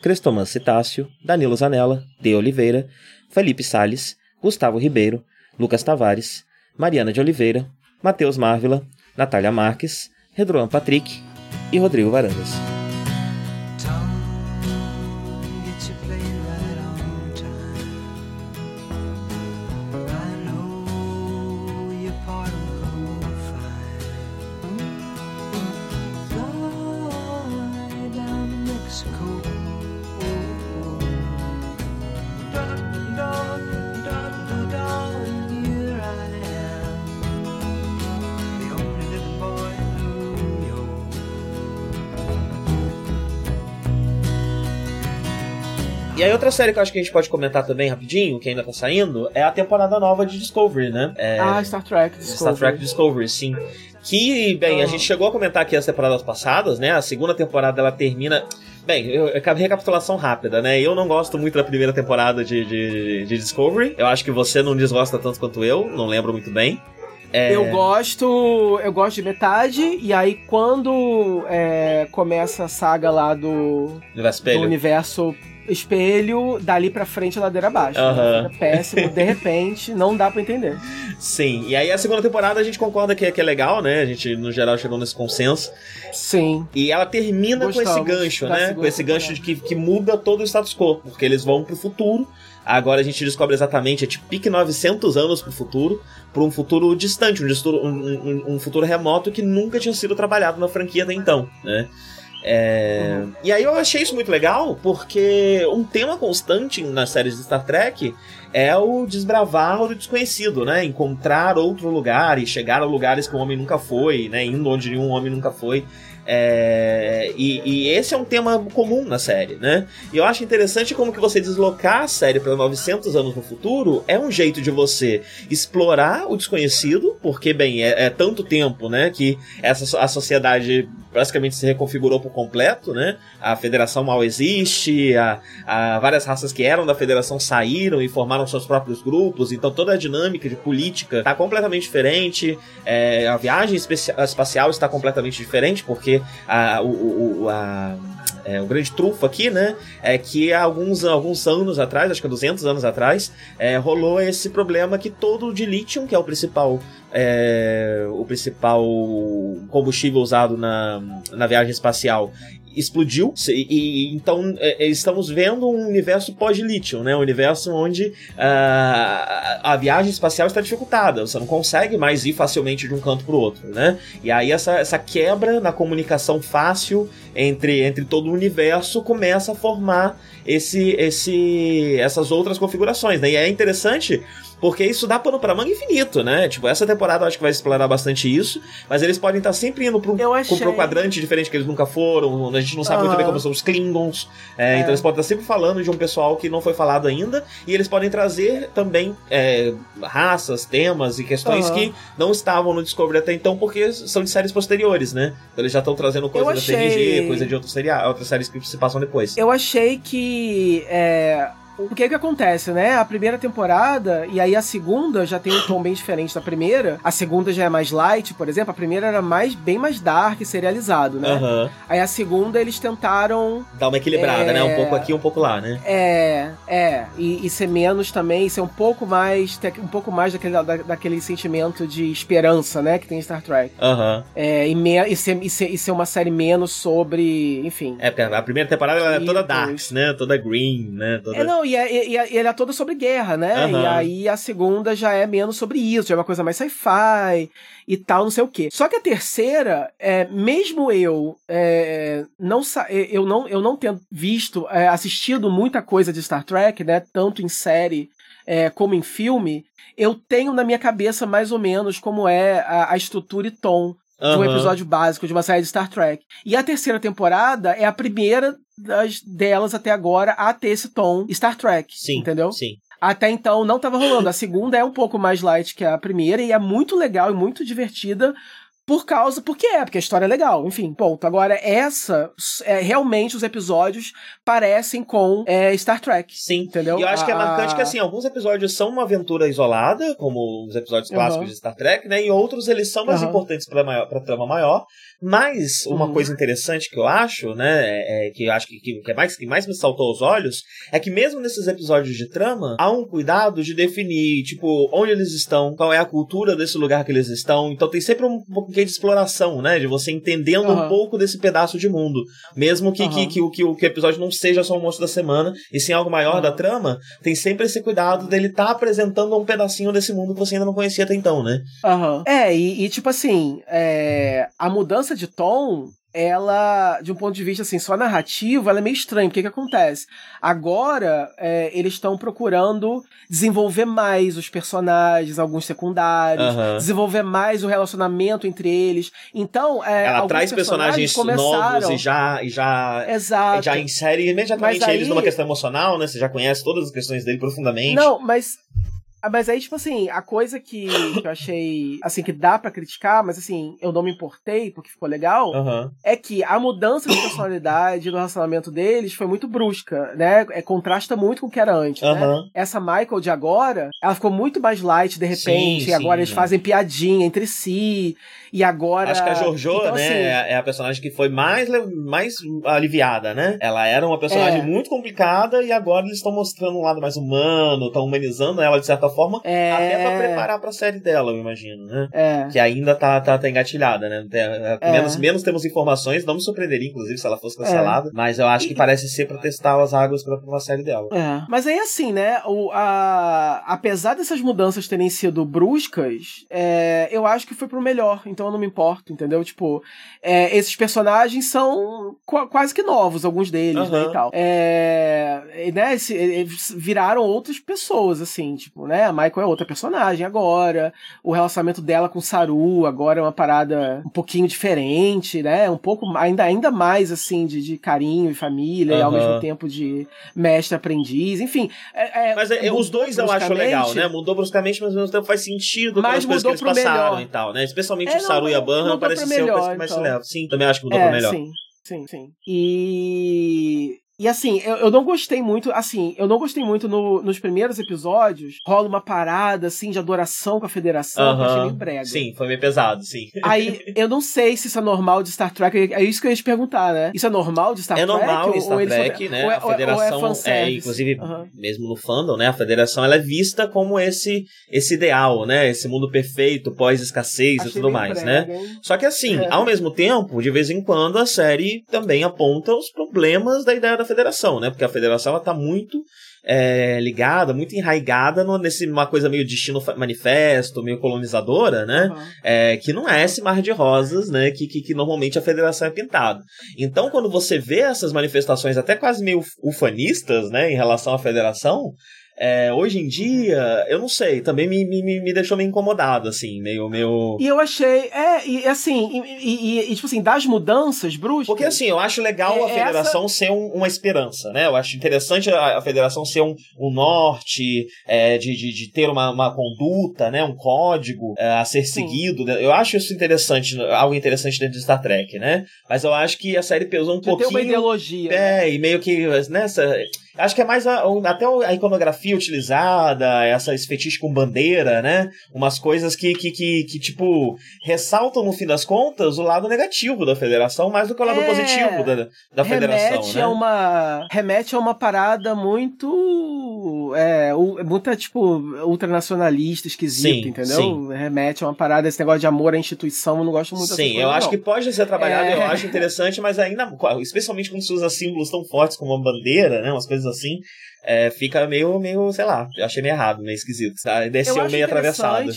Crestoman Citácio, Danilo Zanella, De Oliveira, Felipe Sales, Gustavo Ribeiro, Lucas Tavares, Mariana de Oliveira, Matheus Marvila, Natália Marques, Redroan Patrick e Rodrigo Varandas. Série que eu acho que a gente pode comentar também rapidinho, que ainda tá saindo, é a temporada nova de Discovery, né? É... Ah, Star Trek Discovery. Star Trek Discovery, sim. Que, bem, a gente chegou a comentar aqui as temporadas passadas, né? A segunda temporada ela termina. Bem, eu, recapitulação rápida, né? Eu não gosto muito da primeira temporada de, de, de Discovery. Eu acho que você não desgosta tanto quanto eu, não lembro muito bem. É... Eu gosto. Eu gosto de metade, e aí quando é, começa a saga lá do. Universo do universo espelho, dali pra frente, ladeira abaixo. Uhum. Né? Péssimo, de repente, não dá para entender. Sim, e aí a segunda temporada a gente concorda que é, que é legal, né? A gente, no geral, chegou nesse consenso. Sim. E ela termina Gostamos com esse gancho, né? Com esse gancho de que, que muda todo o status quo, porque eles vão pro futuro. Agora a gente descobre exatamente, é tipo pique 900 anos pro futuro, para um futuro distante, um, um, um, futuro remoto que nunca tinha sido trabalhado na franquia até então, né? É... Uhum. E aí eu achei isso muito legal, porque um tema constante nas séries de Star Trek é o desbravar o desconhecido, né? Encontrar outro lugar e chegar a lugares que o homem nunca foi, né? Indo onde nenhum homem nunca foi. É, e, e, esse é um tema comum na série, né? E eu acho interessante como que você deslocar a série para 900 anos no futuro é um jeito de você explorar o desconhecido, porque, bem, é, é tanto tempo, né, que essa, a sociedade basicamente se reconfigurou por completo, né? A federação mal existe, a, a várias raças que eram da federação saíram e formaram seus próprios grupos, então toda a dinâmica de política está completamente diferente, é, a viagem espacial está completamente diferente, porque a, o, a, é, o grande trufo aqui, né, é que há alguns, alguns anos atrás, acho que há 200 anos atrás, é, rolou esse problema que todo o de lítio, que é o principal é, o principal combustível usado na, na viagem espacial explodiu e, e então é, é, estamos vendo um universo pós-lítio, né? Um universo onde uh, a viagem espacial está dificultada, você não consegue mais ir facilmente de um canto para o outro, né? E aí essa, essa quebra na comunicação fácil entre, entre todo o universo começa a formar esse, esse, essas outras configurações, né? E é interessante porque isso dá pano pra manga infinito, né? Tipo, essa temporada eu acho que vai explorar bastante isso, mas eles podem estar sempre indo pro, achei... pro quadrante diferente que eles nunca foram, a gente não sabe uhum. muito bem como são os Klingons, é, é. então eles podem estar sempre falando de um pessoal que não foi falado ainda, e eles podem trazer também é, raças, temas e questões uhum. que não estavam no Discovery até então, porque são de séries posteriores, né? Então eles já estão trazendo coisa da TNG, coisa de outros, serial, outras séries que se passam depois. Eu achei que é, o que que acontece, né? A primeira temporada e aí a segunda já tem um tom bem diferente da primeira. A segunda já é mais light, por exemplo. A primeira era mais bem mais dark serializado, né? Uhum. Aí a segunda eles tentaram dar uma equilibrada, é... né? Um pouco aqui, um pouco lá, né? É, é. E, e ser menos também, ser um pouco mais, ter um pouco mais daquele, da, daquele sentimento de esperança, né? Que tem Star Trek. Uhum. É, e, me, e, ser, e, ser, e ser uma série menos sobre, enfim. É, porque a primeira temporada ela é toda dark, né? Toda green, né? Toda... É, não, e, é, e, e, ele é toda sobre guerra, né? Uhum. E aí a segunda já é menos sobre isso, já é uma coisa mais sci-fi e tal, não sei o quê. Só que a terceira, é, mesmo eu é, não eu não eu não tendo visto, é, assistido muita coisa de Star Trek, né? Tanto em série é, como em filme, eu tenho na minha cabeça mais ou menos como é a, a estrutura e tom de um episódio básico de uma série de Star Trek. E a terceira temporada é a primeira das delas até agora a ter esse tom Star Trek. Sim. Entendeu? Sim. Até então não estava rolando. A segunda é um pouco mais light que a primeira e é muito legal e muito divertida por causa, porque é, porque a história é legal, enfim, ponto. Agora, essa, é, realmente os episódios parecem com é, Star Trek. Sim, entendeu? E eu acho a, que é marcante a... que, assim, alguns episódios são uma aventura isolada, como os episódios clássicos uhum. de Star Trek, né? E outros, eles são mais uhum. importantes pra, maior, pra trama maior. Mas, uma uhum. coisa interessante que eu acho, né, é, é, que eu acho que, que, que, é mais, que mais me saltou aos olhos, é que mesmo nesses episódios de trama, há um cuidado de definir, tipo, onde eles estão, qual é a cultura desse lugar que eles estão. Então tem sempre um pouquinho de exploração, né? De você entendendo uhum. um pouco desse pedaço de mundo. Mesmo que, uhum. que, que, que, o, que o episódio não seja só um monstro da semana, e sim algo maior uhum. da trama, tem sempre esse cuidado dele estar tá apresentando um pedacinho desse mundo que você ainda não conhecia até então, né? Aham. É, e, e, tipo assim, é, a mudança de tom ela, de um ponto de vista assim, só narrativo, ela é meio estranha. O que que acontece? Agora, é, eles estão procurando desenvolver mais os personagens, alguns secundários, uhum. desenvolver mais o relacionamento entre eles. Então, é, ela traz personagens, personagens novos e já, e já, Exato. já insere imediatamente aí... eles numa questão emocional, né? Você já conhece todas as questões dele profundamente. Não, mas mas aí, tipo assim, a coisa que, que eu achei, assim, que dá para criticar, mas assim, eu não me importei porque ficou legal, uhum. é que a mudança de personalidade do relacionamento deles foi muito brusca, né? É, contrasta muito com o que era antes, uhum. né? Essa Michael de agora, ela ficou muito mais light de repente, sim, e agora eles né? fazem piadinha entre si, e agora... Acho que a Jojo, então, né, assim, é, é a personagem que foi mais, mais aliviada, né? Ela era uma personagem é. muito complicada e agora eles estão mostrando um lado mais humano, estão humanizando ela de certa forma, é... até pra preparar pra série dela, eu imagino, né? É. Que ainda tá, tá, tá engatilhada, né? É. Menos, menos temos informações, não me surpreenderia, inclusive, se ela fosse cancelada, é. mas eu acho que parece ser pra testar as águas pra uma série dela. É. Mas aí, assim, né? O, a... Apesar dessas mudanças terem sido bruscas, é... eu acho que foi pro melhor, então eu não me importo, entendeu? Tipo, é... esses personagens são qu quase que novos, alguns deles, uhum. né? E tal. É... Né? Eles viraram outras pessoas, assim, tipo, né? A Michael é outra personagem agora. O relacionamento dela com Saru agora é uma parada um pouquinho diferente, né? Um pouco, ainda, ainda mais, assim, de, de carinho e família, uhum. e ao mesmo tempo de mestre-aprendiz, enfim. É, é, mas é, os dois eu acho legal, né? Mudou bruscamente, mas ao mesmo tempo faz sentido mas coisas que eles passaram melhor. e tal, né? Especialmente é, o Saru e a Banha parece ser melhor, o que mais então. se leva. Sim, também acho que mudou é, pra melhor. Sim. Sim, sim. E e assim, eu, eu não gostei muito, assim, eu não gostei muito no, nos primeiros episódios. Rola uma parada, assim, de adoração com a federação, uh que eu achei meio brega. Sim, foi meio pesado, sim. Aí, eu não sei se isso é normal de Star Trek, é isso que eu ia te perguntar, né? Isso é normal de Star é Trek? É normal em Star ou Trek, né? Ou é, a federação, ou é, é, inclusive, uh -huh. mesmo no fandom, né? A federação, ela é vista como esse, esse ideal, né? Esse mundo perfeito, pós-escassez e tudo mais, brega, né? Hein? Só que assim, é. ao mesmo tempo, de vez em quando, a série também aponta os problemas da ideia da federação, né? Porque a federação ela tá muito é, ligada, muito enraigada no, nesse uma coisa meio destino manifesto, meio colonizadora, né? Uhum. É, que não é esse mar de rosas, né? Que, que, que, normalmente a federação é pintada. Então, quando você vê essas manifestações até quase meio ufanistas, né? Em relação à federação, é, hoje em dia, eu não sei, também me, me, me deixou meio incomodado, assim, meio, meio... E eu achei, é, e assim, e, e, e tipo assim, das mudanças bruscas... Porque assim, eu acho legal é, a federação essa... ser um, uma esperança, né? Eu acho interessante a, a federação ser um, um norte, é, de, de, de, ter uma, uma conduta, né? Um código é, a ser Sim. seguido. Né? Eu acho isso interessante, algo interessante dentro de Star Trek, né? Mas eu acho que a série pesou um de pouquinho... Ter uma ideologia. É, né? e meio que, nessa... Acho que é mais a, até a iconografia utilizada, essa, esse fetiche com bandeira, né? Umas coisas que, que, que, que, tipo, ressaltam no fim das contas o lado negativo da federação mais do que o lado é, positivo da, da federação. Remete né? a uma. Remete a uma parada muito. É, muita, tipo, ultranacionalista, esquisita, entendeu? Sim. Remete a uma parada, esse negócio de amor à instituição, eu não gosto muito Sim, eu acho não. que pode ser trabalhado, é... eu acho interessante, mas ainda, especialmente quando se usa símbolos tão fortes como uma bandeira, né? Umas coisas assim, é, fica meio, meio, sei lá, eu achei meio errado, meio esquisito. Tá? Desceu meio atravessado.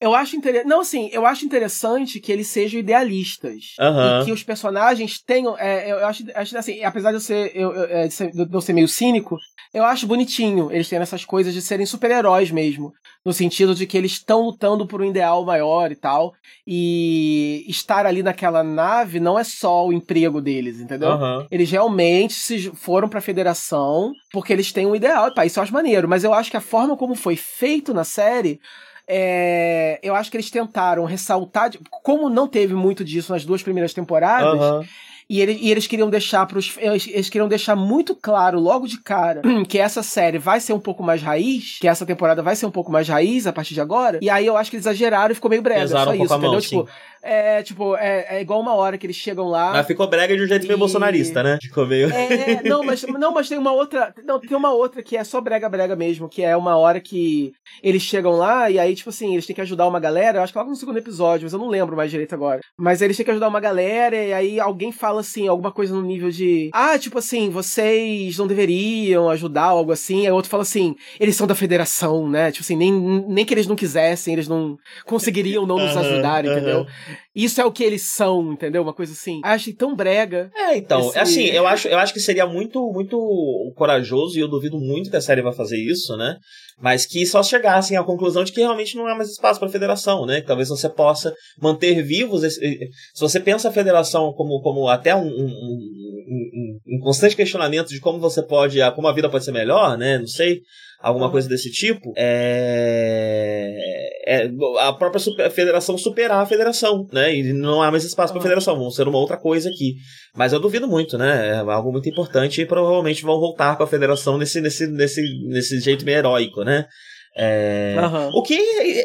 Eu acho interessante. Não, assim, eu acho interessante que eles sejam idealistas. Uhum. E que os personagens tenham. É, eu acho, acho assim, apesar de eu ser, eu, eu, é, de, ser, de eu ser meio cínico, eu acho bonitinho eles terem essas coisas de serem super-heróis mesmo. No sentido de que eles estão lutando por um ideal maior e tal. E estar ali naquela nave não é só o emprego deles, entendeu? Uhum. Eles realmente se foram pra federação porque eles têm um ideal. E pá, isso eu acho maneiro. Mas eu acho que a forma como foi feito na série é, eu acho que eles tentaram ressaltar, como não teve muito disso nas duas primeiras temporadas, uhum. E, ele, e, eles queriam deixar pros, eles, eles, queriam deixar muito claro logo de cara que essa série vai ser um pouco mais raiz, que essa temporada vai ser um pouco mais raiz a partir de agora. E aí eu acho que eles exageraram e ficou meio Exaram só um isso, entendeu? Mão, tipo, é, tipo, é, é, igual uma hora que eles chegam lá. Mas ficou brega de um jeito e... meio bolsonarista, né? Ficou meio. É, não, mas, não, mas tem uma outra. Não, tem uma outra que é só brega-brega mesmo, que é uma hora que eles chegam lá e aí, tipo assim, eles têm que ajudar uma galera. Eu acho que logo no segundo episódio, mas eu não lembro mais direito agora. Mas eles têm que ajudar uma galera e aí alguém fala assim, alguma coisa no nível de. Ah, tipo assim, vocês não deveriam ajudar, algo assim. Aí outro fala assim, eles são da federação, né? Tipo assim, nem, nem que eles não quisessem, eles não conseguiriam não nos ajudar, entendeu? Isso é o que eles são, entendeu? Uma coisa assim. Achei tão brega. É, então, esse... assim, eu acho, eu acho que seria muito, muito corajoso e eu duvido muito que a série vai fazer isso, né? Mas que só chegassem à conclusão de que realmente não há mais espaço para a federação, né? Que talvez você possa manter vivos. Esse, se você pensa a federação como, como até um, um, um, um, constante questionamento de como você pode, como a vida pode ser melhor, né? Não sei alguma coisa desse tipo, é, é a própria super, federação superar a federação, né? E não há mais espaço para a federação, vão ser uma outra coisa aqui. Mas eu duvido muito, né? É algo muito importante e provavelmente vão voltar com a federação nesse, nesse, nesse, nesse jeito meio heróico, né? É... Uhum. O que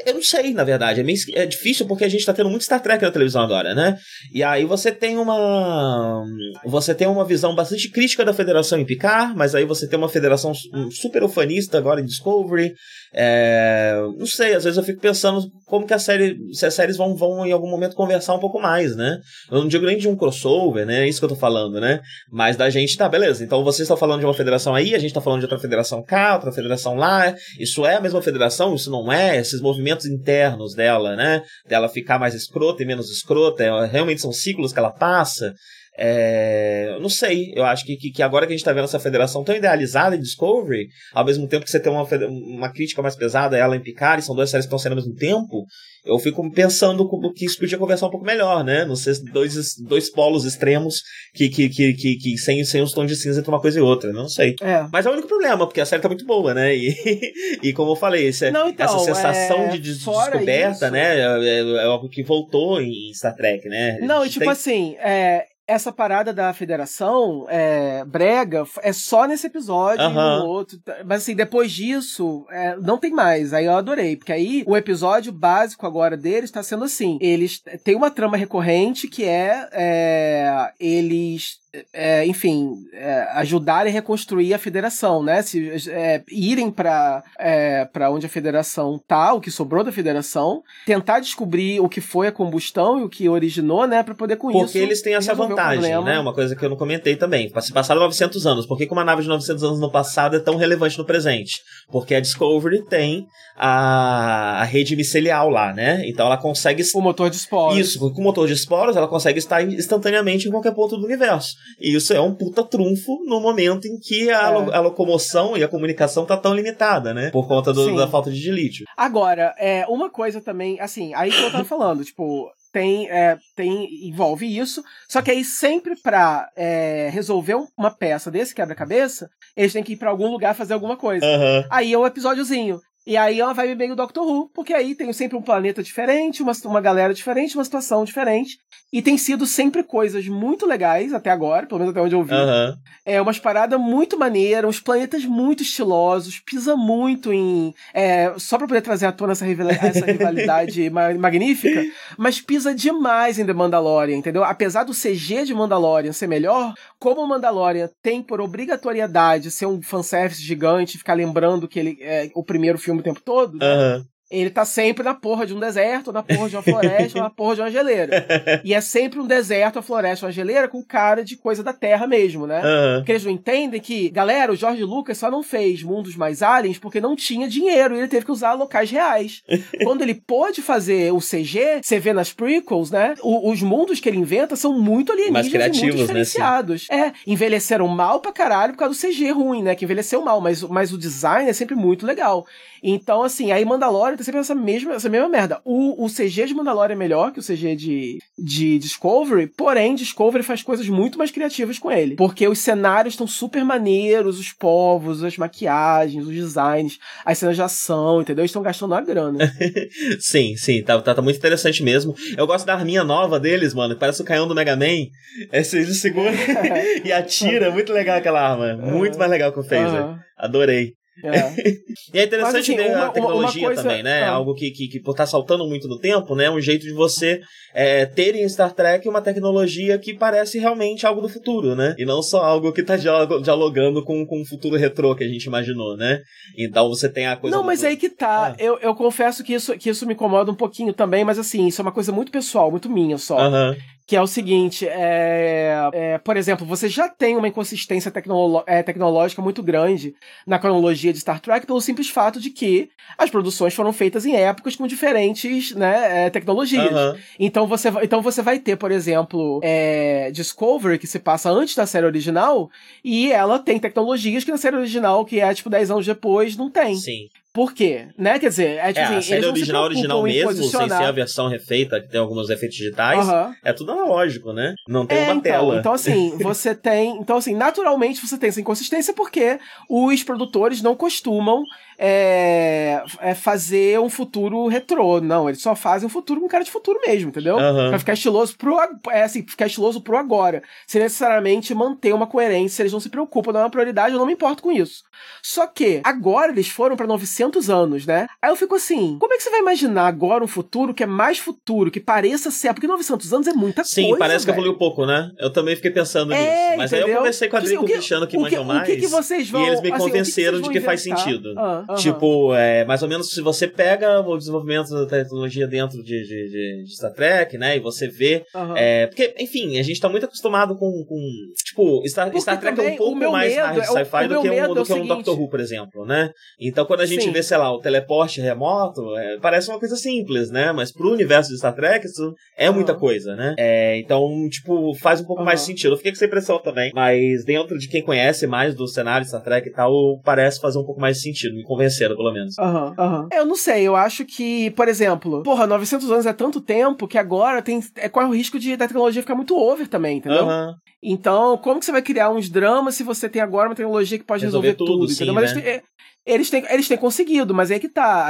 eu não sei, na verdade. É, meio, é difícil porque a gente tá tendo muito Star Trek na televisão agora, né? E aí você tem uma. Você tem uma visão bastante crítica da federação em Picard, mas aí você tem uma federação super ufanista agora em Discovery. É... Não sei, às vezes eu fico pensando como que a série. Se as séries vão, vão em algum momento conversar um pouco mais, né? Eu não digo nem de um crossover, né? É isso que eu tô falando, né? Mas da gente, tá, beleza. Então vocês estão falando de uma federação aí, a gente tá falando de outra federação cá, outra federação lá. Isso é a mesma federação, isso não é, esses movimentos internos dela, né? Dela ficar mais escrota e menos escrota, é, realmente são ciclos que ela passa. É, não sei, eu acho que, que, agora que a gente tá vendo essa federação tão idealizada em Discovery, ao mesmo tempo que você tem uma, uma crítica mais pesada ela em Picard, são duas séries que estão saindo ao mesmo tempo, eu fico pensando que isso podia conversar um pouco melhor, né? Não ser dois, dois polos extremos que, que, que, que, que sem, sem os tons de cinza entre uma coisa e outra, não sei. É. Mas é o único problema, porque a série tá muito boa, né? E, e como eu falei, esse, não, então, essa sensação é... de, de descoberta, isso... né? É, é, é, algo que voltou em Star Trek, né? Não, e tipo tem... assim, é, essa parada da federação é, brega é só nesse episódio uhum. e no outro. Mas assim, depois disso, é, não tem mais. Aí eu adorei. Porque aí o episódio básico agora deles está sendo assim. Eles têm uma trama recorrente que é, é eles é, enfim, é, ajudarem a reconstruir a federação, né? Se é, irem para é, para onde a federação tá, o que sobrou da federação, tentar descobrir o que foi a combustão e o que originou, né? Para poder com Porque isso. Porque eles têm essa vantagem, né? Uma coisa que eu não comentei também. Se passaram 900 anos, por que uma nave de 900 anos no passado é tão relevante no presente? Porque a Discovery tem a, a rede micelial lá, né? Então ela consegue. O motor de esporos. Isso, com o motor de esporos ela consegue estar instantaneamente em qualquer ponto do universo. E isso é um puta trunfo no momento em que a, é. a locomoção e a comunicação tá tão limitada, né? Por conta do, da falta de lítio. Agora, é, uma coisa também, assim, aí que eu tava falando, tipo, tem, é, tem envolve isso. Só que aí sempre pra é, resolver uma peça desse quebra-cabeça, eles têm que ir para algum lugar fazer alguma coisa. Uhum. Aí é um episódiozinho. E aí é uma vibe meio Doctor Who, porque aí tem sempre um planeta diferente, uma, uma galera diferente, uma situação diferente. E tem sido sempre coisas muito legais até agora, pelo menos até onde eu vi. Uhum. É umas paradas muito maneiras, uns planetas muito estilosos, pisa muito em. É, só pra poder trazer à tona essa, essa rivalidade magnífica, mas pisa demais em The Mandalorian, entendeu? Apesar do CG de Mandalorian ser melhor, como o Mandalorian tem por obrigatoriedade ser um fanservice gigante, ficar lembrando que ele é o primeiro filme o tempo todo, uhum. Ele tá sempre na porra de um deserto, na porra de uma floresta, ou na porra de uma geleira. E é sempre um deserto, uma floresta, uma geleira com cara de coisa da Terra mesmo, né? Uhum. Porque eles não entendem que, galera, o George Lucas só não fez mundos mais aliens porque não tinha dinheiro e ele teve que usar locais reais. Quando ele pôde fazer o CG, você vê nas prequels, né? O, os mundos que ele inventa são muito alienígenas e muito né, diferenciados. Né, é, envelheceram mal pra caralho por causa do CG ruim, né? Que envelheceu mal, mas, mas o design é sempre muito legal. Então, assim, aí Mandalorian tem sempre essa mesma, essa mesma merda. O, o CG de Mandalorian é melhor que o CG de, de Discovery, porém, Discovery faz coisas muito mais criativas com ele. Porque os cenários estão super maneiros, os povos, as maquiagens, os designs, as cenas de ação, entendeu? Eles estão gastando a grana. sim, sim, tá, tá, tá, muito interessante mesmo. Eu gosto da arminha nova deles, mano, parece o canhão do Mega Man. É, ele segura e atira, muito legal aquela arma. Muito mais legal que o Phaser. Uhum. Adorei. É. e é interessante Mas, assim, uma, a tecnologia coisa... também, né? Ah. Algo que, que, que, por estar tá saltando muito no tempo, né? Um jeito de você é, ter em Star Trek uma tecnologia que parece realmente algo do futuro, né? E não só algo que está dialogando com, com o futuro retrô que a gente imaginou, né? Então você tem a coisa. Não, mas aí que tá. Ah. Eu, eu confesso que isso, que isso me incomoda um pouquinho também, mas assim, isso é uma coisa muito pessoal, muito minha só. Uhum que é o seguinte, é, é, por exemplo, você já tem uma inconsistência tecnolo é, tecnológica muito grande na cronologia de Star Trek pelo simples fato de que as produções foram feitas em épocas com diferentes né, é, tecnologias. Uhum. Então, você, então você vai ter, por exemplo, é, Discovery, que se passa antes da série original, e ela tem tecnologias que na série original, que é tipo 10 anos depois, não tem. Sim. Por quê? Né? Quer dizer, é, tipo, é, assim, a série original, original mesmo, sem ser a versão refeita, que tem alguns efeitos digitais, é tudo analógico, né? Não tem é, uma então, tela. Então, assim, você tem. Então, assim, naturalmente você tem essa inconsistência porque os produtores não costumam é, é, fazer um futuro retrô. Não, eles só fazem um futuro com cara de futuro mesmo, entendeu? Uhum. Pra ficar estiloso pro. É assim, ficar estiloso pro agora. Sem necessariamente manter uma coerência, eles não se preocupam, não é uma prioridade, eu não me importo com isso. Só que agora eles foram para 900 anos, né? Aí eu fico assim, como é que você vai imaginar agora um futuro que é mais futuro, que pareça ser, porque 900 anos é muita Sim, coisa. Sim, parece velho. que evoluiu pouco, né? Eu também fiquei pensando é, nisso. Mas entendeu? aí eu conversei com a Adri com o Cristiano que, manjam mais. O que, que vocês vão, e eles me assim, convenceram de que faz sentido. Ah, tipo, é, mais ou menos se você pega o desenvolvimento da tecnologia dentro de, de, de, de Star Trek, né? E você vê. É, porque, enfim, a gente tá muito acostumado com. com tipo, Star, Star Trek é um pouco mais hard é sci-fi do que um, do que um Doctor Who, por exemplo, né? Então quando a gente Sim. vê, sei lá, o teleporte remoto, é, parece uma coisa simples, né? Mas pro universo de Star Trek, isso é muita coisa, né? É, então, tipo, faz um pouco mais sentido. Eu fiquei com essa impressão também. Mas dentro de quem conhece mais do cenário de Star Trek e tal, parece fazer um pouco mais sentido. Me convenceram, pelo menos. Aham, uhum, aham. Uhum. Eu não sei, eu acho que, por exemplo, porra, 900 anos é tanto tempo que agora tem, é, corre o risco de da tecnologia ficar muito over também, entendeu? Uhum. Então, como que você vai criar uns dramas se você tem agora uma tecnologia que pode resolver, resolver tudo, tudo sim, entendeu? Mas né? Eles têm, eles têm conseguido, mas é que tá.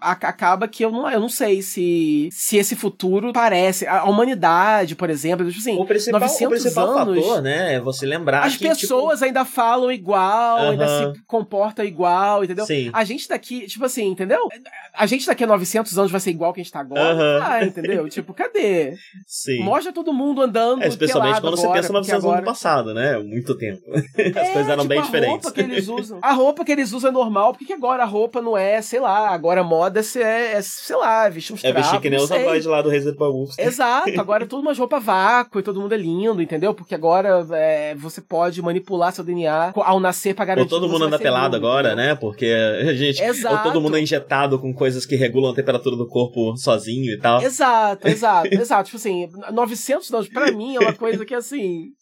Acaba que eu não, eu não sei se, se esse futuro parece. A humanidade, por exemplo, tipo assim, o principal, 900 o principal anos, fator, né, é você lembrar As que, pessoas tipo... ainda falam igual, ainda se comportam igual, entendeu? Sim. A gente daqui, tipo assim, entendeu? A gente daqui a 900 anos vai ser igual que a gente tá agora. Uhum. Ah, entendeu? tipo, cadê? Sim. Mostra todo mundo andando é, Especialmente quando agora, você pensa 900 agora... anos no passado, né? Muito tempo. As é, coisas eram tipo, bem a diferentes. Roupa que eles usam, a roupa que eles usam é normal, porque agora a roupa não é, sei lá, agora a moda é, é sei lá, vestir uns É vestir que nem os avós lá do Resident Evil. Exato, agora é tudo uma roupa vácuo e todo mundo é lindo, entendeu? Porque agora é, você pode manipular seu DNA ao nascer pra garantir Ou todo mundo anda pelado agora, entendeu? né? Porque a gente... Exato. Ou todo mundo é injetado com coisas que regulam a temperatura do corpo sozinho e tal. Exato, exato, exato. Tipo assim, 900 anos pra mim é uma coisa que, assim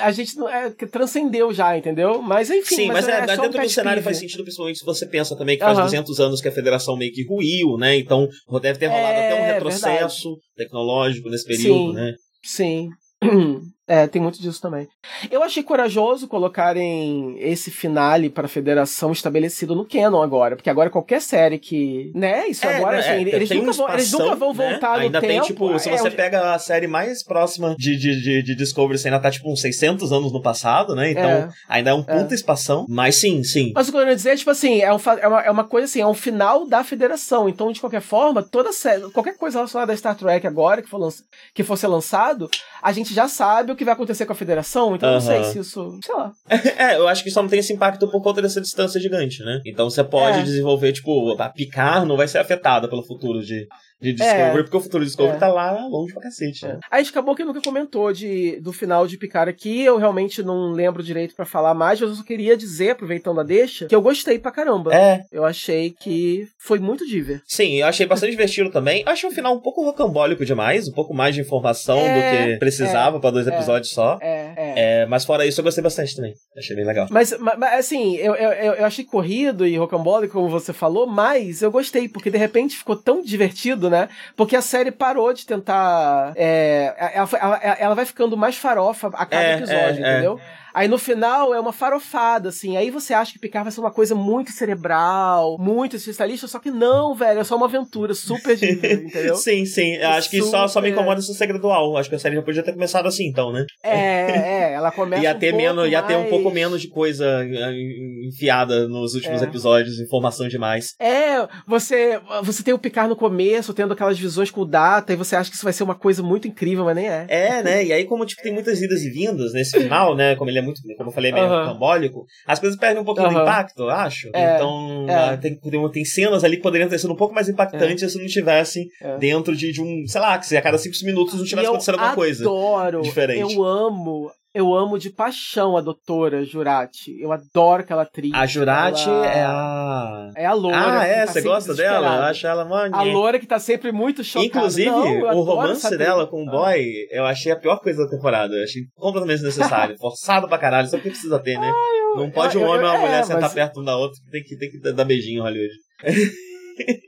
a gente é, transcendeu já, entendeu? Mas enfim. Sim, mas, mas é, é dentro um do cenário faz sentido, principalmente se você pensa também que faz uhum. 200 anos que a federação meio que ruiu, né? Então deve ter rolado é, até um retrocesso verdade. tecnológico nesse período, sim, né? Sim. É, tem muito disso também. Eu achei corajoso colocarem esse finale para a Federação estabelecido no canon agora, porque agora qualquer série que, né, isso é, agora, assim, é, eles, nunca vão, eles nunca vão né? voltar ainda no tem, tempo. tipo, se é, você pega a série mais próxima de, de, de, de, Discovery, você ainda tá, tipo, uns 600 anos no passado, né, então é. ainda é um puta espação, mas sim, sim. Mas o que eu quero dizer é, tipo assim, é, um, é, uma, é uma coisa assim, é um final da Federação, então, de qualquer forma, toda série, qualquer coisa relacionada a Star Trek agora, que for, lanç, que for ser lançado, a gente já sabe o que que vai acontecer com a federação, então não sei se isso. Sei lá. é, eu acho que só não tem esse impacto por conta dessa distância gigante, né? Então você pode é. desenvolver, tipo, a Picar não vai ser afetada pelo futuro de, de Discovery, é, porque o futuro de Discovery é. tá lá longe pra cacete. Né? A gente acabou que nunca comentou de, do final de Picard aqui, eu realmente não lembro direito para falar mais, mas eu só queria dizer, aproveitando a deixa, que eu gostei pra caramba. É. Eu achei que foi muito diver. Sim, eu achei bastante divertido também. Achei o final um pouco rocambólico demais, um pouco mais de informação é, do que precisava é, para dois é. episódios só. É, é. Mas fora isso, eu gostei bastante também. Achei bem legal. Mas, mas assim, eu, eu, eu achei corrido e rocambólico, como você falou, mas eu gostei, porque de repente ficou tão divertido, né? Porque a série parou de tentar. É, ela, ela, vai ficando mais farofa a cada é, episódio, é, é. Aí no final é uma farofada, assim. Aí você acha que Picard vai ser uma coisa muito cerebral, muito especialista, só que não, velho. É só uma aventura super diva, entendeu? sim, sim. Acho que só, só me incomoda esse ser gradual. Acho que a série já podia ter começado assim, então, né? É, é. Ela começa. ia ter um menos, mais... ia ter um pouco menos de coisa eh, enfiada nos últimos é. episódios, informação demais. É, você, você tem o Picard no começo, tendo aquelas visões com o Data, e você acha que isso vai ser uma coisa muito incrível, mas nem é. É, né? E aí, como tipo, tem muitas idas e vindas nesse final, né? Como ele é muito, como eu falei, é meio uhum. as coisas perdem um pouquinho uhum. do impacto, eu acho. É, então, é. Ah, tem, tem, cenas ali que poderiam ter sido um pouco mais impactantes é. se não tivessem é. dentro de, de um, sei lá, que se a cada cinco minutos não tivesse acontecendo alguma coisa. Adoro, diferente. Eu amo eu amo de paixão a doutora Jurati. Eu adoro aquela atriz. A Jurati ela... é a. É a loura. Ah, é? Tá você gosta dela? Eu acho ela mano. A loura que tá sempre muito chocada. Inclusive, Não, o romance dela com o boy, eu achei a pior coisa da temporada. Eu achei completamente desnecessário. Forçado pra caralho, só porque precisa ter, né? Ah, eu... Não pode um homem e uma mulher é, sentar mas... perto um da outra, tem que, tem que dar beijinho Hollywood.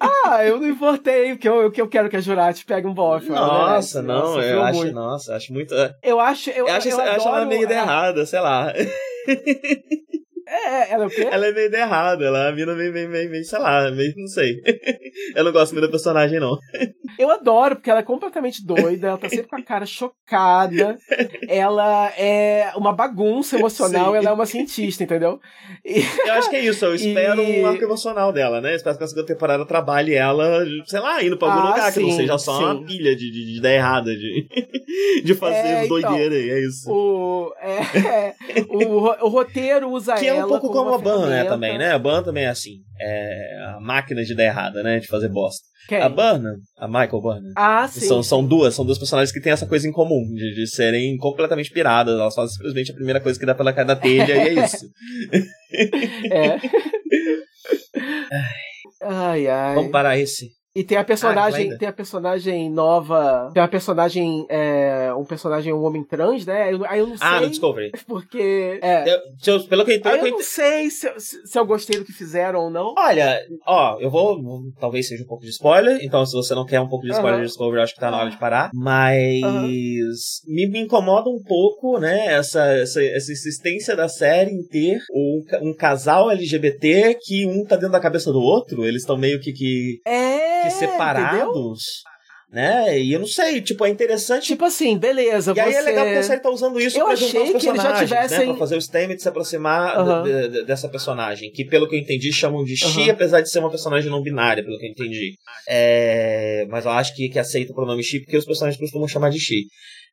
Ah, eu não importei, porque eu, que eu quero que a Jurati pegue um bofe. Nossa, né? não, eu acho, muito. nossa, acho muito. Eu acho, eu, eu acho, eu, eu acho ela meio errada, sei lá. É, ela é o quê? Ela é meio errada, ela é a mina meio, meio, meio, meio, sei lá, meio, não sei. eu não gosto muito da personagem, não. Eu adoro, porque ela é completamente doida, ela tá sempre com a cara chocada, ela é uma bagunça emocional, Sim. ela é uma cientista, entendeu? E... Eu acho que é isso, eu espero e... um arco emocional dela, né? espero que a segunda temporada trabalhe ela, sei lá, indo pra algum ah, lugar, sim, que não seja só sim. uma pilha de, de, de ideia errada, de, de fazer é, então, doideira, então, é isso. O, é, é, o, o roteiro usa que ela um pouco como, como a Ban, né, também, né? A Ban também é assim. É a máquina de dar errada, né? De fazer bosta. Quem? A Burnham, a Michael Burnham. Ah, sim. São, são duas, são duas personagens que têm essa coisa em comum, de, de serem completamente piradas. Elas fazem simplesmente a primeira coisa que dá pela cara da telha e é isso. é. ai, ai. Vamos parar esse. E tem a personagem, ah, tem a personagem nova, tem a personagem, é, um personagem um homem trans, né? Eu, aí eu não sei. Ah, no Discovery. Porque, é. Eu, eu, pelo que, pelo aí eu não sei se, se eu gostei do que fizeram ou não. Olha, ó, eu vou, talvez seja um pouco de spoiler, então se você não quer um pouco de spoiler de Discovery, acho que tá na hora de parar. Mas me, me incomoda um pouco, né, essa, essa, essa insistência da série em ter um, um casal LGBT que um tá dentro da cabeça do outro, eles estão meio que que é que separados. Entendeu? Né? E eu não sei, tipo, é interessante. Tipo assim, beleza. E você... aí é legal que a série tá usando isso eu pra achei juntar os que eles já tivessem... né? Pra fazer o Stamets se aproximar uhum. de, de, dessa personagem. Que, pelo que eu entendi, chamam de Xi, uhum. apesar de ser uma personagem não binária, pelo que eu entendi. É... Mas eu acho que, que aceita o pronome Xi porque os personagens costumam chamar de Xi.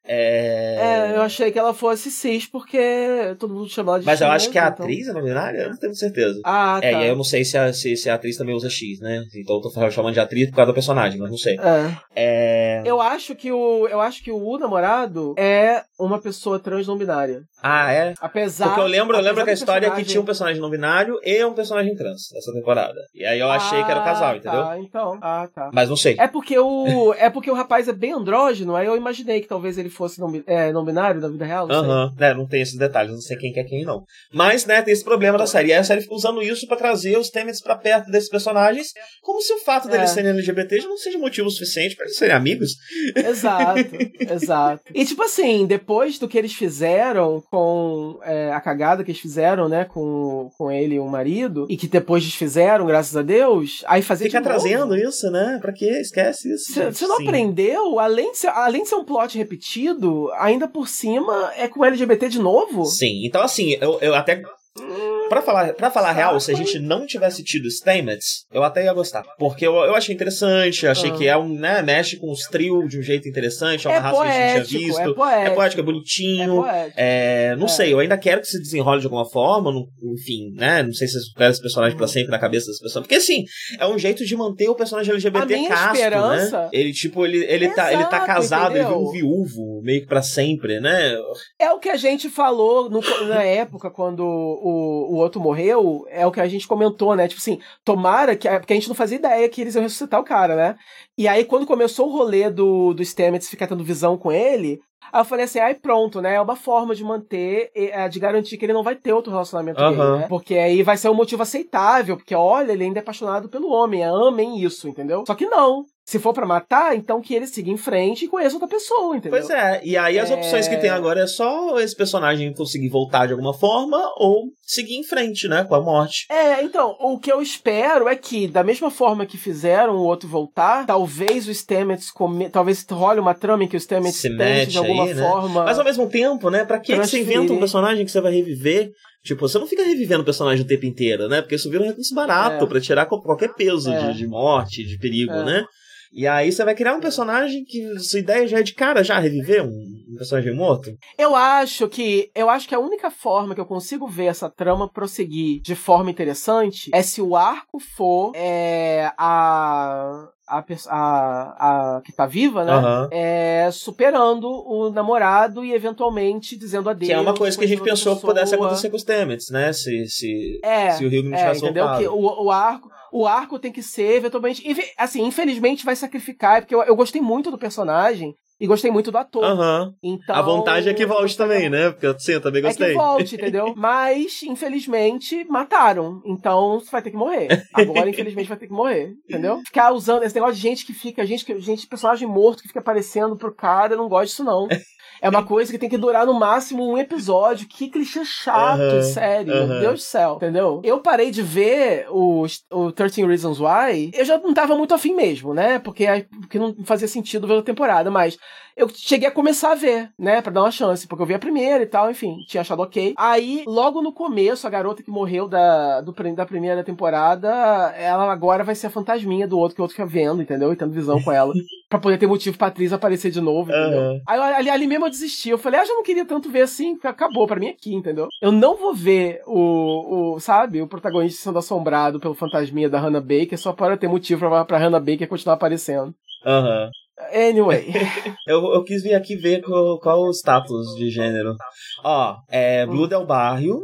É... é... eu achei que ela fosse cis, porque todo mundo chamava de Mas eu acho que a então... atriz é não binária, eu não tenho certeza. Ah, é, tá. É, e aí eu não sei se a, se, se, a atriz também usa X, né? Então eu tô chamando de atriz por causa do personagem, mas não sei. É. é... Eu acho que o. Eu acho que o namorado é uma pessoa trans. Ah, é? Apesar. Porque eu lembro, eu lembro que a história personagem... é que tinha um personagem não binário e um personagem trans nessa temporada. E aí eu achei ah, que era o casal, entendeu? Ah, então. Ah, tá. Mas não sei. É porque o. é porque o rapaz é bem andrógeno, aí eu imaginei que talvez ele fosse não, é, não binário na vida real. Aham. É, não tem esses detalhes, não sei quem quer quem não. Mas, né, tem esse problema da série. E aí a série fica usando isso para trazer os temas para perto desses personagens, como se o fato deles é. serem LGBT já não seja motivo suficiente para eles serem amigos. Exato, exato. E tipo assim, depois do que eles fizeram com é, a cagada que eles fizeram, né, com, com ele e o marido, e que depois desfizeram, graças a Deus, aí fazer Fica trazendo isso, né? Pra quê? Esquece isso. Você não Sim. aprendeu? Além de, ser, além de ser um plot repetido, ainda por cima é com LGBT de novo? Sim, então assim, eu, eu até Pra falar, pra falar real, se a gente não tivesse tido Stamets, eu até ia gostar. Porque eu, eu achei interessante, achei ah. que é um, né, mexe com os trios de um jeito interessante, é uma é raça poético, que a gente tinha visto. É poético, é, poético, é bonitinho. É, é não é. sei, eu ainda quero que se desenrole de alguma forma, não, enfim, né? Não sei se você quer esse personagem pra sempre na cabeça das pessoas. Porque assim, é um jeito de manter o personagem LGBT casto, né? esperança... né? Ele, tipo, ele, ele, Exato, tá, ele tá casado, entendeu? ele viu um viúvo, meio que pra sempre, né? É o que a gente falou no, na época, quando o, o outro morreu, é o que a gente comentou, né? Tipo assim, tomara que. Porque a gente não fazia ideia que eles iam ressuscitar o cara, né? E aí, quando começou o rolê do, do Stamets ficar tendo visão com ele, Aí eu falei assim, ai pronto, né? É uma forma de manter, é, de garantir que ele não vai ter outro relacionamento uhum. gay, né? Porque aí vai ser um motivo aceitável, porque olha, ele ainda é apaixonado pelo homem, amem isso, entendeu? Só que não. Se for para matar, então que ele siga em frente e conheça outra pessoa, entendeu? Pois é, e aí as é... opções que tem agora é só esse personagem conseguir voltar de alguma forma ou seguir em frente, né, com a morte. É, então, o que eu espero é que, da mesma forma que fizeram o outro voltar, talvez o Stamets, come... talvez role uma trama em que o Stamets Se tente de alguma aí, né? forma... Mas ao mesmo tempo, né, pra que, que você inventa um personagem que você vai reviver Tipo, você não fica revivendo o personagem o tempo inteiro, né? Porque isso vira um recurso barato é. para tirar qualquer peso é. de, de, morte, de perigo, é. né? E aí você vai criar um personagem que sua ideia já é de cara já reviver um, personagem morto? Eu acho que eu acho que a única forma que eu consigo ver essa trama prosseguir de forma interessante é se o arco for é, a a, a, a, que tá viva, né? Uhum. É, superando o namorado e eventualmente dizendo adeus. Que é uma coisa que a gente pensou que pudesse acontecer com os Stamets, né? Se, se, é, se o Rio não tivesse é, entendeu? Que o, o arco o arco tem que ser, eventualmente. Assim, infelizmente vai sacrificar, porque eu, eu gostei muito do personagem. E gostei muito do ator. Uhum. Então, a vontade é que volte também, né? Porque sim, eu também gostei. É que volte, entendeu? Mas, infelizmente, mataram. Então, você vai ter que morrer. Agora, infelizmente, vai ter que morrer, entendeu? Ficar usando esse negócio de gente que fica, gente, gente personagem morto que fica aparecendo pro cara, eu não gosto disso, não. É uma coisa que tem que durar no máximo um episódio. Que clichê chato, uhum, sério. Uhum. Meu Deus do céu, entendeu? Eu parei de ver o, o 13 Reasons Why. Eu já não tava muito afim mesmo, né? Porque, porque não fazia sentido ver a temporada. Mas eu cheguei a começar a ver, né? Pra dar uma chance. Porque eu vi a primeira e tal, enfim, tinha achado ok. Aí, logo no começo, a garota que morreu da, do, da primeira temporada, ela agora vai ser a fantasminha do outro que o outro fica vendo, entendeu? E tendo visão com ela. pra poder ter motivo pra atriz aparecer de novo, entendeu? Uhum. Aí ali, ali mesmo eu desisti. Eu falei, ah, já não queria tanto ver assim, acabou pra mim aqui, entendeu? Eu não vou ver o, o sabe, o protagonista sendo assombrado pelo fantasminha da Hannah Baker só para ter motivo pra, pra Hannah Baker continuar aparecendo. Aham. Uhum. Anyway. eu, eu quis vir aqui ver qual, qual o status de gênero. Ó, é Blue Del Barrio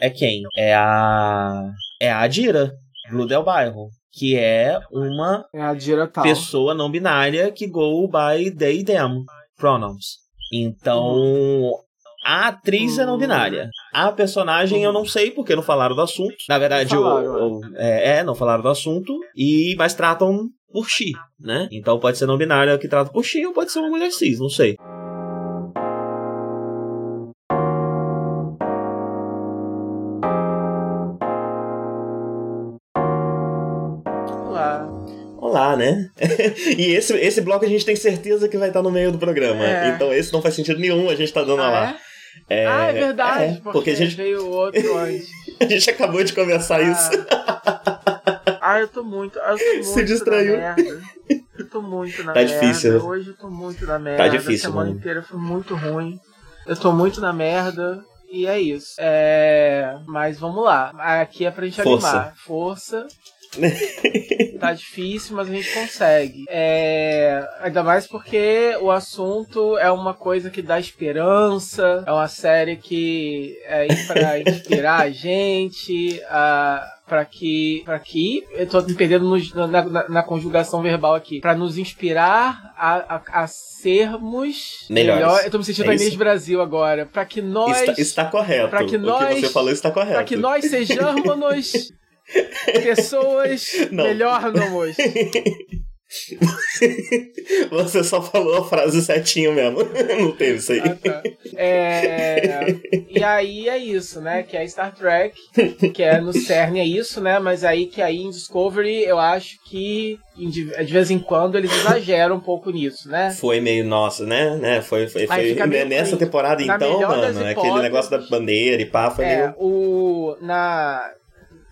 é quem? É a. É a Adira. Blue Del Bairro. Que é uma é Adira pessoa não binária que go by they them pronouns. Então, uhum. A atriz é não uhum. binária. A personagem eu não sei porque não falaram do assunto. Na verdade, falaram, o, o, é, é, não falaram do assunto. E mas tratam por Xi, né? Então pode ser não binária que trata por Xi ou pode ser uma mulher cis, não sei. Olá. Olá, né? e esse, esse bloco a gente tem certeza que vai estar no meio do programa. É. Então esse não faz sentido nenhum a gente tá dando ah, lá. É? É, ah, é verdade, é, porque, porque, a gente veio outro antes. a gente acabou de conversar ah. isso. Ah, eu tô muito. Eu tô muito Se distraiu. Eu tô muito na tá merda. Tá difícil. Hoje eu tô muito na merda. Tá difícil, A semana mano. inteira foi muito ruim. Eu tô muito na merda. E é isso. É... Mas vamos lá. Aqui é pra gente Força. animar. Força. tá difícil, mas a gente consegue. É... Ainda mais porque o assunto é uma coisa que dá esperança. É uma série que é pra inspirar a gente. A para que para que eu tô me perdendo no, na, na, na, conjugação verbal aqui para nos inspirar a, a, a sermos melhores. Melhor. Eu tô me sentindo é Inês Brasil agora, para que nós está, está correto. Para que nós o que você falou está correto. Para que nós sejamos pessoas melhornos. Você só falou a frase certinho mesmo. Não teve isso aí. Ah, tá. é... E aí é isso, né? Que é Star Trek, que é no CERN é isso, né? Mas aí que aí em Discovery eu acho que de vez em quando eles exageram um pouco nisso, né? Foi meio nossa, né? né? Foi, foi, foi nessa temporada então, mano, aquele negócio da bandeira e pá, foi é, meio... o na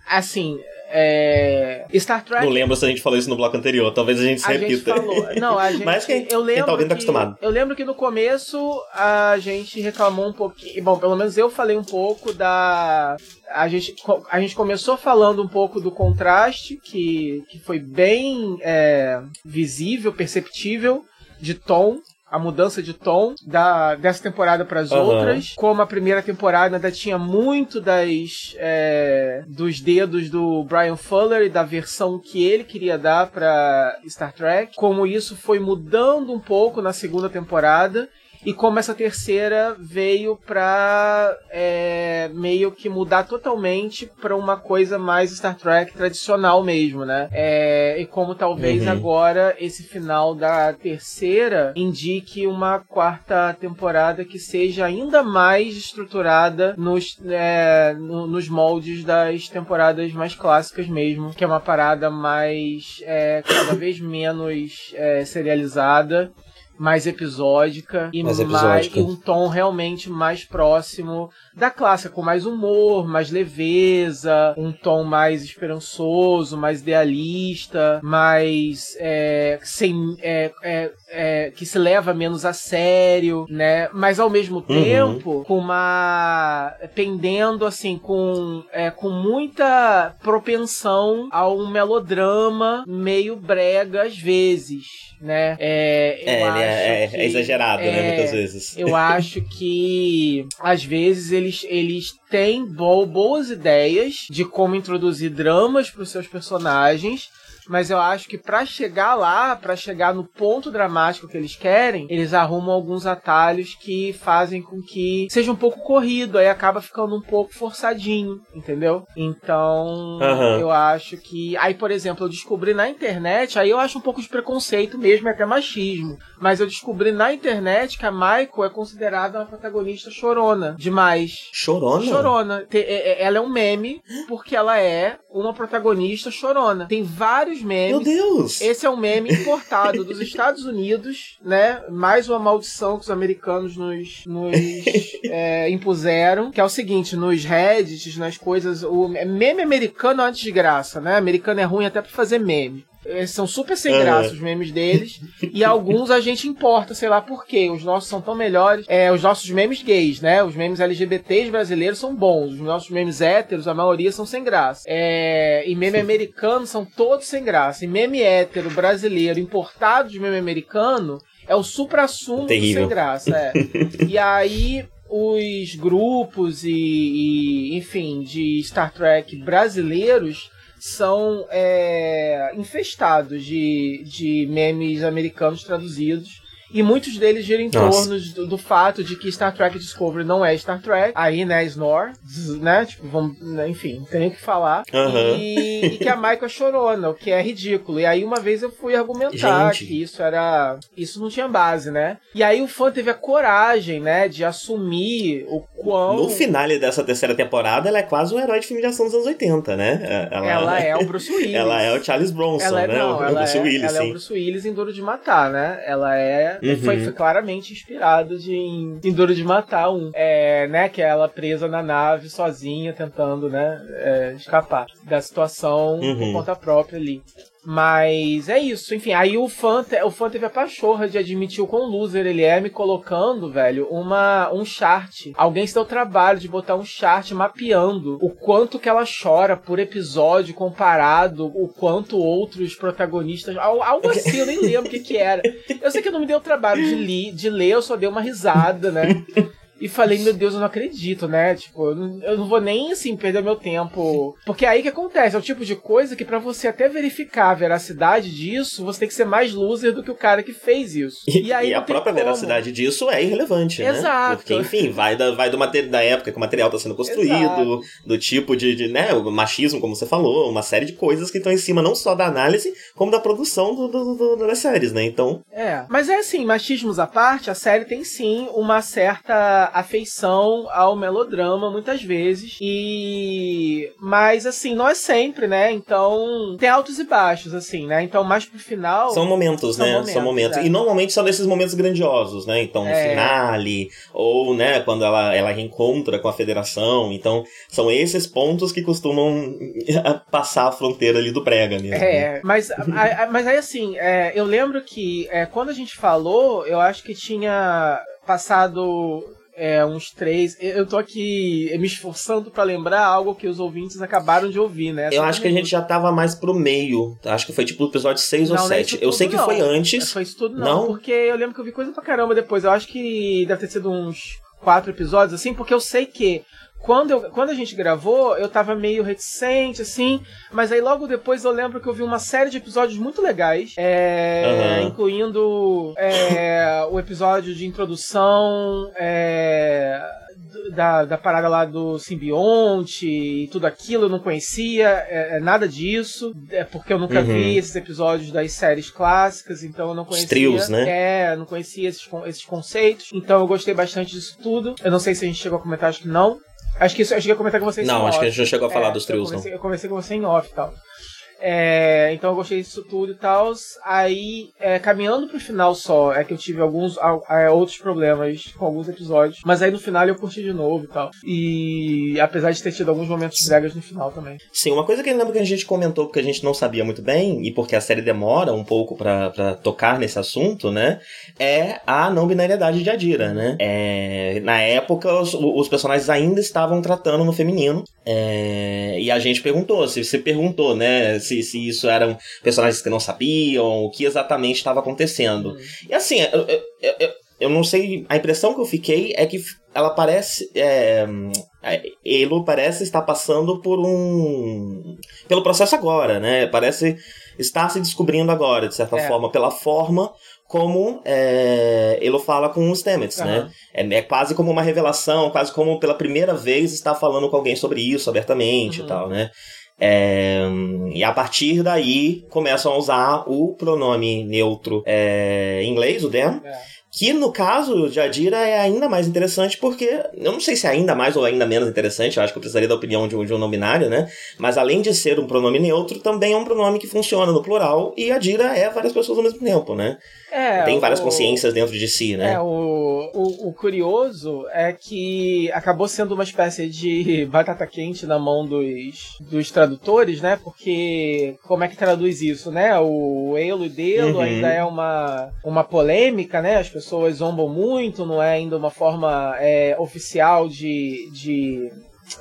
assim, é... Star Trek. Não lembro se a gente falou isso no bloco anterior, talvez a gente se a repita. Gente falou. Não, a gente. Mas quem, eu lembro quem tá ouvindo tá acostumado. Eu lembro que no começo a gente reclamou um pouquinho. Bom, pelo menos eu falei um pouco da. A gente, a gente começou falando um pouco do contraste, que, que foi bem é, visível, perceptível, de tom a mudança de tom da, dessa temporada para as uhum. outras. Como a primeira temporada ainda tinha muito das é, dos dedos do Brian Fuller e da versão que ele queria dar para Star Trek. Como isso foi mudando um pouco na segunda temporada e como essa terceira veio pra é, meio que mudar totalmente pra uma coisa mais Star Trek tradicional mesmo, né? É, e como talvez uhum. agora esse final da terceira indique uma quarta temporada que seja ainda mais estruturada nos, é, no, nos moldes das temporadas mais clássicas mesmo, que é uma parada mais é, cada vez menos é, serializada mais episódica e mais, episódica. mais um tom realmente mais próximo da clássica, com mais humor, mais leveza, um tom mais esperançoso, mais idealista, mais é, sem é, é, é, que se leva menos a sério, né? Mas ao mesmo uhum. tempo com uma pendendo assim com é, com muita propensão a um melodrama meio brega às vezes, né? É, é, é, é, exagerado, né? Muitas vezes. Eu acho que às vezes ele eles, eles têm bo boas ideias de como introduzir dramas para os seus personagens, mas eu acho que para chegar lá, para chegar no ponto dramático que eles querem, eles arrumam alguns atalhos que fazem com que seja um pouco corrido, aí acaba ficando um pouco forçadinho, entendeu? Então, uhum. eu acho que aí, por exemplo, eu descobri na internet, aí eu acho um pouco de preconceito mesmo, até machismo, mas eu descobri na internet que a Michael é considerada uma protagonista chorona demais. Chorona? Chorona. É, é, ela é um meme porque ela é uma protagonista chorona. Tem vários memes. Meu Deus! Esse é um meme importado dos Estados Unidos, né? Mais uma maldição que os americanos nos, nos é, impuseram, que é o seguinte, nos Reddits, nas coisas, o meme americano é uma desgraça, né? Americano é ruim até pra fazer meme. Eles são super sem graça, os memes deles. e alguns a gente importa, sei lá por quê. Os nossos são tão melhores. É, os nossos memes gays, né? Os memes LGBTs brasileiros são bons. Os nossos memes héteros, a maioria são sem graça. É, e meme americano são todos sem graça. E meme hétero brasileiro importado de meme americano é o supra-sumo sem graça. É. e aí os grupos e, e, enfim, de Star Trek brasileiros são é, infestados de, de memes americanos traduzidos e muitos deles giram em torno do, do, fato de que Star Trek Discovery não é Star Trek. Aí, né, Snore, né? Tipo, vamos, né, enfim, não tem nem o que falar. Uhum. E, e, que a Michael chorou, né, o que é ridículo. E aí, uma vez eu fui argumentar Gente. que isso era. Isso não tinha base, né? E aí o fã teve a coragem, né, de assumir o quão. No final dessa terceira temporada, ela é quase um herói de filme de ação dos anos 80, né? Ela, ela é o Bruce Willis. ela é o Charles Bronson, ela é, né? Não, o, ela Bruce é, Willis, ela sim. é o Bruce Willis em Duro de Matar, né? Ela é Uhum. Foi, foi, claramente inspirado de, em, em Duro de Matar um. É, né, que é ela presa na nave sozinha, tentando, né, é, escapar da situação uhum. por conta própria ali. Mas é isso, enfim. Aí o fã, o fã teve a pachorra de admitir o quão loser ele é, me colocando, velho, uma, um chart. Alguém se deu o trabalho de botar um chart mapeando o quanto que ela chora por episódio comparado o quanto outros protagonistas. Algo assim, eu nem lembro o que, que era. Eu sei que eu não me deu o trabalho de, li, de ler, eu só dei uma risada, né? e falei, meu Deus, eu não acredito, né? Tipo, eu não vou nem, assim, perder meu tempo. Porque é aí que acontece, é o tipo de coisa que para você até verificar a veracidade disso, você tem que ser mais loser do que o cara que fez isso. E, e, aí e a própria como. veracidade disso é irrelevante, Exato. né? Exato. Porque, enfim, vai da, vai do material, da época que o material tá sendo construído, Exato. do tipo de, de, né, o machismo, como você falou, uma série de coisas que estão em cima não só da análise, como da produção do, do, do, das séries, né? Então... É, mas é assim, machismos à parte, a série tem sim uma certa afeição ao melodrama muitas vezes e mas assim não é sempre, né? Então tem altos e baixos assim, né? Então mais pro final são momentos, são né? Momentos, são momentos é. e normalmente são nesses momentos grandiosos, né? Então no é. finale ou né quando ela ela reencontra com a Federação, então são esses pontos que costumam passar a fronteira ali do prega mesmo. É, né? mas a, a, mas aí assim é, eu lembro que é, quando a gente falou, eu acho que tinha passado é, uns três. Eu tô aqui me esforçando para lembrar algo que os ouvintes acabaram de ouvir, né? eu acho que a gente já tava mais pro meio. Acho que foi tipo o episódio 6 ou 7. É eu sei que não. foi antes. Foi isso tudo, não, não, Porque eu lembro que eu vi coisa pra caramba depois. Eu acho que deve ter sido uns quatro episódios, assim, porque eu sei que quando, eu, quando a gente gravou, eu tava meio reticente, assim, mas aí logo depois eu lembro que eu vi uma série de episódios muito legais, é, uhum. incluindo é, o episódio de introdução, é, da, da parada lá do simbionte e tudo aquilo, eu não conhecia é, é nada disso, é porque eu nunca uhum. vi esses episódios das séries clássicas, então eu não conhecia. Os trios, né? É, não conhecia esses, esses conceitos, então eu gostei bastante disso tudo. Eu não sei se a gente chegou a comentar, acho que não. Acho que isso, eu cheguei a comentar com vocês Não, acho off. que a gente já chegou a falar é, dos trios, eu não. Eu conversei com você em off e tal. É, então eu gostei disso tudo e tal. Aí, é, caminhando pro final só, é que eu tive alguns é, outros problemas com alguns episódios. Mas aí no final eu curti de novo e tal. E apesar de ter tido alguns momentos bregas no final também. Sim, uma coisa que eu lembro que a gente comentou porque a gente não sabia muito bem, e porque a série demora um pouco para tocar nesse assunto, né? É a não binariedade de Adira, né? É, na época, os, os personagens ainda estavam tratando no feminino. É, e a gente perguntou, se você perguntou, né? Se, se isso eram personagens que não sabiam, o que exatamente estava acontecendo. Uhum. E assim, eu, eu, eu, eu, não sei, a impressão que eu fiquei é que ela parece. É, Elo parece estar passando por um. pelo processo agora, né? Parece estar se descobrindo agora, de certa é. forma, pela forma como é, Elo fala com os Stamets, uhum. né? É, é, quase como uma revelação, quase como pela primeira vez está falando com alguém sobre isso abertamente uhum. e tal, né? É, e a partir daí começam a usar o pronome neutro é, em inglês, o them. É. Que no caso de Adira é ainda mais interessante porque, eu não sei se é ainda mais ou ainda menos interessante, eu acho que eu precisaria da opinião de um, de um não binário, né? Mas além de ser um pronome neutro, também é um pronome que funciona no plural e Adira é várias pessoas ao mesmo tempo, né? É, Tem várias o, consciências dentro de si, né? É, o, o, o, curioso é que acabou sendo uma espécie de batata quente na mão dos, dos tradutores, né? Porque como é que traduz isso, né? O elo e delo uhum. ainda é uma, uma polêmica, né? As pessoas zombam muito, não é ainda uma forma é, oficial de, de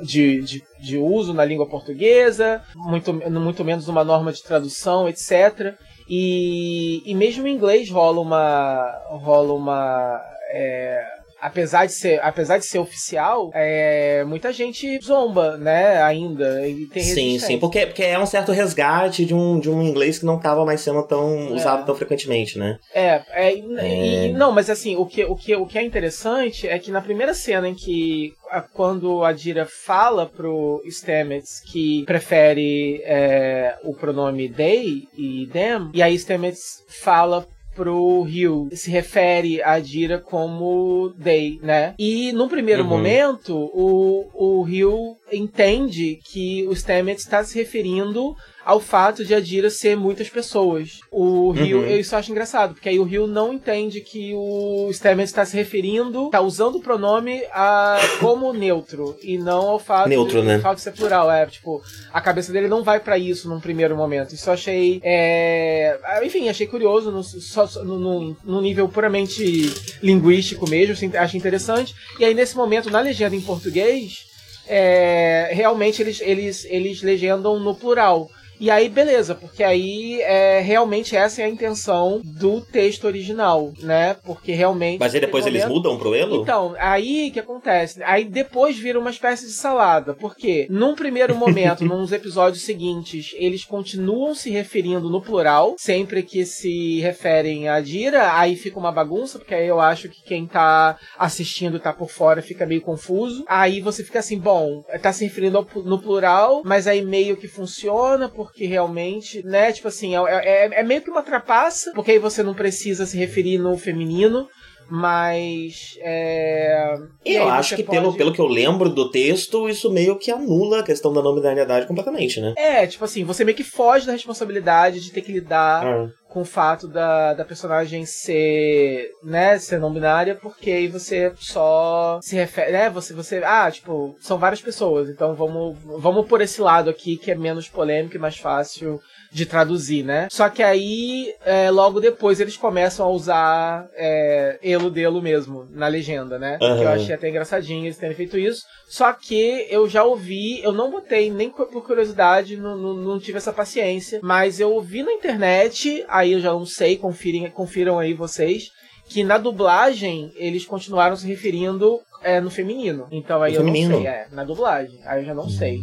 de, de, de, uso na língua portuguesa, muito, muito menos uma norma de tradução, etc. E, e mesmo em inglês rola uma. rola uma. É, apesar de ser, apesar de ser oficial, é, muita gente zomba, né, ainda. E tem sim, sim, porque, porque é um certo resgate de um, de um inglês que não estava mais sendo tão é. usado tão frequentemente, né? É, é, e, é. não, mas assim, o que, o, que, o que é interessante é que na primeira cena em que quando a Dira fala pro Stamets que prefere é, o pronome they e them, e aí Stamets fala pro Ryu se refere a Dira como they, né? E no primeiro uhum. momento, o, o Ryu entende que o Stamets está se referindo ao fato de Adira ser muitas pessoas. O Rio, uhum. eu isso acho engraçado, porque aí o Rio não entende que o Stamets está se referindo, está usando o pronome a, como neutro e não ao fato, neutro, de, né? fato de ser plural. É, tipo, a cabeça dele não vai para isso num primeiro momento. Isso eu achei, é, enfim, achei curioso no, só, no, no, no nível puramente linguístico mesmo, assim, achei interessante. E aí nesse momento na legenda em português é, realmente eles, eles, eles legendam no plural. E aí, beleza, porque aí é, realmente essa é a intenção do texto original, né? Porque realmente. Mas aí depois eles mudam pro Elo? Então, aí que acontece? Aí depois vira uma espécie de salada. Porque num primeiro momento, nos episódios seguintes, eles continuam se referindo no plural, sempre que se referem a Dira, aí fica uma bagunça, porque aí eu acho que quem tá assistindo tá por fora fica meio confuso. Aí você fica assim, bom, tá se referindo ao, no plural, mas aí meio que funciona, porque porque realmente, né, tipo assim, é, é, é meio que uma trapaça, porque aí você não precisa se referir no feminino, mas. É... Eu acho que, pode... pelo, pelo que eu lembro do texto, isso meio que anula a questão da nominalidade completamente, né? É, tipo assim, você meio que foge da responsabilidade de ter que lidar é. Com o fato da, da personagem ser, né, ser não binária, porque aí você só se refere, né, você, você, ah, tipo, são várias pessoas, então vamos, vamos por esse lado aqui que é menos polêmico e mais fácil de traduzir, né? Só que aí, é, logo depois, eles começam a usar é, elo delo mesmo na legenda, né? Uhum. Que eu achei até engraçadinho eles terem feito isso. Só que eu já ouvi, eu não botei nem por curiosidade, não, não, não tive essa paciência, mas eu ouvi na internet, aí eu já não sei, confirem, confiram aí vocês, que na dublagem eles continuaram se referindo é, no feminino. Então aí no eu feminino. não sei, é, na dublagem. Aí eu já não sei.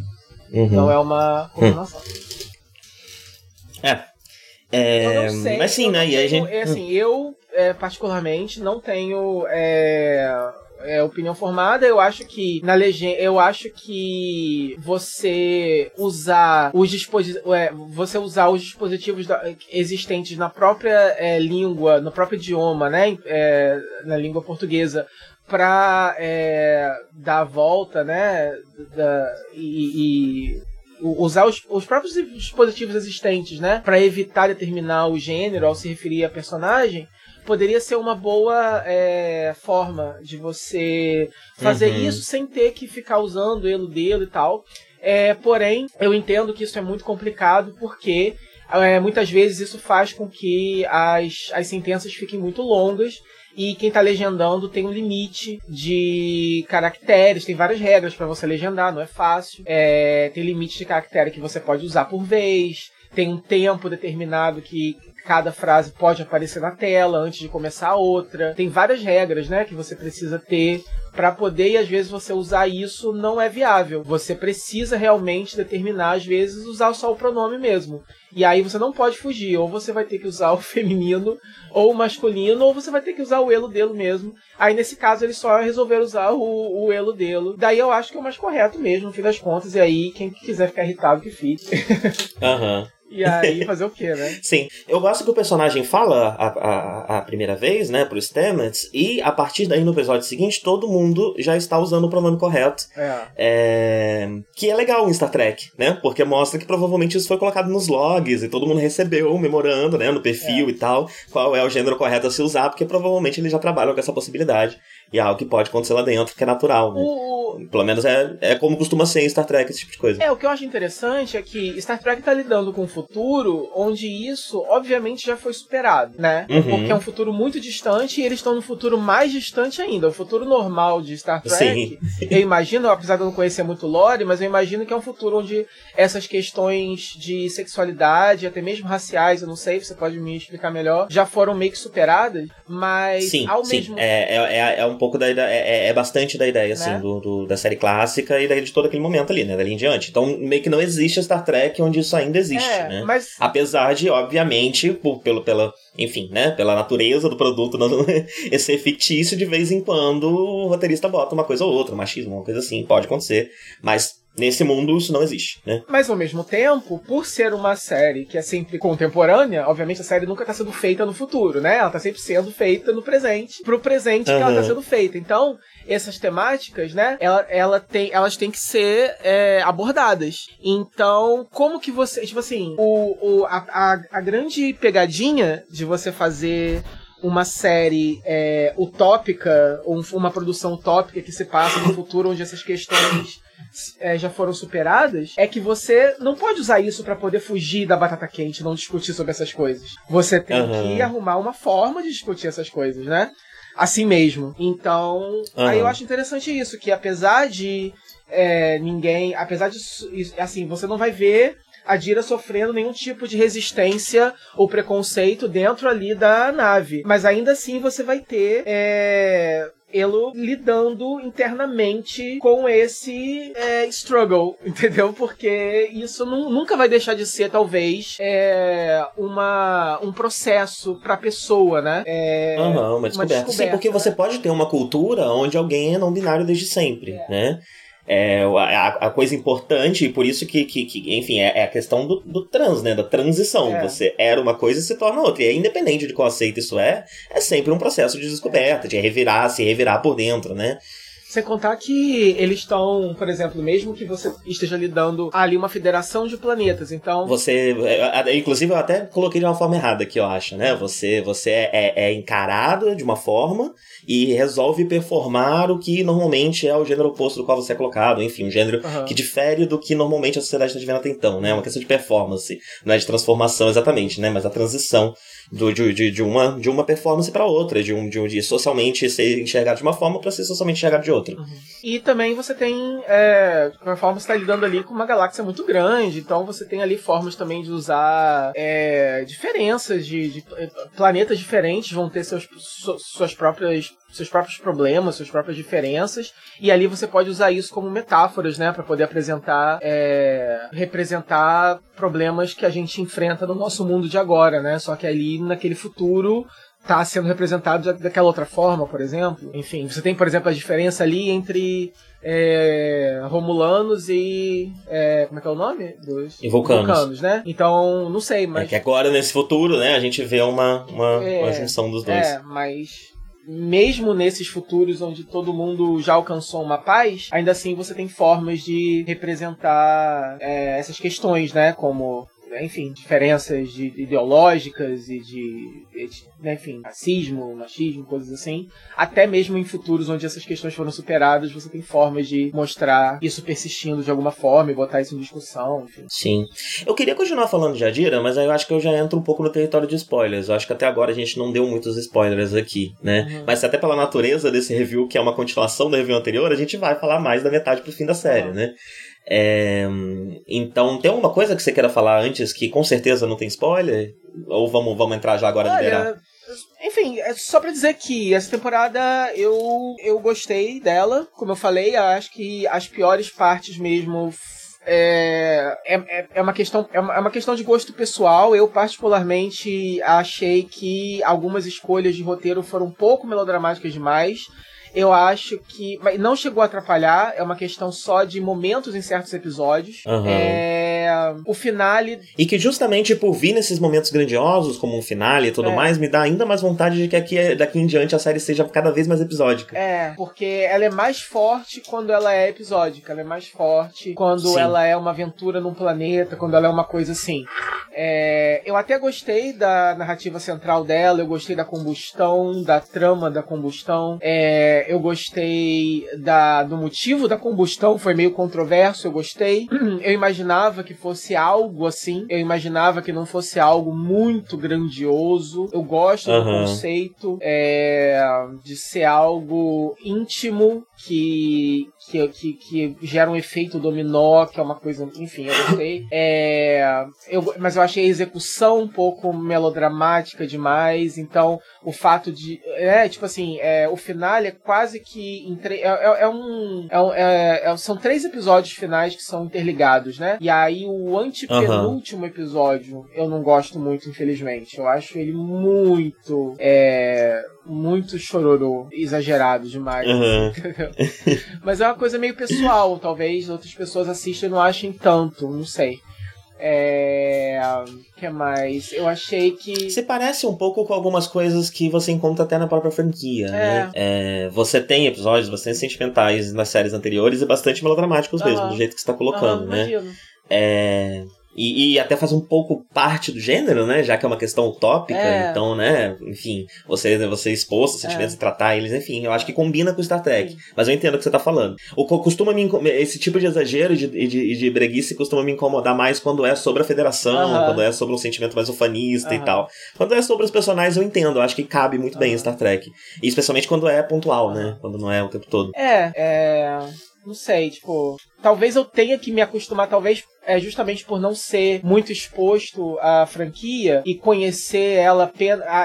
Uhum. Então é uma confirmação. É. é sei, mas sim, né? Tenho, e a gente... É assim, eu, é, particularmente, não tenho. É, é, opinião formada, eu acho que na legenda, eu acho que você usar os dispositivos, é, você usar os dispositivos da, existentes na própria é, língua, no próprio idioma, né, é, na língua portuguesa, para é, dar a volta, né, da, e, e usar os, os próprios dispositivos existentes, né, para evitar determinar o gênero ao se referir a personagem, poderia ser uma boa é, forma de você fazer uhum. isso sem ter que ficar usando ele dele e tal. É, porém, eu entendo que isso é muito complicado porque é, muitas vezes isso faz com que as, as sentenças fiquem muito longas e quem está legendando tem um limite de caracteres, tem várias regras para você legendar, não é fácil. É, tem limite de caractere que você pode usar por vez, tem um tempo determinado que cada frase pode aparecer na tela antes de começar a outra. Tem várias regras, né, que você precisa ter para poder e às vezes você usar isso não é viável. Você precisa realmente determinar às vezes usar só o pronome mesmo. E aí você não pode fugir, ou você vai ter que usar o feminino ou o masculino, ou você vai ter que usar o elo dele mesmo. Aí nesse caso eles só resolveram usar o, o elo dele. Daí eu acho que é o mais correto mesmo, no fim das contas. E aí quem quiser ficar irritado que fique. Aham. uhum. E aí fazer o quê, né? Sim. Eu gosto que o personagem fala a, a, a primeira vez, né, pro Stamets, e a partir daí no episódio seguinte, todo mundo já está usando o pronome correto. É. é. Que é legal em Star Trek, né? Porque mostra que provavelmente isso foi colocado nos logs e todo mundo recebeu memorando, né, no perfil é. e tal, qual é o gênero correto a se usar, porque provavelmente eles já trabalham com essa possibilidade. E é algo que pode acontecer lá dentro, que é natural, né? O... Pelo menos é, é como costuma ser em Star Trek, esse tipo de coisa. É, o que eu acho interessante é que Star Trek tá lidando com o futuro onde isso, obviamente, já foi superado, né? Uhum. Porque é um futuro muito distante e eles estão no futuro mais distante ainda. O futuro normal de Star Trek, Sim. eu imagino, apesar de eu não conhecer muito lore, mas eu imagino que é um futuro onde essas questões de sexualidade, até mesmo raciais, eu não sei, você pode me explicar melhor, já foram meio que superadas, mas sim, ao sim. mesmo é, é, é, é um pouco da ideia, é, é, é bastante da ideia, assim, né? do, do, da série clássica e de todo aquele momento ali, né, dali em diante. Então, meio que não existe Star Trek onde isso ainda existe, é, né? Mas... Apesar de, obviamente, por, pelo, pela, enfim, né, pela natureza do produto não, ser fictício, de vez em quando o roteirista bota uma coisa ou outra, machismo, uma coisa assim, pode acontecer, mas Nesse mundo isso não existe, né? Mas ao mesmo tempo, por ser uma série que é sempre contemporânea, obviamente a série nunca está sendo feita no futuro, né? Ela está sempre sendo feita no presente, pro presente uhum. que ela está sendo feita. Então, essas temáticas, né? Ela, ela tem, elas têm que ser é, abordadas. Então, como que você. Tipo assim, o, o, a, a, a grande pegadinha de você fazer uma série é, utópica, ou uma produção utópica que se passa no futuro onde essas questões é, já foram superadas, é que você não pode usar isso para poder fugir da batata quente, não discutir sobre essas coisas. Você tem uhum. que arrumar uma forma de discutir essas coisas, né? Assim mesmo. Então, uhum. aí eu acho interessante isso, que apesar de é, ninguém, apesar de assim, você não vai ver a Dira sofrendo nenhum tipo de resistência ou preconceito dentro ali da nave. Mas ainda assim você vai ter é, ele lidando internamente com esse é, struggle, entendeu? Porque isso nunca vai deixar de ser, talvez, é, uma, um processo pra pessoa, né? É, uhum, uma, descoberta. uma descoberta. Sim, porque você pode ter uma cultura onde alguém é não binário desde sempre, é. né? É, a, a, coisa importante, e por isso que, que, que enfim, é, é, a questão do, do trans, né? Da transição. É. Você era uma coisa e se torna outra. E é independente de qual aceito isso é, é sempre um processo de descoberta, de revirar, se revirar por dentro, né? Sem contar que eles estão, por exemplo, mesmo que você esteja lidando ali uma federação de planetas, então. Você. É, inclusive, eu até coloquei de uma forma errada aqui, eu acho, né? Você, você é, é, é encarado de uma forma e resolve performar o que normalmente é o gênero oposto do qual você é colocado. Enfim, um gênero uhum. que difere do que normalmente a sociedade está vivendo até então, né? É uma questão de performance, não é de transformação exatamente, né? Mas a transição do, de, de, de, uma, de uma performance para outra, de um, de um de socialmente ser enxergado de uma forma para ser socialmente enxergado de outra. Uhum. E também você tem, é, de qualquer forma, você está lidando ali com uma galáxia muito grande, então você tem ali formas também de usar é, diferenças de, de, planetas diferentes vão ter seus, suas próprias seus próprios problemas, suas próprias diferenças, e ali você pode usar isso como metáforas, né, para poder apresentar, é, representar problemas que a gente enfrenta no nosso mundo de agora, né? Só que ali naquele futuro tá sendo representado daquela outra forma, por exemplo. Enfim, você tem, por exemplo, a diferença ali entre é, Romulanos e. É, como é que é o nome? Dos vulcanos. vulcanos. né? Então, não sei, mas. É que agora, nesse futuro, né, a gente vê uma, uma, é, uma junção dos dois. É, mas mesmo nesses futuros onde todo mundo já alcançou uma paz, ainda assim você tem formas de representar é, essas questões, né? Como enfim, diferenças de, ideológicas e de, né, enfim, racismo, machismo, coisas assim. Até mesmo em futuros onde essas questões foram superadas, você tem formas de mostrar isso persistindo de alguma forma e botar isso em discussão, enfim. Sim. Eu queria continuar falando de Adira, mas aí eu acho que eu já entro um pouco no território de spoilers. Eu acho que até agora a gente não deu muitos spoilers aqui, né? Uhum. Mas até pela natureza desse review, que é uma continuação do review anterior, a gente vai falar mais da metade pro fim da série, uhum. né? É, então, tem alguma coisa que você queira falar antes que com certeza não tem spoiler? Ou vamos, vamos entrar já agora Olha, liberar? Enfim, é só pra dizer que essa temporada eu, eu gostei dela. Como eu falei, acho que as piores partes mesmo é, é, é, uma questão, é, uma, é uma questão de gosto pessoal. Eu, particularmente, achei que algumas escolhas de roteiro foram um pouco melodramáticas demais. Eu acho que. Mas não chegou a atrapalhar, é uma questão só de momentos em certos episódios. Uhum. É, o finale. E que justamente por vir nesses momentos grandiosos, como um finale e tudo é. mais, me dá ainda mais vontade de que aqui, daqui em diante a série seja cada vez mais episódica. É, porque ela é mais forte quando ela é episódica, ela é mais forte quando Sim. ela é uma aventura num planeta, quando ela é uma coisa assim. É, eu até gostei da narrativa central dela, eu gostei da combustão, da trama da combustão. É, eu gostei da, do motivo da combustão, foi meio controverso, eu gostei. Eu imaginava que fosse algo assim, eu imaginava que não fosse algo muito grandioso. Eu gosto uhum. do conceito é, de ser algo íntimo que, que, que, que, gera um efeito dominó, que é uma coisa, enfim, eu gostei. É, eu, mas eu achei a execução um pouco melodramática demais, então o fato de. É, tipo assim, é, o final é quase que. Entre, é, é, é, um. É, é, são três episódios finais que são interligados, né? E aí o antepenúltimo uhum. episódio eu não gosto muito, infelizmente. Eu acho ele muito. É, muito chororô, exagerado demais. Uhum. Assim, Mas é uma coisa meio pessoal, talvez outras pessoas assistem e não achem tanto, não sei. É. que mais? Eu achei que. Se parece um pouco com algumas coisas que você encontra até na própria franquia, é. né? É, você tem episódios bastante sentimentais nas séries anteriores e bastante melodramáticos uhum. mesmo, do jeito que você tá colocando, uhum, né? Imagino. É. E, e, até faz um pouco parte do gênero, né? Já que é uma questão utópica. É. Então, né? Enfim, você, você expor seus sentimentos é. e tratar eles, enfim, eu acho que combina com Star Trek. Sim. Mas eu entendo o que você tá falando. O costuma me Esse tipo de exagero e de, de, de breguice costuma me incomodar mais quando é sobre a federação, uh -huh. quando é sobre um sentimento mais ufanista uh -huh. e tal. Quando é sobre os personagens, eu entendo. Eu acho que cabe muito uh -huh. bem em Star Trek. E especialmente quando é pontual, né? Quando não é o tempo todo. É, é. Não sei, tipo. Talvez eu tenha que me acostumar, talvez é justamente por não ser muito exposto à franquia e conhecer ela.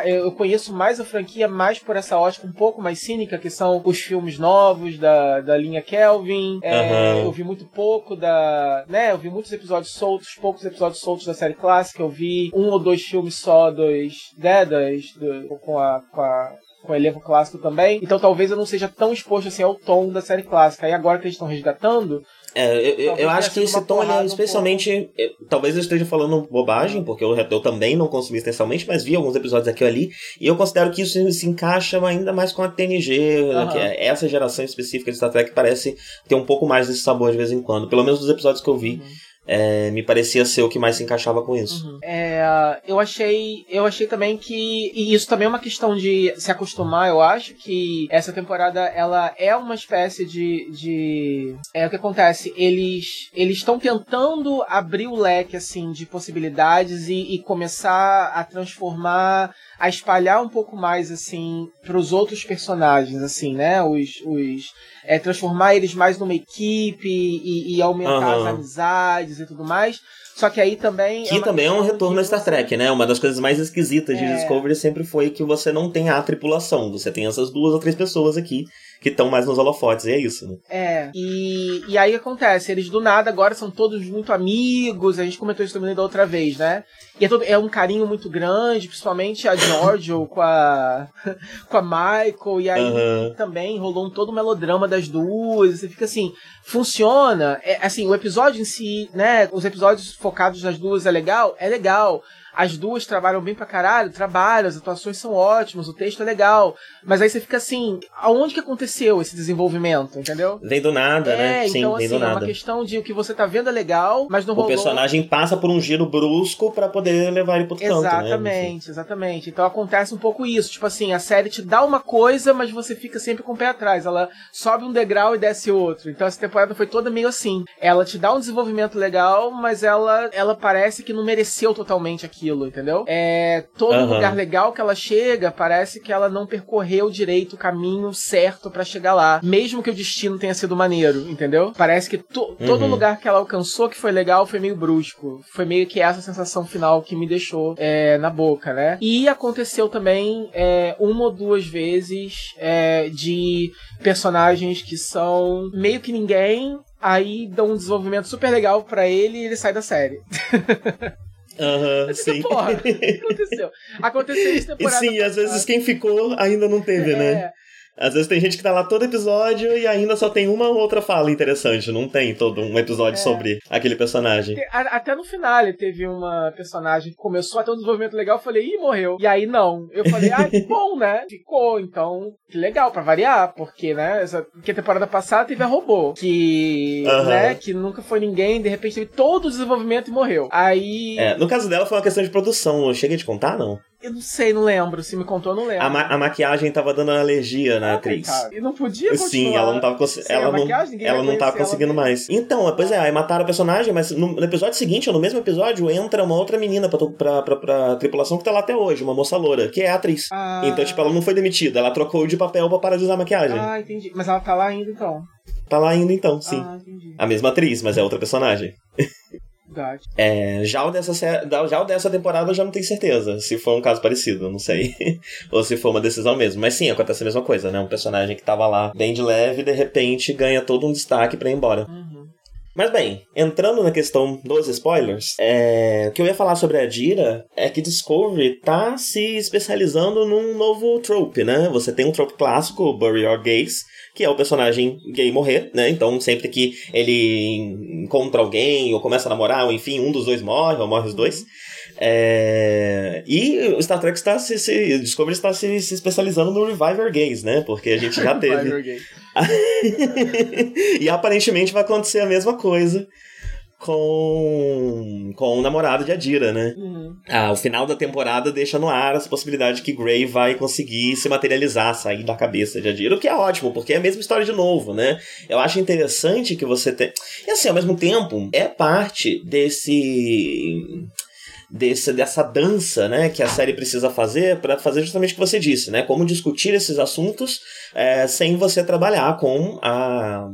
Eu conheço mais a franquia mais por essa ótica um pouco mais cínica, que são os filmes novos da, da linha Kelvin. É, uhum. Eu vi muito pouco da. né? Eu vi muitos episódios soltos, poucos episódios soltos da série clássica. Eu vi um ou dois filmes só dos. Né, das, do, com a. Com a com o elenco clássico também. Então talvez eu não seja tão exposto assim ao tom da série clássica. E agora que eles estão resgatando, é, eu, eu acho que esse tom, ele é especialmente. Um talvez eu esteja falando bobagem, porque eu, eu também não consumi extensamente, mas vi alguns episódios aqui e ali, e eu considero que isso se encaixa ainda mais com a TNG, uhum. que é essa geração específica de Star Trek parece ter um pouco mais desse sabor de vez em quando, pelo menos dos episódios que eu vi. Uhum é, me parecia ser o que mais se encaixava com isso. Uhum. É, eu achei, eu achei também que e isso também é uma questão de se acostumar. Eu acho que essa temporada ela é uma espécie de, de é o que acontece. Eles eles estão tentando abrir o leque assim de possibilidades e, e começar a transformar a espalhar um pouco mais assim para os outros personagens assim né os, os é, transformar eles mais numa equipe e, e aumentar uhum. as amizades e tudo mais só que aí também. Que é também é um retorno a Star Trek, né? Uma das coisas mais esquisitas de é... Discovery sempre foi que você não tem a tripulação. Você tem essas duas ou três pessoas aqui que estão mais nos holofotes, e é isso, né? É, e, e aí acontece, eles do nada agora são todos muito amigos, a gente comentou isso também da outra vez, né? E é, todo, é um carinho muito grande, principalmente a Giorgio com a com a Michael, e aí uhum. também rolou um todo um melodrama das duas, você fica assim, funciona, é, assim, o episódio em si, né, os episódios focados nas duas é legal, é legal, as duas trabalham bem pra caralho, trabalham, as atuações são ótimas, o texto é legal. Mas aí você fica assim, aonde que aconteceu esse desenvolvimento, entendeu? Vem do nada, é, né? Sim, então, vem assim, do nada. é uma questão de o que você tá vendo é legal, mas não o rolou... O personagem passa por um giro brusco para poder levar ele pro canto, né? Exatamente, né? exatamente. Então acontece um pouco isso. Tipo assim, a série te dá uma coisa, mas você fica sempre com o pé atrás. Ela sobe um degrau e desce outro. Então essa temporada foi toda meio assim. Ela te dá um desenvolvimento legal, mas ela, ela parece que não mereceu totalmente aquilo aquilo, entendeu? É, todo uhum. lugar legal que ela chega, parece que ela não percorreu direito o caminho certo para chegar lá, mesmo que o destino tenha sido maneiro, entendeu? Parece que to, uhum. todo lugar que ela alcançou que foi legal foi meio brusco. Foi meio que essa sensação final que me deixou é, na boca, né? E aconteceu também é, uma ou duas vezes é, de personagens que são meio que ninguém, aí dão um desenvolvimento super legal para ele e ele sai da série. Aham, uhum, sim. Porra, o que aconteceu? Aconteceu isso temporada. E sim, às vezes quem ficou ainda não teve, né? é. né? Às vezes tem gente que tá lá todo episódio e ainda só tem uma ou outra fala interessante, não tem todo um episódio é. sobre aquele personagem. Até no final teve uma personagem que começou a ter um desenvolvimento legal, eu falei, ih, morreu. E aí não. Eu falei, ah, que bom, né? Ficou, então, que legal, pra variar, porque, né, essa, porque a temporada passada teve a robô, que, né, que nunca foi ninguém, de repente teve todo o desenvolvimento e morreu. Aí. É, no caso dela foi uma questão de produção, eu cheguei a te contar, não? Eu não sei, não lembro. Se me contou, não lembro. A, ma a maquiagem tava dando alergia na ah, atriz. Cara. E não podia continuar. Sim, ela não tava, ela não, ela não tava conseguindo ela mais. Então, pois é, aí mataram a personagem, mas no, episódio seguinte, ou no mesmo episódio, entra uma outra menina pra, pra, pra, pra, tripulação que tá lá até hoje, uma moça loura, que é a atriz. Ah. Então, tipo, ela não foi demitida, ela trocou de papel pra parar de usar a maquiagem. Ah, entendi. Mas ela tá lá ainda então. Tá lá ainda então, sim. Ah, entendi. A mesma atriz, mas é outra personagem. É, já, o dessa, já o dessa temporada eu já não tenho certeza se foi um caso parecido, não sei. Ou se foi uma decisão mesmo. Mas sim, acontece a mesma coisa, né? Um personagem que tava lá bem de leve, de repente ganha todo um destaque para ir embora. Uhum. Mas bem, entrando na questão dos spoilers, é... o que eu ia falar sobre a Dira é que Discovery tá se especializando num novo trope, né? Você tem um trope clássico, Bury Your Gays, que é o personagem gay morrer, né? Então, sempre que ele encontra alguém ou começa a namorar, ou enfim, um dos dois morre, ou morre os dois. É... E o Star Trek está se, se Discovery está se, se, especializando no Reviver Gays, né? Porque a gente já teve. e aparentemente vai acontecer a mesma coisa com, com o namorado de Adira, né? Uhum. Ah, o final da temporada deixa no ar essa possibilidade que Gray vai conseguir se materializar, sair da cabeça de Adira, o que é ótimo, porque é a mesma história de novo, né? Eu acho interessante que você tem. E assim, ao mesmo tempo, é parte desse desse, dessa dança né, que a série precisa fazer para fazer justamente o que você disse, né? Como discutir esses assuntos é, sem você trabalhar com a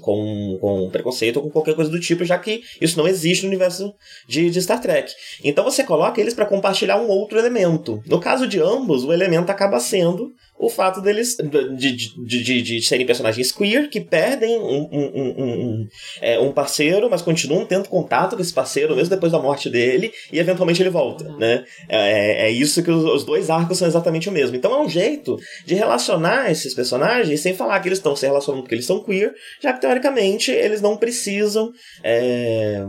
com, com preconceito ou com qualquer coisa do tipo, já que isso não existe no universo de, de Star Trek. Então você coloca eles para compartilhar um outro elemento. No caso de ambos, o elemento acaba sendo o fato deles de, de, de, de, serem personagens queer que perdem um, um, um, um, é, um parceiro, mas continuam tendo contato com esse parceiro mesmo depois da morte dele e eventualmente ele volta, né? É, é isso que os, os, dois arcos são exatamente o mesmo. Então é um jeito de relacionar esses personagens sem falar que eles estão se relacionando porque eles são queer, já que teoricamente eles não precisam é,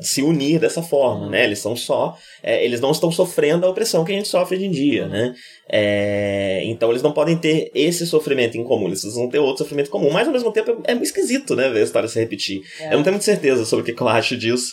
se unir dessa forma, né? Eles são só, é, eles não estão sofrendo a opressão que a gente sofre hoje em dia, né? É, então eles não podem ter esse sofrimento em comum, eles precisam ter outro sofrimento comum. Mas ao mesmo tempo é, muito esquisito, né? Ver a história se repetir. É. Eu não tenho muita certeza sobre o que eu acho disso.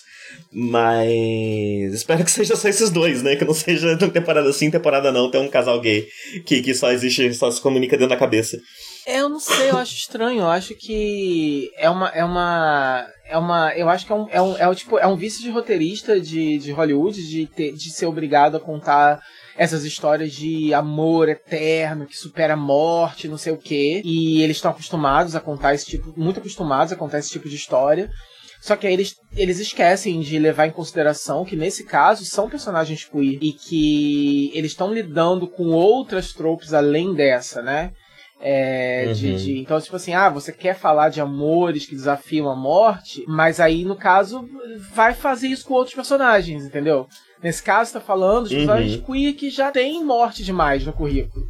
Mas espero que seja só esses dois, né? Que não seja temporada sim, temporada não, tem um casal gay que, que só existe, só se comunica dentro da cabeça. É, eu não sei, eu acho estranho. Eu acho que é uma. É uma. É uma. Eu acho que é um. É um, é um, tipo, é um vício de roteirista de, de Hollywood de, ter, de ser obrigado a contar essas histórias de amor eterno que supera a morte, não sei o quê. E eles estão acostumados a contar esse tipo, muito acostumados a contar esse tipo de história. Só que aí eles, eles esquecem de levar em consideração que, nesse caso, são personagens queer e que eles estão lidando com outras tropes além dessa, né? É, uhum. de, de, então, tipo assim, ah, você quer falar de amores que desafiam a morte, mas aí, no caso, vai fazer isso com outros personagens, entendeu? Nesse caso, tá falando de personagens uhum. queer que já tem morte demais no currículo.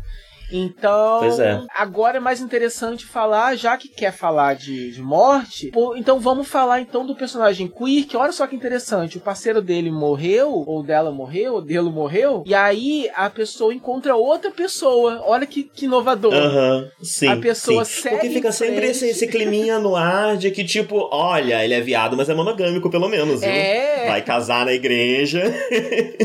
Então, é. agora é mais interessante falar, já que quer falar de, de morte, pô, então vamos falar então do personagem queer, que olha só que interessante, o parceiro dele morreu, ou dela morreu, ou dele morreu, e aí a pessoa encontra outra pessoa. Olha que, que inovador. Uhum, sim. A pessoa sim. Porque fica sempre esse, esse climinha no ar de que, tipo, olha, ele é viado, mas é monogâmico, pelo menos, viu? É. Vai casar na igreja.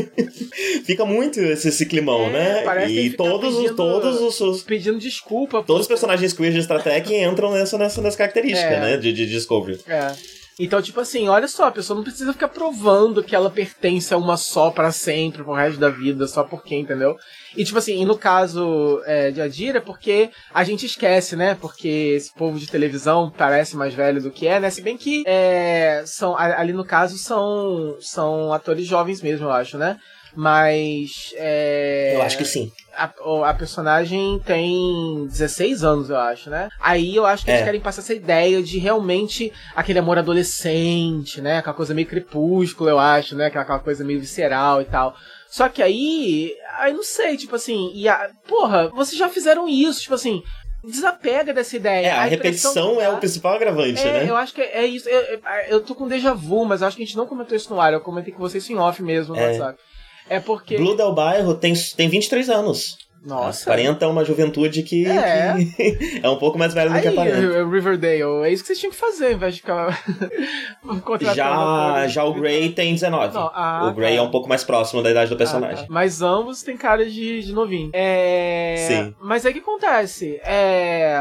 fica muito esse, esse climão, é, né? E todos, pedindo... todos todos os. Pedindo desculpa. Todos os personagens queer de Star Trek entram nessa, nessa, nessa característica, é. né? De, de Discovery. É. Então, tipo assim, olha só, a pessoa não precisa ficar provando que ela pertence a uma só para sempre, pro resto da vida, só porque, entendeu? E, tipo assim, e no caso é, de Adira, é porque a gente esquece, né? Porque esse povo de televisão parece mais velho do que é, né? Se bem que é, são, ali no caso são, são atores jovens mesmo, eu acho, né? Mas. É... Eu acho que sim. A, a, personagem tem 16 anos, eu acho, né? Aí eu acho que é. eles querem passar essa ideia de realmente aquele amor adolescente, né? Aquela coisa meio crepúsculo, eu acho, né? Aquela coisa meio visceral e tal. Só que aí. Aí não sei, tipo assim. E a, porra, vocês já fizeram isso, tipo assim desapega dessa ideia. É, a, a repetição é o principal agravante, é, né? Eu acho que é isso. Eu, eu, eu, tô com déjà vu, mas acho que a gente não comentou isso no ar. Eu comentei com vocês em off mesmo no é. WhatsApp. É porque. Blue Del Bairro tem, tem 23 anos. Nossa. 40 é uma juventude que é, que é um pouco mais velha do que aparenta. Riverdale, é isso que vocês tinham que fazer, ao invés de ficar já, já o Gray tem 19. Não, ah, o Gray tá. é um pouco mais próximo da idade do personagem. Ah, tá. Mas ambos têm cara de, de novinho. É... Sim. Mas aí o que acontece? É...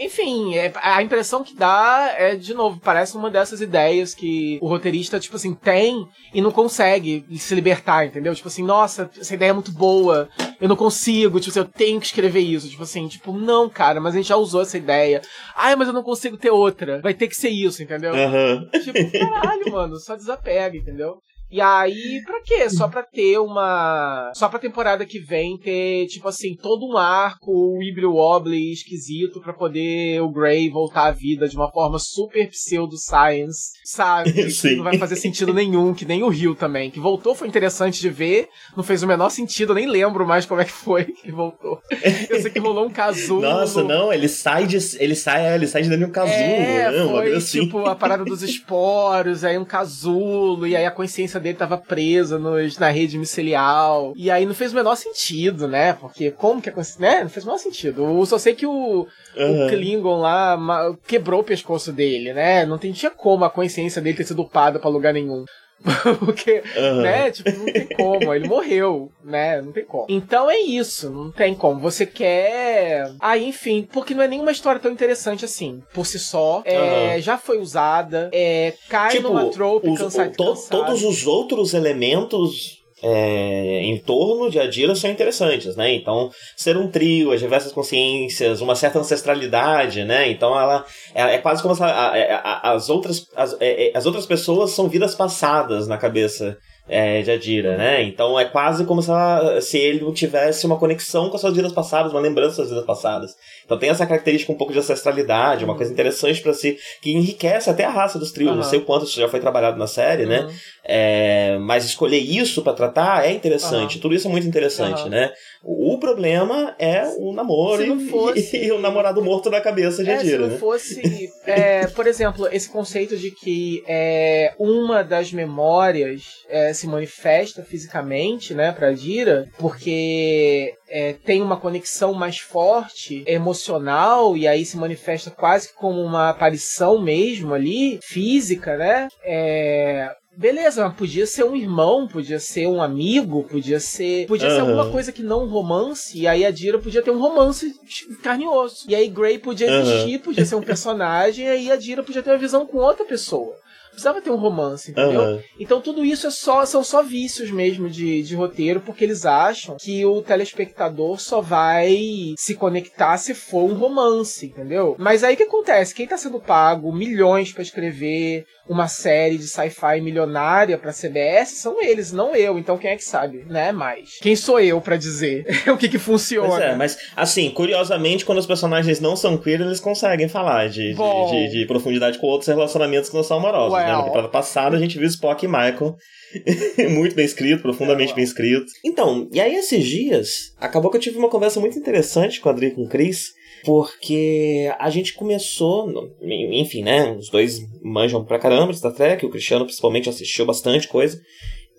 Enfim, é... a impressão que dá é, de novo, parece uma dessas ideias que o roteirista, tipo assim, tem e não consegue se libertar, entendeu? Tipo assim, nossa, essa ideia é muito boa, eu não consigo, tipo assim, eu tenho que escrever isso. Tipo assim, tipo, não, cara, mas a gente já usou essa ideia. Ai, mas eu não consigo ter outra. Vai ter que ser isso, entendeu? Uhum. Tipo, caralho, mano, só desapega, entendeu? E aí, pra quê? Só pra ter uma. Só pra temporada que vem ter, tipo assim, todo um arco Wibbly Wobbly esquisito pra poder o Grey voltar à vida de uma forma super pseudo-science, sabe? Sim. Que não vai fazer sentido nenhum, que nem o Rio também. Que voltou foi interessante de ver, não fez o menor sentido, eu nem lembro mais como é que foi que voltou. Eu sei que rolou um casulo. Nossa, não, ele sai de. Ele sai, ele sai de dentro de um casulo, é, né? Foi, assim. tipo, a parada dos esporos, aí um casulo, e aí a consciência dele tava presa nos, na rede micelial. E aí não fez o menor sentido, né? Porque como que é. Né? Não fez o menor sentido. Eu só sei que o, uhum. o Klingon lá quebrou o pescoço dele, né? Não tinha como a consciência dele ter sido upada pra lugar nenhum. Porque, uhum. né, tipo, não tem como, ele morreu, né, não tem como. Então é isso, não tem como. Você quer. Aí, ah, enfim, porque não é nenhuma história tão interessante assim, por si só. É, uhum. Já foi usada, é, cai tipo, numa trope os, to, Todos os outros elementos é, em torno de Adira são interessantes, né? Então, ser um trio, as diversas consciências, uma certa ancestralidade, né? Então, ela, ela é quase como se as outras as, é, é, as outras pessoas são vidas passadas na cabeça é, de Adira, né? Então é quase como se, ela, se ele tivesse uma conexão com as suas vidas passadas, uma lembrança das vidas passadas. Então tem essa característica um pouco de ancestralidade, uma coisa interessante para si, que enriquece até a raça dos trios. Uhum. Não sei o quanto isso já foi trabalhado na série, né? uhum. né? É, mas escolher isso para tratar é interessante. Uhum. Tudo isso é muito interessante, né? O problema é o namoro e, fosse... e, o namorado morto na cabeça de é, Adira. Se não né? fosse, é, por exemplo, esse conceito de que é, uma das memórias é, se manifesta fisicamente, né, para Adira, porque é, tem uma conexão mais forte, emocional, e aí se manifesta quase como uma aparição mesmo ali, física, né? É, Beleza, mas podia ser um irmão, podia ser um amigo, podia ser. Podia uhum. ser alguma coisa que não um romance. E aí a Dira podia ter um romance carne e osso. E aí Grey podia existir, uhum. podia ser um personagem, e aí a Dira podia ter uma visão com outra pessoa precisava ter um romance, entendeu? Uhum. Então tudo isso é só, são só vícios mesmo de, de roteiro, porque eles acham que o telespectador só vai se conectar se for um romance, entendeu? Mas aí o que acontece? Quem tá sendo pago milhões para escrever uma série de sci-fi milionária pra CBS são eles, não eu. Então quem é que sabe, né? Mais. Quem sou eu para dizer o que que funciona? Pois é, mas assim, curiosamente, quando os personagens não são queer, eles conseguem falar de, de, de, de, profundidade com outros relacionamentos que não são amorosos. Well. Né? Na temporada passada a gente viu Spock e Michael. muito bem escrito, profundamente bem escrito. Então, e aí esses dias, acabou que eu tive uma conversa muito interessante com a Adri e com o Chris porque a gente começou, enfim, né? Os dois manjam pra caramba de Star Trek, o Cristiano principalmente assistiu bastante coisa.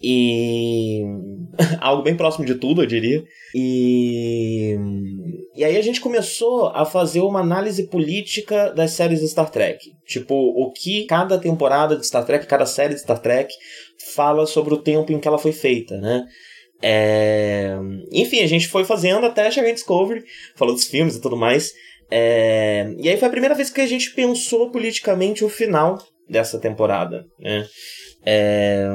E. algo bem próximo de tudo, eu diria. E. E aí a gente começou a fazer uma análise política das séries de Star Trek. Tipo, o que cada temporada de Star Trek, cada série de Star Trek fala sobre o tempo em que ela foi feita, né? É... Enfim, a gente foi fazendo até chegar em Discovery, falou dos filmes e tudo mais. É... E aí foi a primeira vez que a gente pensou politicamente o final dessa temporada, né? É...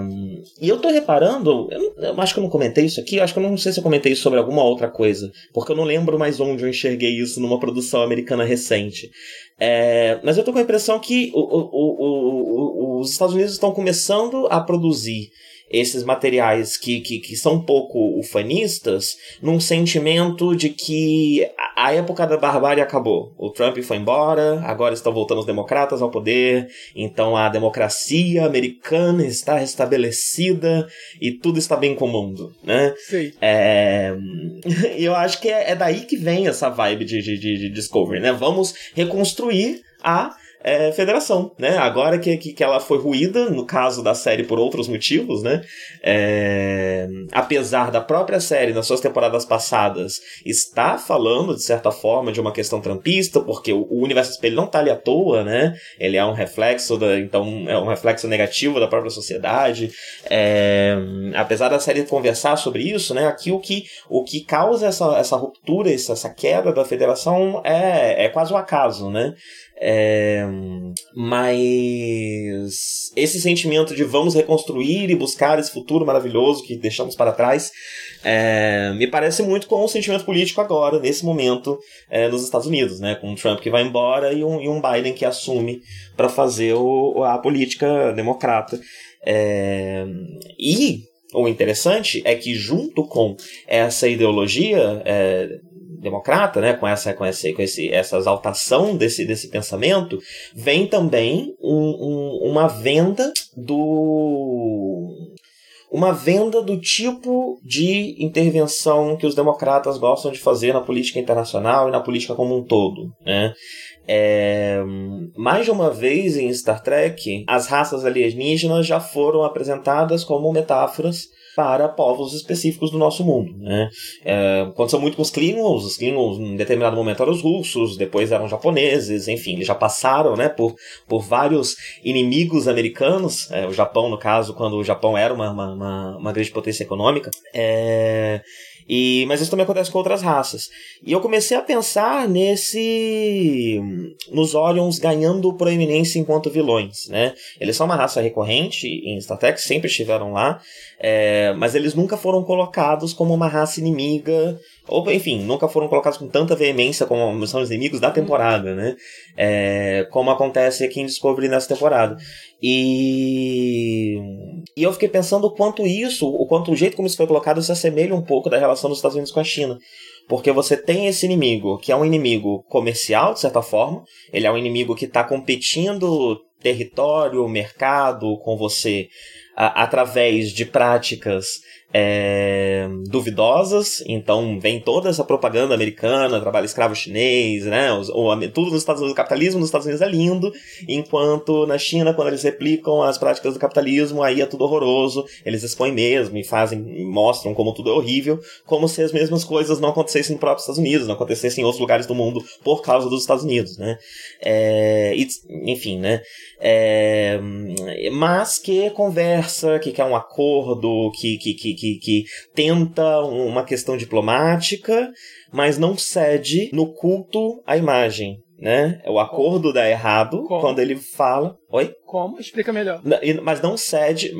E eu tô reparando, eu, eu, acho que eu não comentei isso aqui, acho que eu não sei se eu comentei sobre alguma outra coisa, porque eu não lembro mais onde eu enxerguei isso numa produção americana recente. É... Mas eu tô com a impressão que o, o, o, os Estados Unidos estão começando a produzir esses materiais que, que, que são um pouco ufanistas num sentimento de que a época da barbárie acabou. O Trump foi embora, agora estão voltando os democratas ao poder, então a democracia americana está restabelecida e tudo está bem com o mundo, né? Sim. É... eu acho que é, é daí que vem essa vibe de, de, de Discovery, né? Vamos reconstruir a é, federação, né? Agora que, que, que, ela foi ruída, no caso da série por outros motivos, né? É, apesar da própria série, nas suas temporadas passadas, estar falando, de certa forma, de uma questão trampista, porque o, o universo espelho não está ali à toa, né? Ele é um reflexo, da, então, é um reflexo negativo da própria sociedade. É, apesar da série conversar sobre isso, né? Aqui o que, o que causa essa, essa ruptura, essa, essa queda da federação é, é quase um acaso, né? É, mas esse sentimento de vamos reconstruir e buscar esse futuro maravilhoso que deixamos para trás é, me parece muito com o sentimento político agora, nesse momento, é, nos Estados Unidos, né? Com um Trump que vai embora e um, e um Biden que assume para fazer o, a política democrata. É, e o interessante é que, junto com essa ideologia é, democrata, né, com essa com esse, com esse essa exaltação desse, desse pensamento, vem também um, um, uma venda do uma venda do tipo de intervenção que os democratas gostam de fazer na política internacional e na política como um todo, né? É, mais de uma vez em Star Trek, as raças alienígenas já foram apresentadas como metáforas para povos específicos do nosso mundo. Né? É, aconteceu muito com os Klingons, os Klingons em determinado momento eram os russos, depois eram japoneses, enfim, eles já passaram né, por, por vários inimigos americanos, é, o Japão no caso, quando o Japão era uma, uma, uma, uma grande potência econômica. É, E, mas isso também acontece com outras raças. E eu comecei a pensar nesse. nos Orions ganhando proeminência enquanto vilões, né? Eles são uma raça recorrente em Star Trek, sempre estiveram lá, é, mas eles nunca foram colocados como uma raça inimiga, ou enfim, nunca foram colocados com tanta veemência como são os inimigos da temporada, né? É, como acontece aqui em Discovery nessa temporada. E, e eu fiquei pensando o quanto isso, o quanto o jeito como isso foi colocado se assemelha um pouco da relação dos Estados Unidos com a China. Porque você tem esse inimigo, que é um inimigo comercial, de certa forma, ele é um inimigo que está competindo território, mercado com você a, através de práticas é, duvidosas, então vem toda essa propaganda americana, trabalho escravo chinês, né? Os, tudo nos Estados Unidos, o capitalismo nos Estados Unidos é lindo, enquanto na China, quando eles replicam as práticas do capitalismo, aí é tudo horroroso, eles expõem mesmo e fazem, mostram como tudo é horrível, como se as mesmas coisas não acontecessem nos próprios Estados Unidos, não acontecessem em outros lugares do mundo por causa dos Estados Unidos, né? É, e, enfim, né? É, mas que conversa, que quer um acordo, que, que, que, que, que tenta uma questão diplomática, mas não cede no culto à imagem. Né? O acordo Como? dá errado Como? quando ele fala. Oi? Como? Explica melhor. Mas não cede.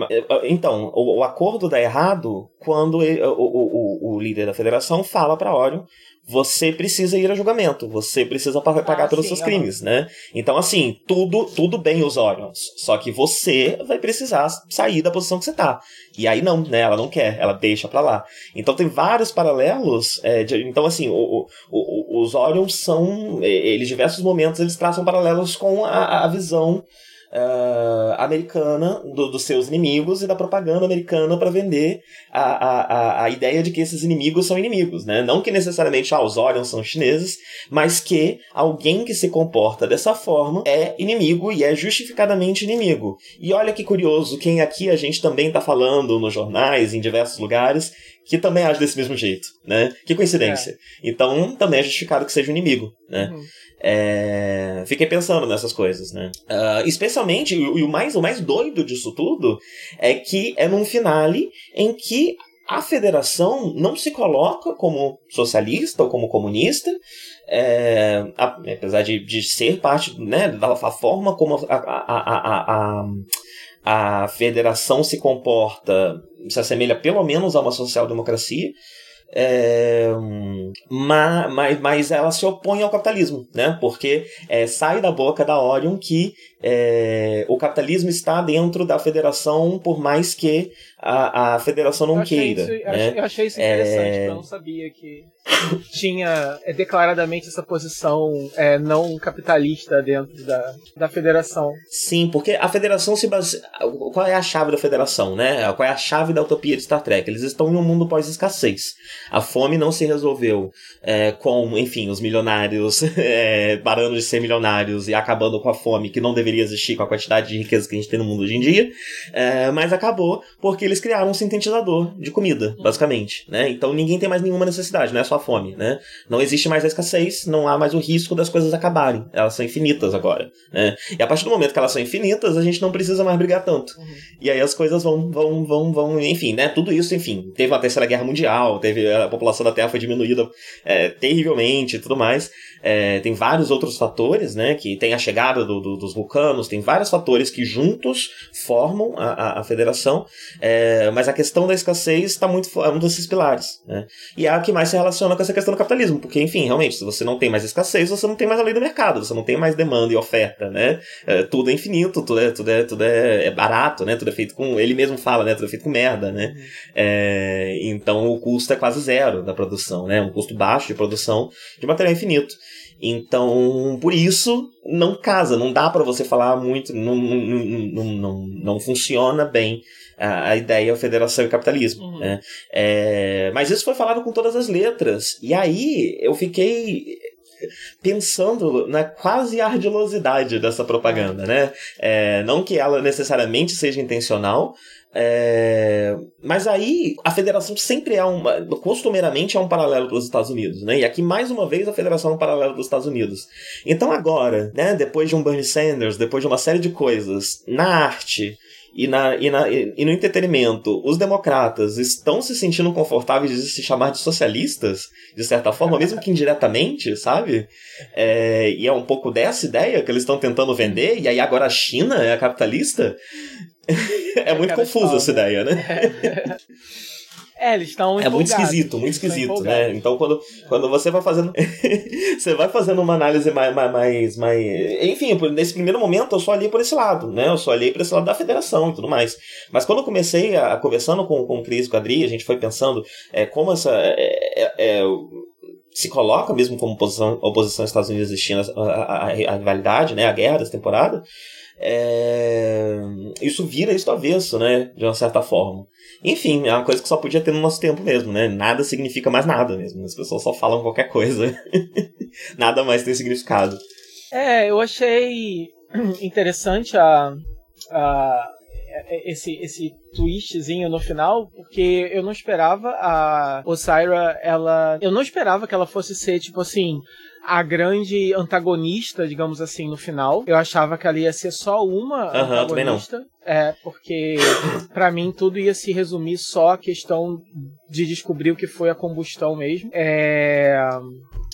Então, o, o acordo dá errado quando ele, o, o, o, líder da federação fala para Orion você precisa ir a julgamento, você precisa pagar ah, pelos sim, seus crimes, né? Então, assim, tudo tudo bem os Orions, só que você vai precisar sair da posição que você tá. E aí não, né? Ela não quer, ela deixa pra lá. Então tem vários paralelos. É, de, então, assim, o, o, os Orions são. Eles, diversos momentos, eles traçam paralelos com a, a visão uh, americana do, dos seus inimigos e da propaganda americana para vender a, a, a ideia de que esses inimigos são inimigos, né? Não que necessariamente ah, os Orions são chineses, mas que alguém que se comporta dessa forma é inimigo e é justificadamente inimigo. E olha que curioso, quem aqui a gente também está falando nos jornais, em diversos lugares, que também age desse mesmo jeito, né? Que coincidência. É. Então, também é justificado que seja um inimigo, né? Uhum. É... Fiquei pensando nessas coisas, né? Uh, especialmente, e o mais, o mais doido disso tudo é que é num finale em que a federação não se coloca como socialista ou como comunista, é, apesar de, de ser parte né, da forma como a, a, a, a, a federação se comporta se assemelha pelo menos a uma social-democracia, é, mas, mas ela se opõe ao capitalismo, né? Porque é, sai da boca da Orion que é, o capitalismo está dentro da federação, por mais que a, a federação não eu queira. Isso, né? Eu achei isso interessante, é... eu não sabia que tinha é, declaradamente essa posição é, não capitalista dentro da, da federação. Sim, porque a federação se baseia. Qual é a chave da federação, né? Qual é a chave da utopia de Star Trek? Eles estão em um mundo pós-escassez. A fome não se resolveu é, com, enfim, os milionários é, parando de ser milionários e acabando com a fome que não deveria existir com a quantidade de riqueza que a gente tem no mundo hoje em dia, é, mas acabou porque eles criaram um sintetizador de comida, basicamente, né? Então ninguém tem mais nenhuma necessidade, não é só a fome, né? Não existe mais a escassez, não há mais o risco das coisas acabarem. Elas são infinitas agora, né? E a partir do momento que elas são infinitas, a gente não precisa mais brigar tanto. Uhum. E aí as coisas vão, vão, vão, vão, enfim, né? Tudo isso, enfim, teve uma terceira guerra mundial, teve a população da Terra foi diminuída é, terrivelmente e tudo mais. É, tem vários outros fatores, né? Que tem a chegada do, do, dos vulcanos, tem vários fatores que juntos formam a, a, a federação, é, mas a questão da escassez está muito é um desses pilares, né? E é a que mais se relaciona com essa questão do capitalismo, porque, enfim, realmente, se você não tem mais escassez, você não tem mais a lei do mercado, você não tem mais demanda e oferta, né? É, tudo é infinito, tudo é, tudo é, tudo é, é, barato, né? Tudo é feito com. Ele mesmo fala, né? Tudo é feito com merda, né? É, então o custo é quase zero da produção, né? Um custo baixo de produção de material infinito. Então, por isso, não casa, não dá para você falar muito, não, não, não, não, não funciona bem a, a ideia federação e capitalismo. Uhum. Né? É, mas isso foi falado com todas as letras. E aí eu fiquei pensando na quase ardilosidade dessa propaganda, né? É, não que ela necessariamente seja intencional, é... Mas aí a federação sempre é uma. costumeiramente é um paralelo para os Estados Unidos, né? E aqui, mais uma vez, a federação é um paralelo dos Estados Unidos. Então agora, né, depois de um Bernie Sanders, depois de uma série de coisas na arte e, na, e, na, e no entretenimento, os democratas estão se sentindo confortáveis de se chamar de socialistas, de certa forma, mesmo que indiretamente, sabe? É, e é um pouco dessa ideia que eles estão tentando vender, e aí agora a China é a capitalista? é muito confusa essa ideia, né? É, eles estão É muito esquisito, muito esquisito, né? Então quando, quando você vai fazendo você vai fazendo uma análise mais, mais, mais, enfim, nesse primeiro momento eu só olhei por esse lado, né? Eu só olhei por esse lado da federação e tudo mais. Mas quando eu comecei a conversando com, com o Cris e com a Adri, a gente foi pensando é, como essa é, é, é se coloca mesmo como oposição, oposição Estados Unidos e China a, a, a, rivalidade, né, a guerra dessa temporada, é... isso vira isso do avesso, né, de uma certa forma. Enfim, é uma coisa que só podia ter no nosso tempo mesmo, né? Nada significa mais nada mesmo. As pessoas só falam qualquer coisa. nada mais tem significado. É, eu achei interessante a, a esse, esse twistzinho no final, porque eu não esperava a Osira, ela. Eu não esperava que ela fosse ser, tipo assim, a grande antagonista, digamos assim, no final. Eu achava que ela ia ser só uma uhum, antagonista. É, porque para mim tudo ia se resumir só a questão de descobrir o que foi a combustão mesmo. É.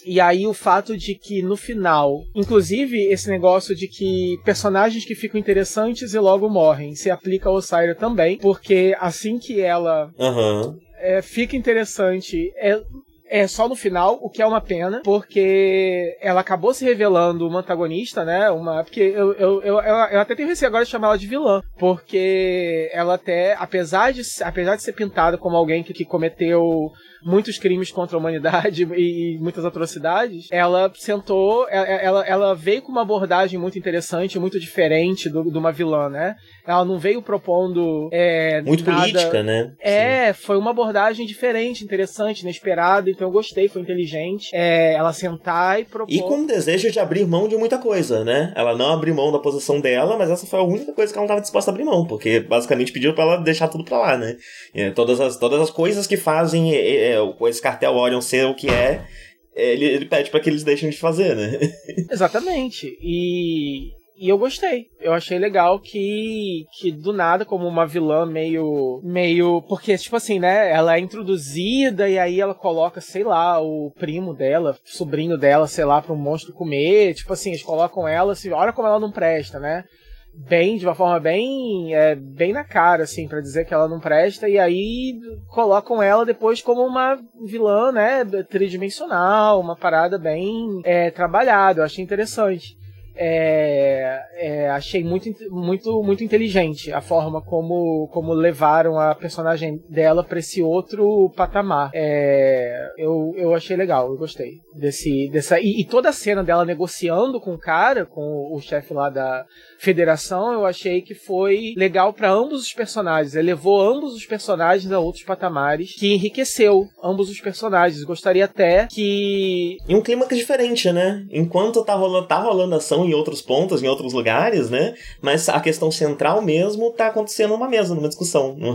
E aí o fato de que no final, inclusive esse negócio de que personagens que ficam interessantes e logo morrem, se aplica ao Osira também, porque assim que ela uhum. é, fica interessante, é, é só no final, o que é uma pena, porque ela acabou se revelando uma antagonista, né? Uma, porque eu, eu, eu, eu, até tenho receio agora de chamar ela de vilã, porque ela até, apesar de, apesar de ser pintada como alguém que, que cometeu muitos crimes contra a humanidade e, e muitas atrocidades, ela sentou, ela, ela, veio com uma abordagem muito interessante, muito diferente do, de uma vilã, né? Ela não veio propondo. É, muito nada... política, né? É, Sim. foi uma abordagem diferente, interessante, inesperada, então eu gostei, foi inteligente. É, ela sentar e propor. E com o desejo de abrir mão de muita coisa, né? Ela não abriu mão da posição dela, mas essa foi a única coisa que ela não estava disposta a abrir mão, porque basicamente pediu para ela deixar tudo pra lá, né? É, todas, as, todas as coisas que fazem é, é, esse cartel Orion ser o que é, ele, ele pede para que eles deixem de fazer, né? Exatamente. E, e eu gostei. Eu achei legal que, que do nada, como uma vilã meio. meio. Porque, tipo assim, né? Ela é introduzida e aí ela coloca, sei lá, o primo dela, sobrinho dela, sei lá, pra um monstro comer. Tipo assim, eles colocam ela, assim, olha como ela não presta, né? Bem, de uma forma bem, é, bem na cara, assim, para dizer que ela não presta, e aí colocam ela depois como uma vilã, né, tridimensional, uma parada bem é, trabalhada, eu achei interessante. É, é, achei muito, muito, muito inteligente a forma como, como levaram a personagem dela para esse outro patamar. É, eu, eu achei legal, eu gostei desse, dessa e, e, toda a cena dela negociando com o cara, com o chefe lá da, Federação, eu achei que foi legal para ambos os personagens. Ele levou ambos os personagens a outros patamares, que enriqueceu ambos os personagens. Gostaria até que. E um clima que é diferente, né? Enquanto tá rolando, tá rolando ação em outros pontos, em outros lugares, né? Mas a questão central mesmo tá acontecendo numa mesa, numa discussão.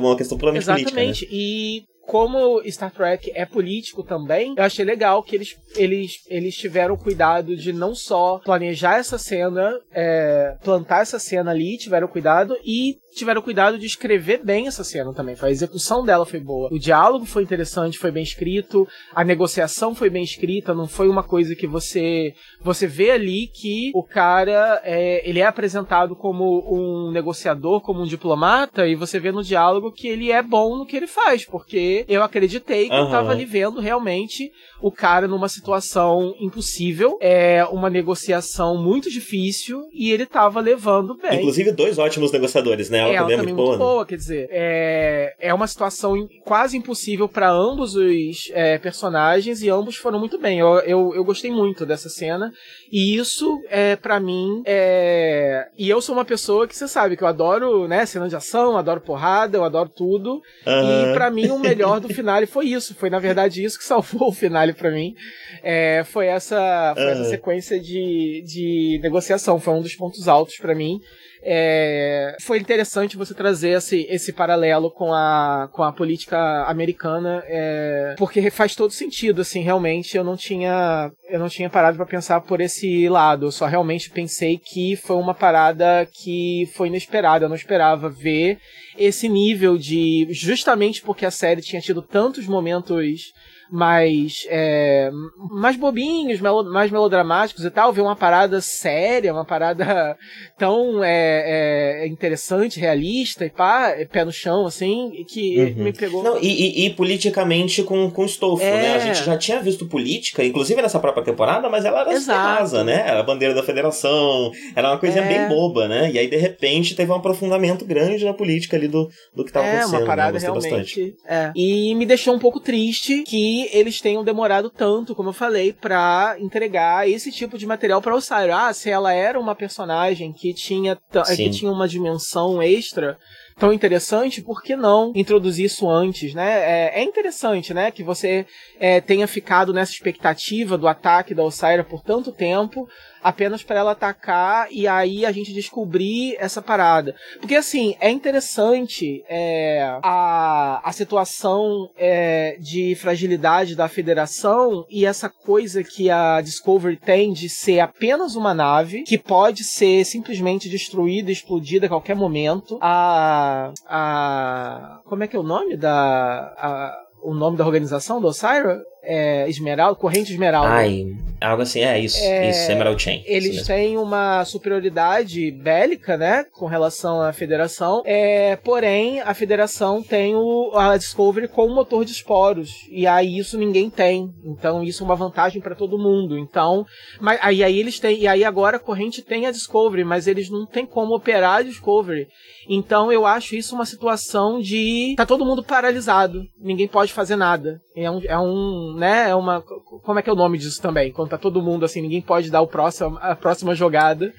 Uma questão puramente Exatamente. política. Exatamente. Né? E como Star Trek é político também, eu achei legal que eles, eles, eles tiveram cuidado de não só planejar essa cena, é, plantar essa cena ali, tiveram cuidado e tiveram cuidado de escrever bem essa cena também. A execução dela foi boa. O diálogo foi interessante, foi bem escrito, a negociação foi bem escrita, não foi uma coisa que você você vê ali que o cara é, ele é apresentado como um negociador, como um diplomata e você vê no diálogo que ele é bom no que ele faz, porque eu acreditei que uhum. eu tava ali vendo realmente o cara numa situação impossível, é uma negociação muito difícil e ele tava levando bem. Inclusive dois ótimos negociadores, né? Ela, ela também, é muito, boa, boa né? quer dizer, é, é uma situação quase impossível para ambos os é, personagens e ambos foram muito bem. Eu, eu, eu gostei muito dessa cena e isso é para mim é e eu sou uma pessoa que você sabe que eu adoro, né, cena de ação, adoro porrada, eu adoro tudo. Uhum. E para mim o melhor do final foi isso, foi na verdade isso que salvou o final para mim. É, foi essa foi uhum. essa sequência de, de negociação, foi um dos pontos altos para mim. É, foi interessante você trazer esse, esse paralelo com a, com a política americana, é, porque faz todo sentido, assim, realmente eu não tinha eu não tinha parado para pensar por esse lado, eu só realmente pensei que foi uma parada que foi inesperada, eu não esperava ver esse nível de justamente porque a série tinha tido tantos momentos mais, é, mais bobinhos, melo, mais melodramáticos e tal, ver uma parada séria, uma parada tão é, é, interessante, realista e pá, pé no chão, assim, que uhum. me pegou. Não, e, e, e, politicamente com, com estofo, né? A é. gente já tinha visto política, inclusive nessa própria temporada, mas ela era rasa, né? Era a bandeira da federação, era uma coisinha bem é. boba, né? E aí, de repente, teve um aprofundamento grande na política ali do, do que tava é, acontecendo. É, uma parada né? realmente. Bastante. É. E me deixou um pouco triste que eles tenham demorado tanto, como eu falei, para entregar esse tipo de material para Osiris. Ah, se ela era uma personagem que tinha, que tinha uma dimensão extra, tão interessante, por que não introduzir isso antes, né? É, é interessante, né, que você é, tenha ficado nessa expectativa do ataque da Osira por tanto tempo, apenas para ela atacar e aí a gente descobrir essa parada. Porque assim, é interessante é, a, a situação é, de fragilidade da federação e essa coisa que a Discovery tem de ser apenas uma nave que pode ser simplesmente destruída, explodida a qualquer momento. A. a como é que é o nome da. A, o nome da organização do Osira? É, Esmeralda, Corrente Esmeralda. Ai, algo assim, é isso, é, isso, Emerald Chain. Eles têm uma superioridade bélica, né, com relação à Federação, é, porém, a Federação tem o, a Discovery com o motor de esporos, e aí isso ninguém tem, então isso é uma vantagem para todo mundo, então, mas aí, aí eles têm, e aí agora a Corrente tem a Discovery, mas eles não têm como operar a Discovery, então eu acho isso uma situação de, tá todo mundo paralisado, ninguém pode fazer nada, é um, é um né, é uma como é que é o nome disso também? Quando tá todo mundo assim, ninguém pode dar o próximo a próxima jogada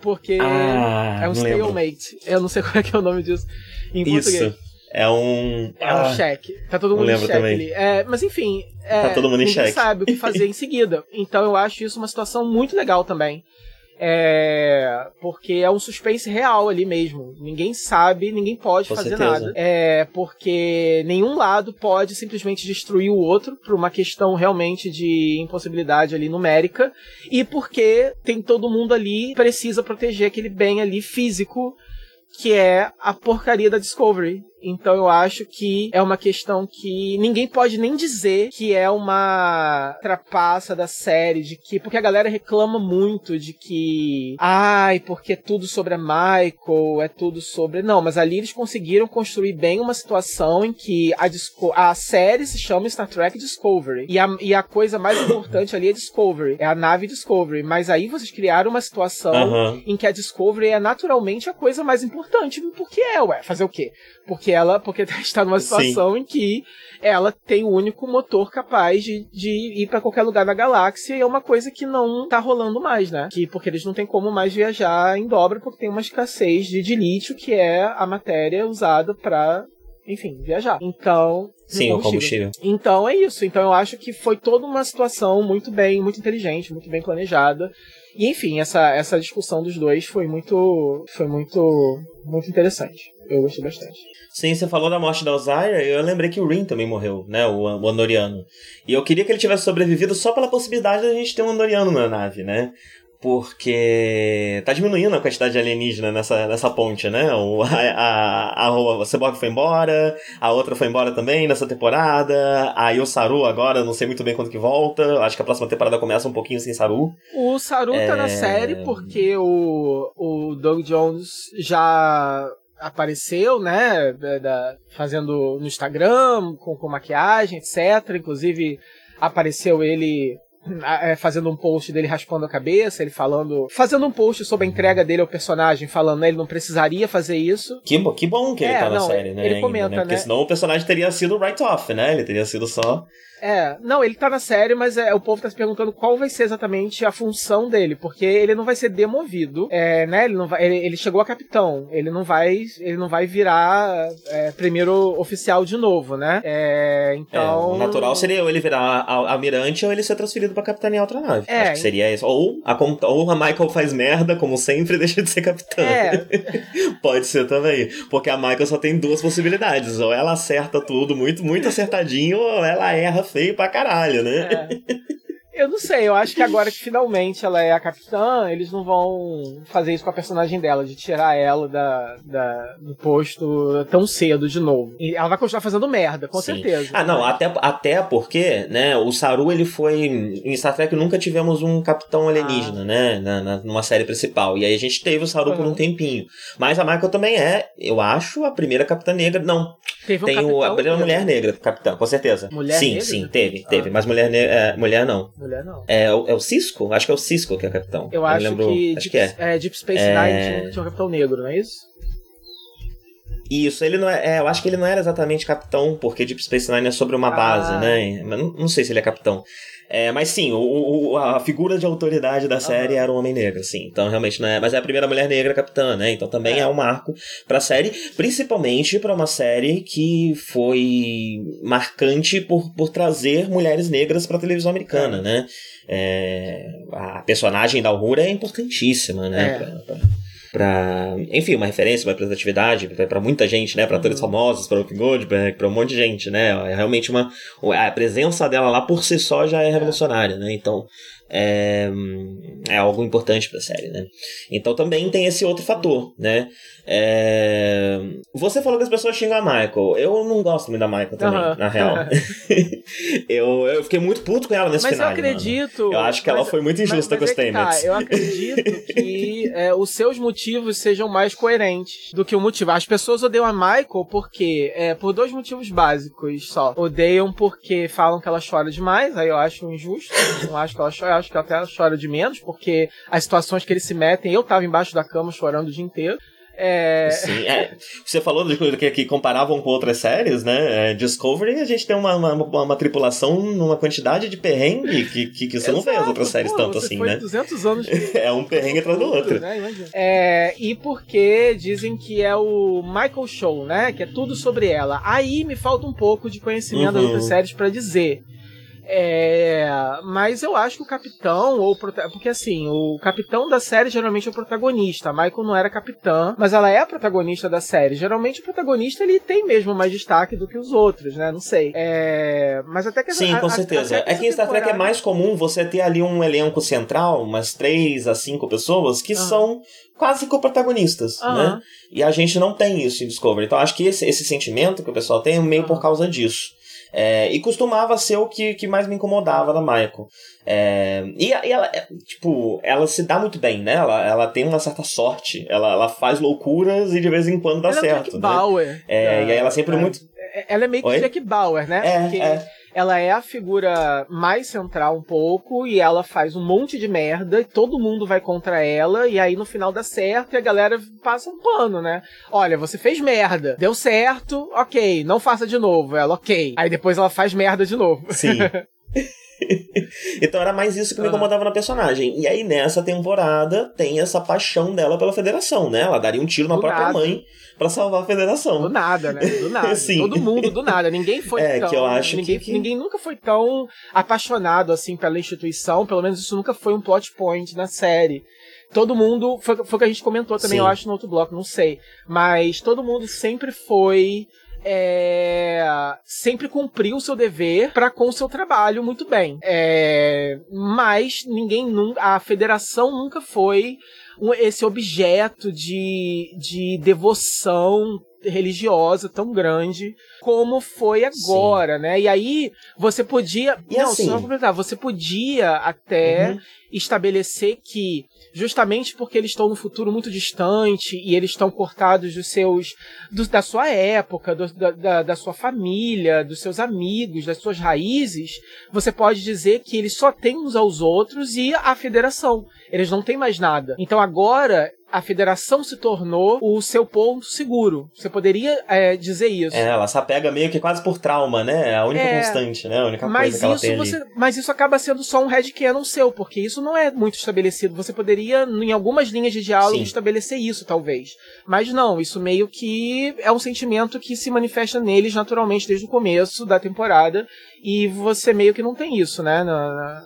porque ah, é um stalemate. Eu não sei qual é que é o nome disso em Isso. português. É um. É um ah, cheque. Tá todo mundo em cheque ali. É, mas enfim. É, tá todo mundo em cheque. sabe o que fazer em seguida. Então eu acho isso uma situação muito legal também. É, porque é um suspense real ali mesmo. Ninguém sabe, ninguém pode Com fazer certeza. nada. É, porque nenhum lado pode simplesmente destruir o outro por uma questão realmente de impossibilidade ali numérica e porque tem todo mundo ali precisa proteger aquele bem ali físico que é a porcaria da Discovery. Então eu acho que é uma questão que ninguém pode nem dizer que é uma trapaça da série, de que. Porque a galera reclama muito de que. Ai, porque é tudo sobre a Michael, é tudo sobre. Não, mas ali eles conseguiram construir bem uma situação em que a, Disco... a série se chama Star Trek Discovery. E a, e a coisa mais importante ali é Discovery. É a nave Discovery. Mas aí vocês criaram uma situação uhum. em que a Discovery é naturalmente a coisa mais importante. Porque é, ué. Fazer o quê? Porque ela porque está numa situação Sim. em que ela tem o único motor capaz de, de ir para qualquer lugar da galáxia e é uma coisa que não tá rolando mais, né? Que, porque eles não têm como mais viajar em dobra porque tem uma escassez de, de lítio, que é a matéria usada para enfim, viajar. Então. Sim, o combustível. Então é isso. Então eu acho que foi toda uma situação muito bem, muito inteligente, muito bem planejada. E enfim, essa, essa discussão dos dois foi muito. Foi muito. muito interessante. Eu gostei bastante. Sim, você falou da morte da Ozaia, eu lembrei que o Rin também morreu, né? O, o Andoriano. E eu queria que ele tivesse sobrevivido só pela possibilidade da gente ter um Andoriano na nave, né? porque tá diminuindo a quantidade de alienígena nessa, nessa ponte, né? O, a, a, a, a Cyborg foi embora, a outra foi embora também nessa temporada, aí o Saru agora, não sei muito bem quando que volta, acho que a próxima temporada começa um pouquinho sem Saru. O Saru é... tá na é. série porque o, o Doug Jones já apareceu, né, da, fazendo no Instagram, com, com maquiagem, etc. Inclusive apareceu ele fazendo um post dele raspando a cabeça, ele falando. Fazendo um post sobre a entrega dele ao personagem, falando, né? Ele não precisaria fazer isso. Que, que bom que ele é, tá na não, série, né? Ele comenta, ainda, né? Porque né? senão o personagem teria sido write-off, né? Ele teria sido só. É, não, ele tá na série, mas é, o povo tá se perguntando qual vai ser exatamente a função dele, porque ele não vai ser demovido, é, né? Ele, não vai, ele, ele, chegou a capitão, ele não vai, ele não vai virar é, primeiro oficial de novo, né? É, então. É, o natural seria ou ele virar almirante ou ele ser transferido pra capitanear outra nave. É. Acho que seria isso. Ou a, ou a Michael faz merda, como sempre, e deixa de ser capitã. É. Pode ser também. Porque a Michael só tem duas possibilidades. Ou ela acerta tudo muito, muito acertadinho, ou ela erra feio pra caralho, né? É. Eu não sei, eu acho que agora que finalmente ela é a capitã, eles não vão fazer isso com a personagem dela, de tirar ela da, da do posto tão cedo de novo. E ela vai continuar fazendo merda, com Sim. certeza. Ah, não, até, até porque, né, o Saru ele foi. Em Star Trek nunca tivemos um capitão alienígena, ah. né? Na, na, numa série principal. E aí a gente teve o Saru uhum. por um tempinho. Mas a Michael também é, eu acho, a primeira capitã negra. Não. Teve um tem o, a primeira mulher negra, capitã, com certeza. Mulher sim, negra? Sim, teve, teve. Ah. Mas mulher, é, mulher não mulher, não. É, é, o Cisco? Acho que é o Cisco que é o capitão. Eu, acho, lembro, que, acho Deep, que é. é. Deep Space Nine é... tinha, tinha um capitão negro, não é isso? Isso, ele não é, é, Eu acho que ele não era exatamente capitão, porque Deep Space Nine é sobre uma ah. base, né? Mas não, não sei se ele é capitão. É, mas sim, o, o, a figura de autoridade da série era um homem negro, sim. Então realmente não é. Mas é a primeira mulher negra capitã, né? Então também é, é um marco pra série, principalmente para uma série que foi marcante por, por trazer mulheres negras pra televisão americana, é. né? É, a personagem da Aurora é importantíssima, né? É. Pra, pra para enfim, uma referência, uma representatividade para muita gente, né? Para atores uhum. famosos, para Whoopi Goldberg, para um monte de gente, né? É realmente uma a presença dela lá por si só já é revolucionária, né? Então, é, é algo importante para a série, né? Então também tem esse outro fator, né? É, você falou que as pessoas xingam a Michael. Eu não gosto muito da Michael também, uhum. na real. eu, eu fiquei muito puto com ela nesse mas final. Mas eu acredito. Mano. Eu acho que mas, ela foi muito injusta mas, mas com os é Tá, eu acredito que é, os seus motivos sejam mais coerentes do que o motivo. As pessoas odeiam a Michael porque é, por dois motivos básicos só. Odeiam porque falam que ela chora demais, aí eu acho injusto. Não acho que ela chora acho que até ela chora de menos, porque as situações que eles se metem, eu tava embaixo da cama chorando o dia inteiro. É... Sim, é. Você falou de que, que, comparavam com outras séries, né? É, Discovery, a gente tem uma, uma, uma, tripulação numa quantidade de perrengue que, que, que você Exato, não vê as outras séries pô, tanto assim, né? 200 anos. é um perrengue atrás do outro. Né? É, e porque dizem que é o Michael Show, né? Que é tudo sobre ela. Aí me falta um pouco de conhecimento uhum. das outras séries para dizer. É, mas eu acho que o capitão, ou porque assim, o capitão da série geralmente é o protagonista. A Michael não era capitã, mas ela é a protagonista da série. Geralmente o protagonista ele tem mesmo mais destaque do que os outros, né? Não sei. É, mas até que Sim, a, com certeza. é que em Star Trek é mais comum você ter ali um elenco central, umas três a cinco pessoas que são quase co-protagonistas, né? E a gente não tem isso em Discovery. Então acho que esse, esse sentimento que o pessoal tem é meio por causa disso. É, e costumava ser o que, que mais me incomodava da Michael. É, e, e, ela, é, tipo, ela se dá muito bem, né? Ela, ela tem uma certa sorte. Ela, ela faz loucuras e de vez em quando dá ela certo. É Jack né? Bauer. É, e aí ela sempre é, muito. Ela é meio que Oi? Jack Bauer, né? É, Porque... é ela é a figura mais central um pouco e ela faz um monte de merda e todo mundo vai contra ela e aí no final dá certo e a galera passa um pano, né? Olha, você fez merda, deu certo, ok, não faça de novo. Ela, ok. Aí depois ela faz merda de novo. Sim. então era mais isso que me incomodava na personagem. E aí nessa temporada tem essa paixão dela pela federação, né? Ela daria um tiro na do própria nada. mãe para salvar a federação. Do nada, né? Do nada. Sim. Todo mundo do nada. Ninguém foi é, tão. Que eu acho ninguém, que... ninguém nunca foi tão apaixonado assim pela instituição. Pelo menos isso nunca foi um plot point na série todo mundo. Foi, foi o que a gente comentou também, Sim. eu acho, no outro bloco, não sei. Mas todo mundo sempre foi é, sempre cumpriu o seu dever para com o seu trabalho muito bem. É, mas ninguém nunca, a federação nunca foi esse objeto de, de devoção religiosa tão grande como foi agora, Sim. né? E aí você podia, e não, assim, só completar, você podia até uhum. estabelecer que justamente porque eles estão no futuro muito distante e eles estão cortados dos seus do, da sua época, do, da, da sua família, dos seus amigos, das suas raízes, você pode dizer que eles só têm uns aos outros e a federação. Eles não têm mais nada. Então agora a federação se tornou o seu ponto seguro. Você poderia é, dizer isso. É, ela se apega meio que quase por trauma, né? É a única é, constante, né? A única mas coisa que isso você, Mas isso acaba sendo só um headcanon seu, porque isso não é muito estabelecido. Você poderia, em algumas linhas de diálogo, Sim. estabelecer isso, talvez. Mas não, isso meio que é um sentimento que se manifesta neles naturalmente desde o começo da temporada e você meio que não tem isso, né?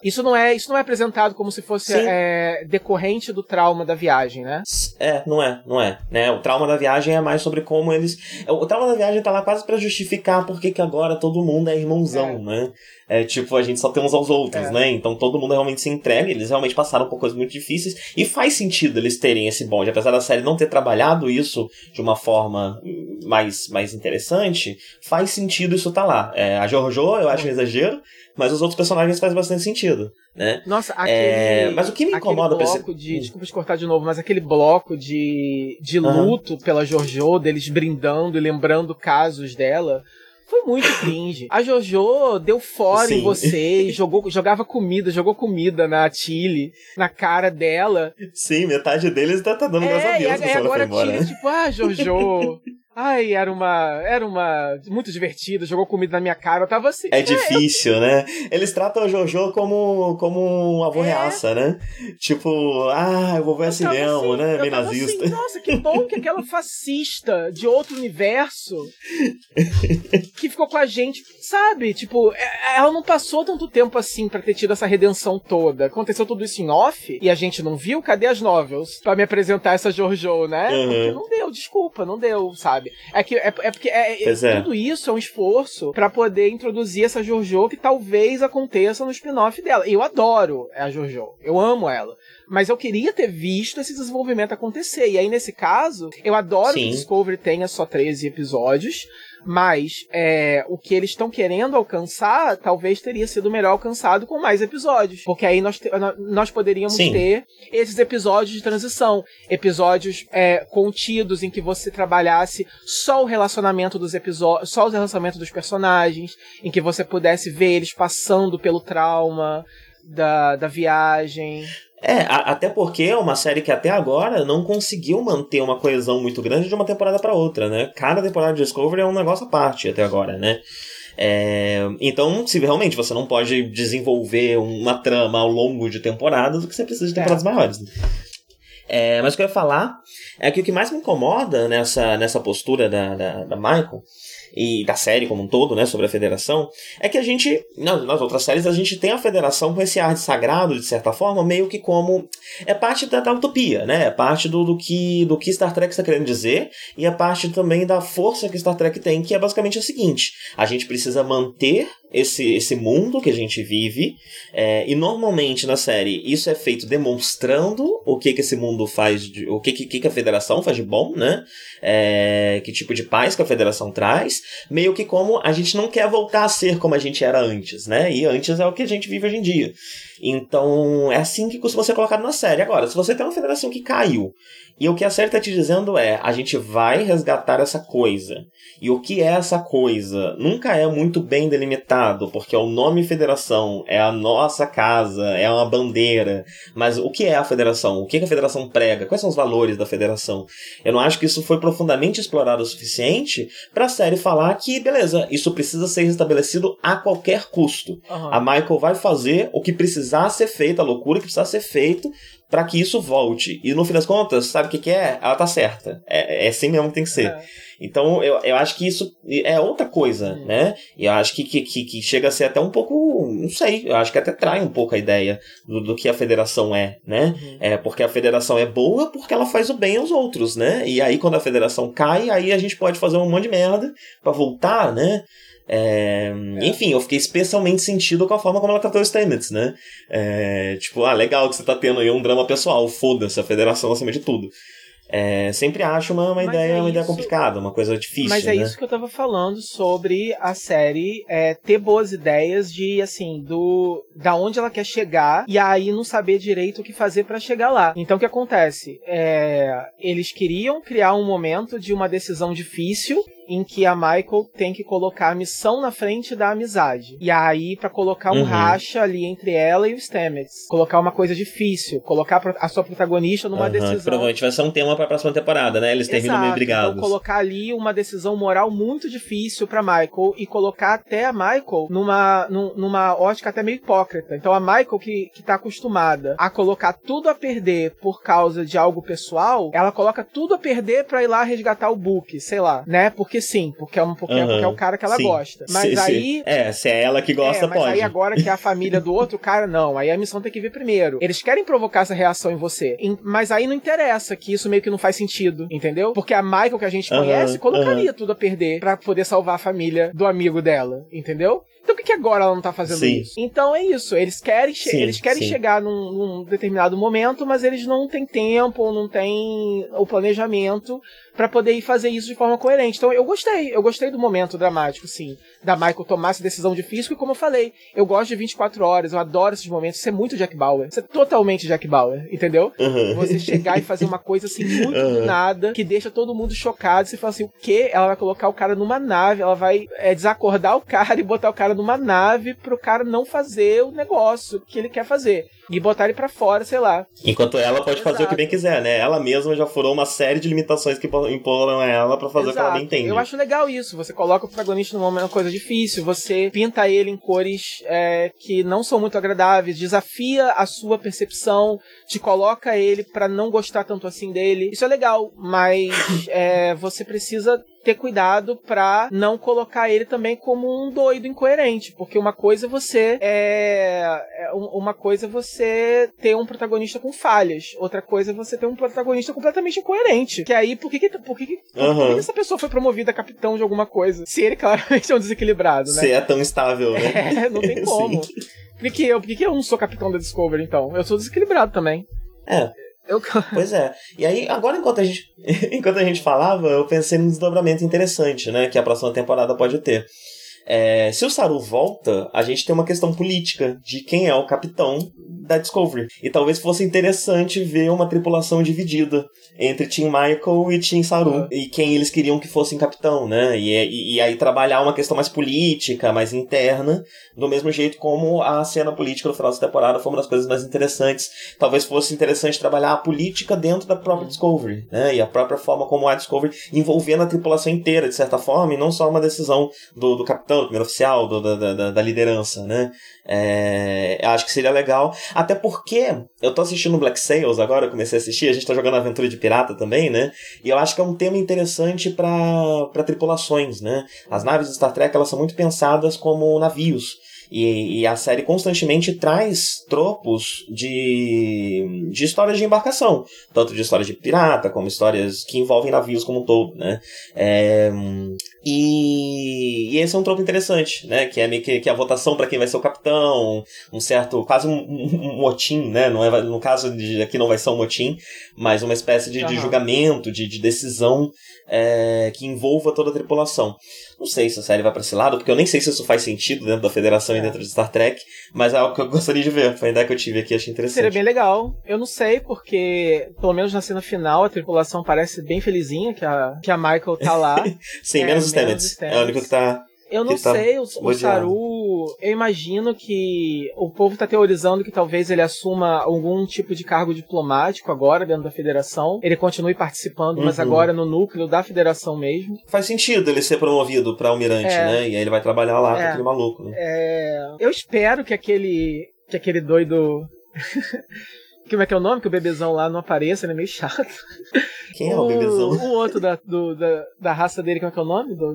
Isso não é isso não é apresentado como se fosse é, decorrente do trauma da viagem, né? É, não é, não é. Né? O trauma da viagem é mais sobre como eles. O trauma da viagem tá lá quase para justificar porque que agora todo mundo é irmãozão, é. né? É tipo, a gente só tem uns aos outros, é. né? Então todo mundo realmente se entrega, eles realmente passaram por coisas muito difíceis e faz sentido eles terem esse bonde. Apesar da série não ter trabalhado isso de uma forma mais, mais interessante, faz sentido isso tá lá. É, a Jojo, eu acho um exagero, mas os outros personagens faz bastante sentido, né? Nossa, aquele. É... Mas o que me incomoda bloco de. Desculpa te cortar de novo, mas aquele bloco de, de luto uhum. pela Jojo, deles brindando e lembrando casos dela. Foi muito cringe. A Jojo deu fora Sim. em você, jogou, jogava comida, jogou comida na Tilly, na cara dela. Sim, metade deles tá, tá dando é, graças a Deus. E, agora a Tilly, tipo, ah, Jojo. Ai, era uma. Era uma. Muito divertida, jogou comida na minha cara, eu tava assim. É, é difícil, né? Eles tratam a Jojo como, como um avô é. reaça, né? Tipo, ah, eu vou ver assim mesmo, assim, né? Meio nazista. Assim, Nossa, que bom que aquela fascista de outro universo que ficou com a gente, sabe? Tipo, é, ela não passou tanto tempo assim para ter tido essa redenção toda. Aconteceu tudo isso em off e a gente não viu. Cadê as novels para me apresentar essa Jojo, né? Uhum. Porque não deu, desculpa, não deu, sabe? Sabe? É que é, é porque é, é, tudo isso é um esforço para poder introduzir essa Jojo que talvez aconteça no spin-off dela. Eu adoro a Jojo, eu amo ela. Mas eu queria ter visto esse desenvolvimento acontecer. E aí, nesse caso, eu adoro Sim. que Discovery tenha só 13 episódios, mas é, o que eles estão querendo alcançar talvez teria sido melhor alcançado com mais episódios. Porque aí nós, te, nós poderíamos Sim. ter esses episódios de transição. Episódios é, contidos em que você trabalhasse só o relacionamento dos episódios, só o relacionamento dos personagens, em que você pudesse ver eles passando pelo trauma da, da viagem. É, a, até porque é uma série que até agora não conseguiu manter uma coesão muito grande de uma temporada para outra, né? Cada temporada de Discovery é um negócio à parte até agora, né? É, então, se realmente você não pode desenvolver uma trama ao longo de temporadas, o que você precisa de temporadas é. maiores. Né? É, mas o que eu ia falar é que o que mais me incomoda nessa, nessa postura da, da, da Michael e da série como um todo, né, sobre a federação, é que a gente, nas, outras séries, a gente tem a federação com esse ar de sagrado, de certa forma, meio que como. É parte da, da utopia, né? É parte do, do, que, do que Star Trek está querendo dizer e é parte também da força que Star Trek tem, que é basicamente o seguinte: a gente precisa manter esse, esse mundo que a gente vive. É, e normalmente na série isso é feito demonstrando o que, que esse mundo faz, de, o que, que, que a federação faz de bom, né? É, que tipo de paz que a federação traz. Meio que como a gente não quer voltar a ser como a gente era antes, né? E antes é o que a gente vive hoje em dia. Então é assim que costuma ser colocado na série. Agora, se você tem uma federação que caiu e o que a série está te dizendo é: a gente vai resgatar essa coisa. E o que é essa coisa? Nunca é muito bem delimitado, porque o nome federação é a nossa casa, é uma bandeira. Mas o que é a federação? O que a federação prega? Quais são os valores da federação? Eu não acho que isso foi profundamente explorado o suficiente para a série falar que, beleza, isso precisa ser restabelecido a qualquer custo. Uhum. A Michael vai fazer o que precisar ser feito, a loucura que precisar ser feito para que isso volte. E no fim das contas, sabe o que, que é? Ela tá certa. É, é assim mesmo que tem que ser. É. Então, eu, eu acho que isso é outra coisa, hum. né? E eu acho que, que, que, chega a ser até um pouco. Não sei, eu acho que até trai um pouco a ideia do, do que a federação é, né? Uhum. É porque a federação é boa porque ela faz o bem aos outros, né? E aí, quando a federação cai, aí a gente pode fazer um monte de merda para voltar, né? É, é. Enfim, eu fiquei especialmente sentido com a forma como ela tratou os Stamets, né? É, tipo, ah, legal que você tá tendo aí um drama pessoal, foda-se, a federação acima de tudo. É, sempre acho uma, uma ideia, é uma ideia complicada, uma coisa difícil. Mas é né? isso que eu tava falando sobre a série é, ter boas ideias de assim, do da onde ela quer chegar e aí não saber direito o que fazer para chegar lá. Então o que acontece? Eles queriam criar um momento de uma decisão difícil em que a Michael tem que colocar a missão na frente da amizade. E aí, para colocar um uhum. racha ali entre ela e o Stamets. Colocar uma coisa difícil. Colocar a sua protagonista numa uhum. decisão. Provavelmente vai ser um tema pra próxima temporada, né? Eles terminam Exato. meio brigados. Então, colocar ali uma decisão moral muito difícil para Michael e colocar até a Michael numa, numa ótica até meio hipócrita. Então, a Michael que, que tá acostumada a colocar tudo a perder por causa de algo pessoal, ela coloca tudo a perder para ir lá resgatar o Book, sei lá, né? Porque sim, porque é, um, porque, uhum. porque é o cara que ela sim. gosta. Mas sim, aí. Sim. É, se é ela que gosta, é, mas pode. Aí agora que é a família do outro cara, não. Aí a missão tem que vir primeiro. Eles querem provocar essa reação em você. Mas aí não interessa que isso meio que não faz sentido, entendeu? Porque a Michael que a gente uhum, conhece colocaria tudo a perder para poder salvar a família do amigo dela, entendeu? Então por que, agora ela não tá fazendo sim. isso? Então é isso. Eles querem, sim, eles querem chegar num, num, determinado momento, mas eles não têm tempo, não têm o planejamento para poder ir fazer isso de forma coerente. Então eu gostei, eu gostei do momento dramático, sim, da Michael tomar essa decisão difícil, e como eu falei, eu gosto de 24 horas, eu adoro esses momentos, isso é muito Jack Bauer, isso é totalmente Jack Bauer, entendeu? Uhum. Você chegar e fazer uma coisa assim, muito uhum. do nada, que deixa todo mundo chocado, você fala assim, o quê? Ela vai colocar o cara numa nave, ela vai é, desacordar o cara e botar o cara numa nave pro cara não fazer o negócio que ele quer fazer e botar ele para fora, sei lá. Enquanto ela pode Exato. fazer o que bem quiser, né? Ela mesma já furou uma série de limitações que imporam a ela para fazer Exato. o que ela bem entende. Eu acho legal isso. Você coloca o protagonista numa coisa difícil, você pinta ele em cores é, que não são muito agradáveis, desafia a sua percepção, te coloca ele para não gostar tanto assim dele. Isso é legal, mas é, você precisa ter cuidado para não colocar ele também como um doido incoerente, porque uma coisa é você é, é uma coisa é você ter um protagonista com falhas, outra coisa é você ter um protagonista completamente incoerente. Que aí por que por que, que, uhum. por que essa pessoa foi promovida a capitão de alguma coisa? Se ele claramente é um desequilibrado, né? Se é tão estável, né? É, não tem como. Por que, que eu, por que, que eu não sou capitão da Discovery então? Eu sou desequilibrado também. É, eu... Pois é. E aí, agora, enquanto a, gente, enquanto a gente falava, eu pensei num desdobramento interessante, né? Que a próxima temporada pode ter. É, se o Saru volta, a gente tem uma questão política de quem é o capitão da Discovery. E talvez fosse interessante ver uma tripulação dividida entre Team Michael e Team Saru. Uhum. E quem eles queriam que fosse capitão, né? E, e, e, aí trabalhar uma questão mais política, mais interna, do mesmo jeito como a cena política no final dessa temporada foi uma das coisas mais interessantes. Talvez fosse interessante trabalhar a política dentro da própria Discovery, né? E a própria forma como a Discovery envolvendo a tripulação inteira, de certa forma, e não só uma decisão do, do capitão, do primeiro oficial, do, da, da, da liderança, né? É, acho que seria legal. Até porque eu tô assistindo Black Sails agora, comecei a assistir, a gente tá jogando Aventura de Pirata também, né? E eu acho que é um tema interessante para tripulações, né? As naves de Star Trek elas são muito pensadas como navios. E, e, a série constantemente traz tropos de, de histórias de embarcação, tanto de histórias de pirata, como histórias que envolvem navios como um todo, né? É, e, e, esse é um tropo interessante, né? Que é meio que, que a votação para quem vai ser o capitão, um certo, quase um, um, motim, né? Não é, no caso de aqui não vai ser um motim, mas uma espécie de, uhum. de julgamento, de, de decisão é, que envolva toda a tripulação. Não sei se a série vai para esse lado, porque eu nem sei se isso faz sentido dentro da federação é. e dentro de Star Trek, mas é algo que eu gostaria de ver. Foi a ideia que eu tive aqui, achei interessante. Seria bem legal. Eu não sei, porque, pelo menos na cena final, a tripulação parece bem felizinha que a, que a Michael tá lá. Sim, é, menos os Stamets. É o único que tá eu não tá sei, o, o Saru, eu imagino que o povo tá teorizando que talvez ele assuma algum tipo de cargo diplomático agora dentro da federação. Ele continue participando, uhum. mas agora no núcleo da federação mesmo. Faz sentido ele ser promovido para almirante, é. né? E aí ele vai trabalhar lá é. com aquele maluco, né? É... Eu espero que aquele que aquele doido como é que é o nome? Que o bebezão lá não apareça, ele é meio chato. Quem é o, o bebezão? O outro da, do, da, da raça dele, como é que é o nome? Do,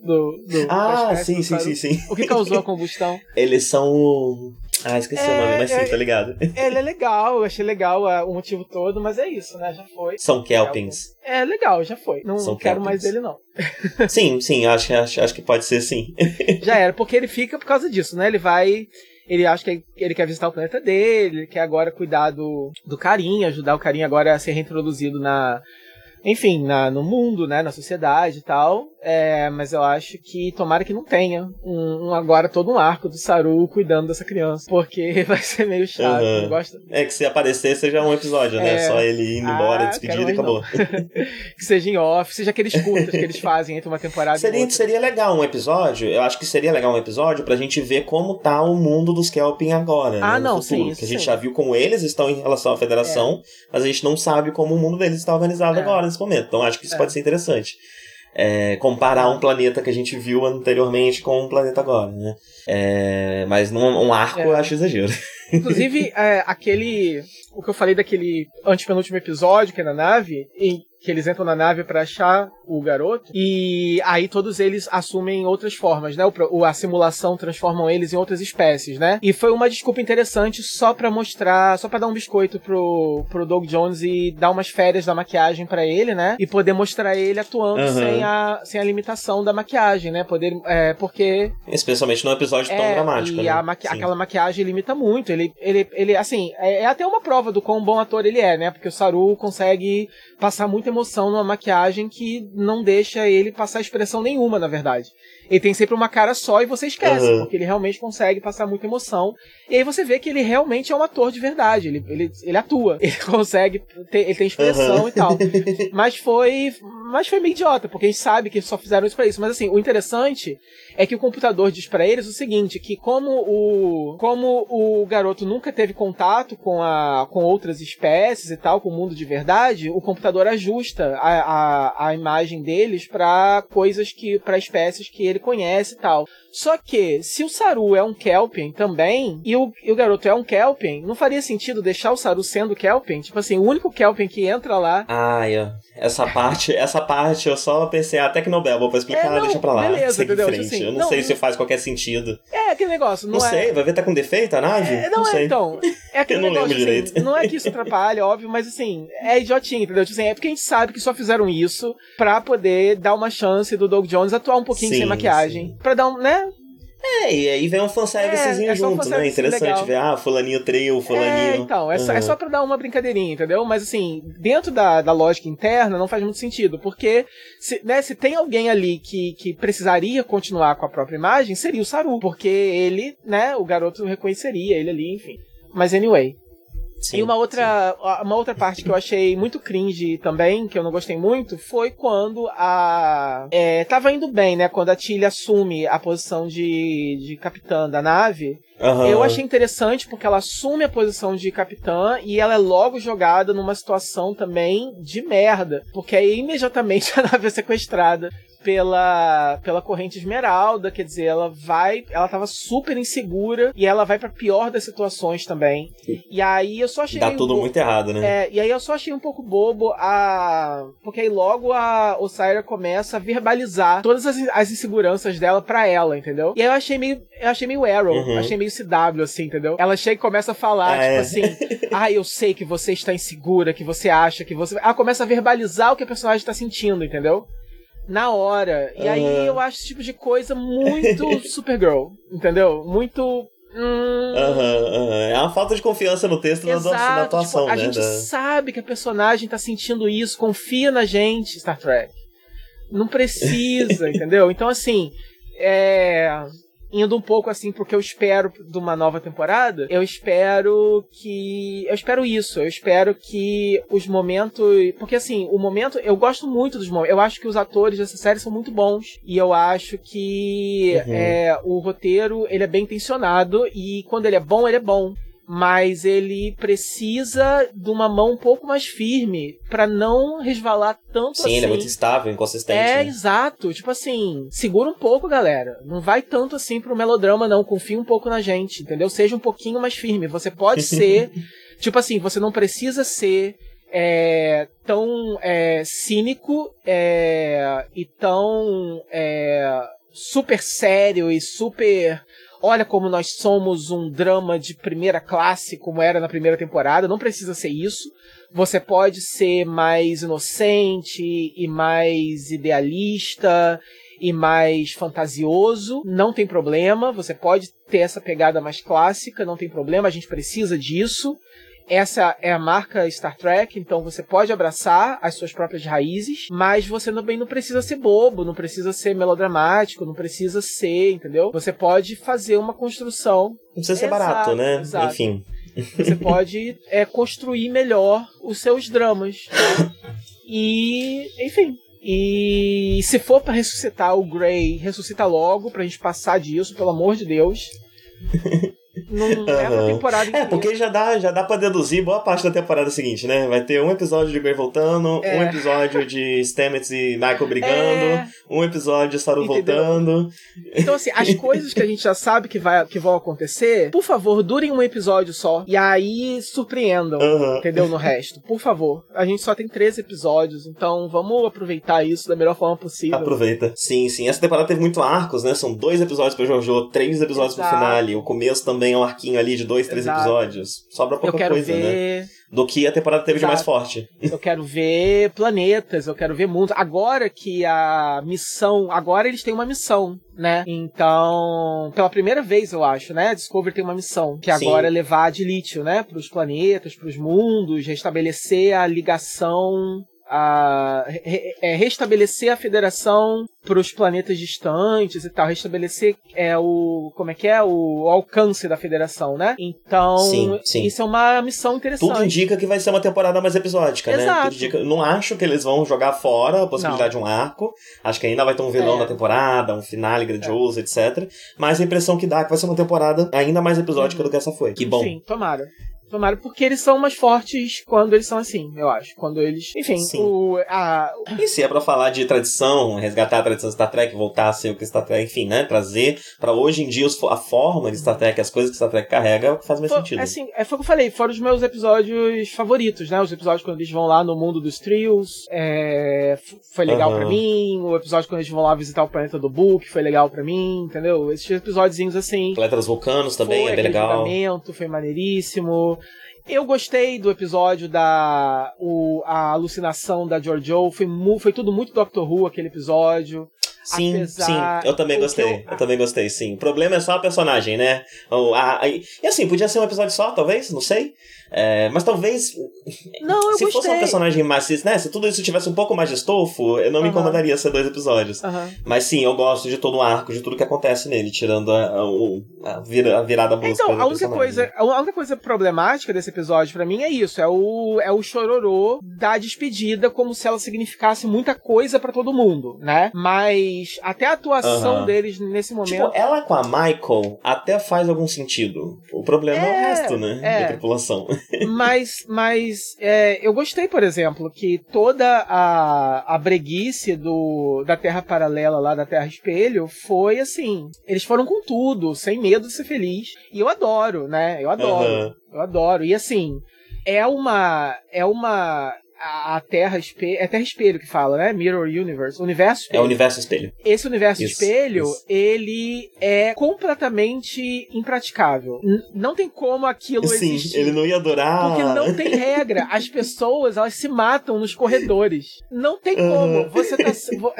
do, do ah, sim, sim, sim, sim. O que causou a combustão? Eles são. Ah, esqueci é, o nome, mas sim, é, tá ligado. Ele é legal, eu achei legal uh, o motivo todo, mas é isso, né? Já foi. São Kelpins. É legal, já foi. Não são quero Kelpins. mais dele, não. sim, sim, acho, acho, acho que pode ser sim. já era, porque ele fica por causa disso, né? Ele vai ele acha que ele quer visitar o planeta dele, ele quer agora cuidar do, do carinha, ajudar o carinha agora a ser reintroduzido na. Enfim, na, no mundo, né? Na sociedade e tal. É, mas eu acho que tomara que não tenha um, um, agora todo um arco do Saru cuidando dessa criança. Porque vai ser meio chato. Uhum. Gosto... É que se aparecer seja um episódio, né? É... Só ele indo embora, ah, despedido e acabou. que seja em off, seja aqueles curtas que eles fazem entre uma temporada seria, e outra. Seria legal um episódio, eu acho que seria legal um episódio pra gente ver como tá o mundo dos Kelpin agora. Ah, né, não, sim. Que a gente sim. já viu como eles estão em relação à federação, é. mas a gente não sabe como o mundo deles está organizado é. agora, nesse momento. Então acho que isso é. pode ser interessante é, comparar um planeta que a gente viu anteriormente com um planeta agora, né? É, mas num um arco é. eu acho exagero. Inclusive, é, aquele. O que eu falei daquele antepenúltimo episódio, que é na nave, em que eles entram na nave para achar o garoto e aí todos eles assumem outras formas, né? O, a simulação transformam eles em outras espécies, né? E foi uma desculpa interessante só para mostrar, só para dar um biscoito pro, pro Doug Jones e dar umas férias da maquiagem para ele, né? E poder mostrar ele atuando uhum. sem, a, sem a limitação da maquiagem, né? Poder, é, porque... Especialmente num episódio é, tão dramático, e né? Maqui aquela maquiagem limita muito. Ele, ele, ele assim, é, é até uma prova do quão bom ator ele é, né? Porque o Saru consegue passar muita emoção numa maquiagem que não deixa ele passar expressão nenhuma, na verdade. Ele tem sempre uma cara só e você esquece, uhum. porque ele realmente consegue passar muita emoção. E aí você vê que ele realmente é um ator de verdade. Ele, ele, ele atua. Ele consegue ter, ele tem expressão uhum. e tal. Mas foi. Mas foi meio idiota, porque a gente sabe que só fizeram isso pra isso. Mas assim, o interessante é que o computador diz para eles o seguinte: que como o. Como o garoto nunca teve contato com, a, com outras espécies e tal, com o mundo de verdade, o computador ajusta a, a, a imagem deles para coisas que. para espécies que ele conhece e tal. Só que, se o Saru é um Kelpien também, e o, e o garoto é um Kelpien, não faria sentido deixar o Saru sendo Kelpien? Tipo assim, o único Kelpien que entra lá. Ah, yeah. essa parte, essa parte eu só pensei, ah, Tecnobel, vou pra explicar, é, não, deixa pra lá. Beleza, entendeu? Frente. Assim, eu não, não, sei se faz qualquer sentido. É, aquele negócio, não, não é... sei, vai ver tá com defeito a nave? É, não, não é, sei. então. É aquele eu não negócio, lembro assim, direito. Não é que isso atrapalha, óbvio, mas assim, é idiotinho, entendeu? Tipo assim, é porque a gente sabe que só fizeram isso pra poder dar uma chance do Doug Jones atuar um pouquinho sim, sem maquiagem. Sim. Pra dar um, né? É, e aí vem um fanservicezinho é, é junto, um né? Interessante legal. ver, ah, fulaninho trio, fulaninho. É, então, é, uhum. só, é só pra dar uma brincadeirinha, entendeu? Mas assim, dentro da, da lógica interna não faz muito sentido, porque se, né, se tem alguém ali que, que precisaria continuar com a própria imagem, seria o Saru, porque ele, né, o garoto reconheceria ele ali, enfim. Mas anyway, Sim, e uma outra, uma outra parte que eu achei muito cringe também, que eu não gostei muito, foi quando a. É, tava indo bem, né? Quando a Tilly assume a posição de, de capitã da nave. Uhum. Eu achei interessante porque ela assume a posição de capitã e ela é logo jogada numa situação também de merda. Porque aí imediatamente a nave é sequestrada pela, pela corrente esmeralda, quer dizer, ela vai, ela tava super insegura e ela vai para pior das situações também. E aí eu só achei Dá tudo muito errado, né? É, e aí eu só achei um pouco bobo a porque aí logo a Osira começa a verbalizar todas as, as inseguranças dela para ela, entendeu? E aí eu achei meio eu achei meio Arrow, uhum. achei meio CW assim, entendeu? Ela chega e começa a falar, ah, tipo é. assim, ah, eu sei que você está insegura, que você acha que você. Ela começa a verbalizar o que a personagem tá sentindo, entendeu? Na hora. E uhum. aí eu acho esse tipo de coisa muito Supergirl, entendeu? Muito. Hum... Uhum, uhum. É uma falta de confiança no texto Exato, na, atuação, tipo, a né? A gente da... sabe que a personagem tá sentindo isso, confia na gente, Star Trek. Não precisa, entendeu? Então, assim, é indo um pouco assim porque eu espero de uma nova temporada, eu espero que eu espero isso, eu espero que os momentos, porque assim, o momento, eu gosto muito dos momentos. Eu acho que os atores dessa série são muito bons e eu acho que uhum. é, o roteiro, ele é bem intencionado e quando ele é bom, ele é bom mas ele precisa de uma mão um pouco mais firme para não resvalar tanto Sim, assim. Sim, ele é muito estável, inconsistente. É, né? exato. Tipo assim, segura um pouco, galera. Não vai tanto assim pro melodrama, não. Confia um pouco na gente, entendeu? Seja um pouquinho mais firme. Você pode ser. tipo assim, você não precisa ser é, tão é, cínico é, e tão é, super sério e super olha como nós somos um drama de primeira classe, como era na primeira temporada. Não precisa ser isso. Você pode ser mais inocente e mais idealista e mais fantasioso, não tem problema. Você pode ter essa pegada mais clássica, não tem problema. A gente precisa disso. Essa é a marca Star Trek, então você pode abraçar as suas próprias raízes, mas você também não precisa ser bobo, não precisa ser melodramático, não precisa ser, entendeu? Você pode fazer uma construção. Não precisa ser exato, barato, né? Exato. Enfim. Você pode é, construir melhor os seus dramas. E, enfim, e se for para ressuscitar o Grey, ressuscita logo pra gente passar disso, pelo amor de Deus. Não é uma temporada. É, porque já dá, já dá pra deduzir boa parte da temporada seguinte, né? Vai ter um episódio de Grey voltando, é. um episódio de Stamets e Michael brigando, é. um episódio de Saru voltando. Então, assim, as coisas que a gente já sabe que, vai, que vão acontecer, por favor, durem um episódio só. E aí surpreendam, uhum. entendeu? No resto. Por favor. A gente só tem três episódios, então vamos aproveitar isso da melhor forma possível. Aproveita. Sim, sim. Essa temporada teve muito arcos, né? São dois episódios pra Jojo, três episódios Exato. pro finale. O começo também é um arquinho ali de dois, três Exato. episódios. Sobra pouca coisa, né? ver... né? Do que a temporada teve Exato. de mais forte. Eu quero ver planetas, eu quero ver mundos. Agora que a missão. Agora eles têm uma missão, né? Então, pela primeira vez, eu acho, né? Discovery tem uma missão. Que Sim. agora é levar de lítio, né? Para os planetas, para os mundos, restabelecer a ligação a re, é, restabelecer a federação para os planetas distantes e tal, restabelecer é o como é que é o alcance da federação, né? Então, sim, sim. isso é uma missão interessante. Tudo indica que vai ser uma temporada mais episódica, né? Exato. né? Indica, não acho que eles vão jogar fora a possibilidade não. de um arco. Acho que ainda vai ter um vilão é. na temporada, um finale grandioso, é. etc. Mas a impressão que dá é que vai ser uma temporada ainda mais episódica uhum. do que essa foi. Que bom. Sim, tomara. Tomara, porque eles são mais fortes quando eles são assim, eu acho. Quando eles. Enfim, Sim. o. A... E se é pra falar de tradição, resgatar a tradição Star Trek, voltar a ser o que Star Trek, enfim, né? Trazer pra hoje em dia a forma de Star Trek, as coisas que Star Trek carrega, faz mais For, sentido. Assim, é, foi o que eu falei, foram os meus episódios favoritos, né? Os episódios quando eles vão lá no mundo dos trios, é, foi legal uhum. pra mim. O episódio quando eles vão lá visitar o planeta do Book foi legal pra mim, entendeu? Esses episódios assim. Planeta dos Vulcanos também é bem legal. Foi maneiríssimo. Eu gostei do episódio da o, a alucinação da Giorgio, foi, foi tudo muito Doctor Who aquele episódio. Sim, Apesar... sim, eu também gostei. Eu... eu... também gostei, sim. O problema é só a personagem, né? A, a, e assim, podia ser um episódio só, talvez, não sei. É, mas talvez. Não, eu Se gostei. fosse um personagem mais. Né, se tudo isso tivesse um pouco mais de estofo, eu não me incomodaria ser dois episódios. Mas sim, eu gosto de todo o arco, de tudo que acontece nele, tirando a, a, a, vira, a virada brusca. Então, a única, coisa, a única coisa problemática desse episódio para mim é isso: é o, é o chororô da despedida, como se ela significasse muita coisa para todo mundo, né? Mas até a atuação deles nesse momento. Tipo, ela com a Michael até faz algum sentido. O problema é, é o resto, né? É. Da tripulação mas mas é, eu gostei, por exemplo, que toda a, a breguice do, da Terra Paralela lá, da Terra Espelho, foi assim. Eles foram com tudo, sem medo de ser feliz. E eu adoro, né? Eu adoro. Eu adoro. E assim, é uma. É uma a Terra Espelho. É Terra Espelho que fala, né? Mirror Universe. Universo Espelho. É o Universo Espelho. Esse Universo isso, Espelho, isso. ele é completamente impraticável. N não tem como aquilo Sim, existir. ele não ia durar. Porque não tem regra. As pessoas, elas se matam nos corredores. Não tem como. Você tá.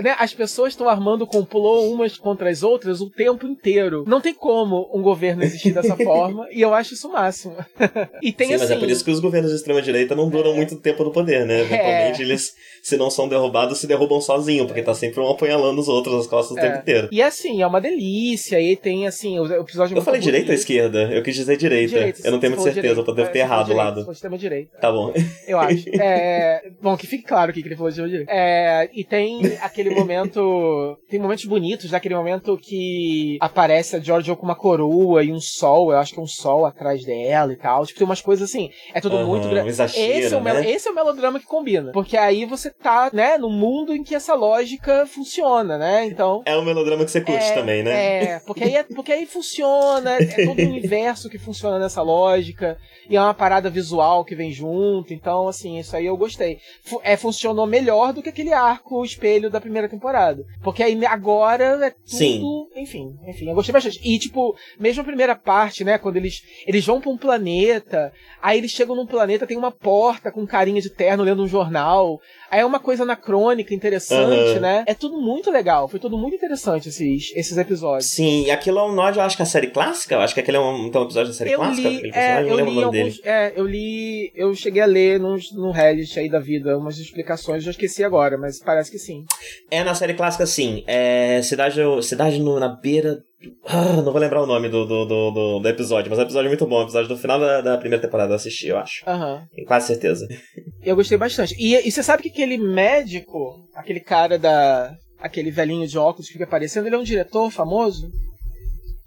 né? As pessoas estão armando complô umas contra as outras o tempo inteiro. Não tem como um governo existir dessa forma. E eu acho isso o máximo. e tem Sim, assim. Mas é por assim isso que os governos de extrema-direita não duram é... muito tempo no poder, né? Né? Eventualmente é. eles, se não são derrubados, se derrubam sozinhos, porque tá sempre um apunhalando os outros nas costas é. o tempo inteiro. E assim, é uma delícia. E tem assim, o episódio. Eu falei direita ou esquerda? Eu quis dizer direita. direita eu não tenho muita certeza, eu devo ter é, errado o lado. Foi extrema direita. Tá bom. Eu acho. É, bom, que fique claro aqui que ele falou de direita. É, e tem aquele momento. Tem momentos bonitos, naquele momento que aparece a Giorgio com uma coroa e um sol, eu acho que é um sol atrás dela e tal. Tipo, tem umas coisas assim. É tudo uhum, muito grande. Esse, é o né? esse é o melodrama que combina. Porque aí você tá, né, no mundo em que essa lógica funciona, né? Então. É o melodrama que você curte é, também, né? É, porque aí, é, porque aí funciona, é todo o universo que funciona nessa lógica, e é uma parada visual que vem junto, então, assim, isso aí eu gostei. F é, funcionou melhor do que aquele arco espelho da primeira temporada. Porque aí agora é tudo. Sim. Enfim, enfim, eu gostei bastante. E, tipo, mesmo a primeira parte, né, quando eles, eles vão pra um planeta, aí eles chegam num planeta, tem uma porta com carinha de terno lendo um jornal. Aí é uma coisa anacrônica, interessante, uhum. né? É tudo muito legal. Foi tudo muito interessante esses, esses episódios. Sim, e aquilo é um nod, eu acho que a série clássica. Eu acho que aquele é um, então, um episódio da série eu clássica. Li, é, eu li alguns, é, eu li. Eu cheguei a ler no, no Reddit aí da vida umas explicações, já esqueci agora, mas parece que sim. É na série clássica, sim. É cidade, cidade no, na beira ah, não vou lembrar o nome do, do, do, do, episódio, mas é um episódio muito bom. O episódio do final da, da primeira temporada eu assisti, eu acho. Aham. Tenho quase certeza. Eu gostei bastante. E, e você sabe que aquele médico, aquele cara da. aquele velhinho de óculos que fica aparecendo, ele é um diretor famoso?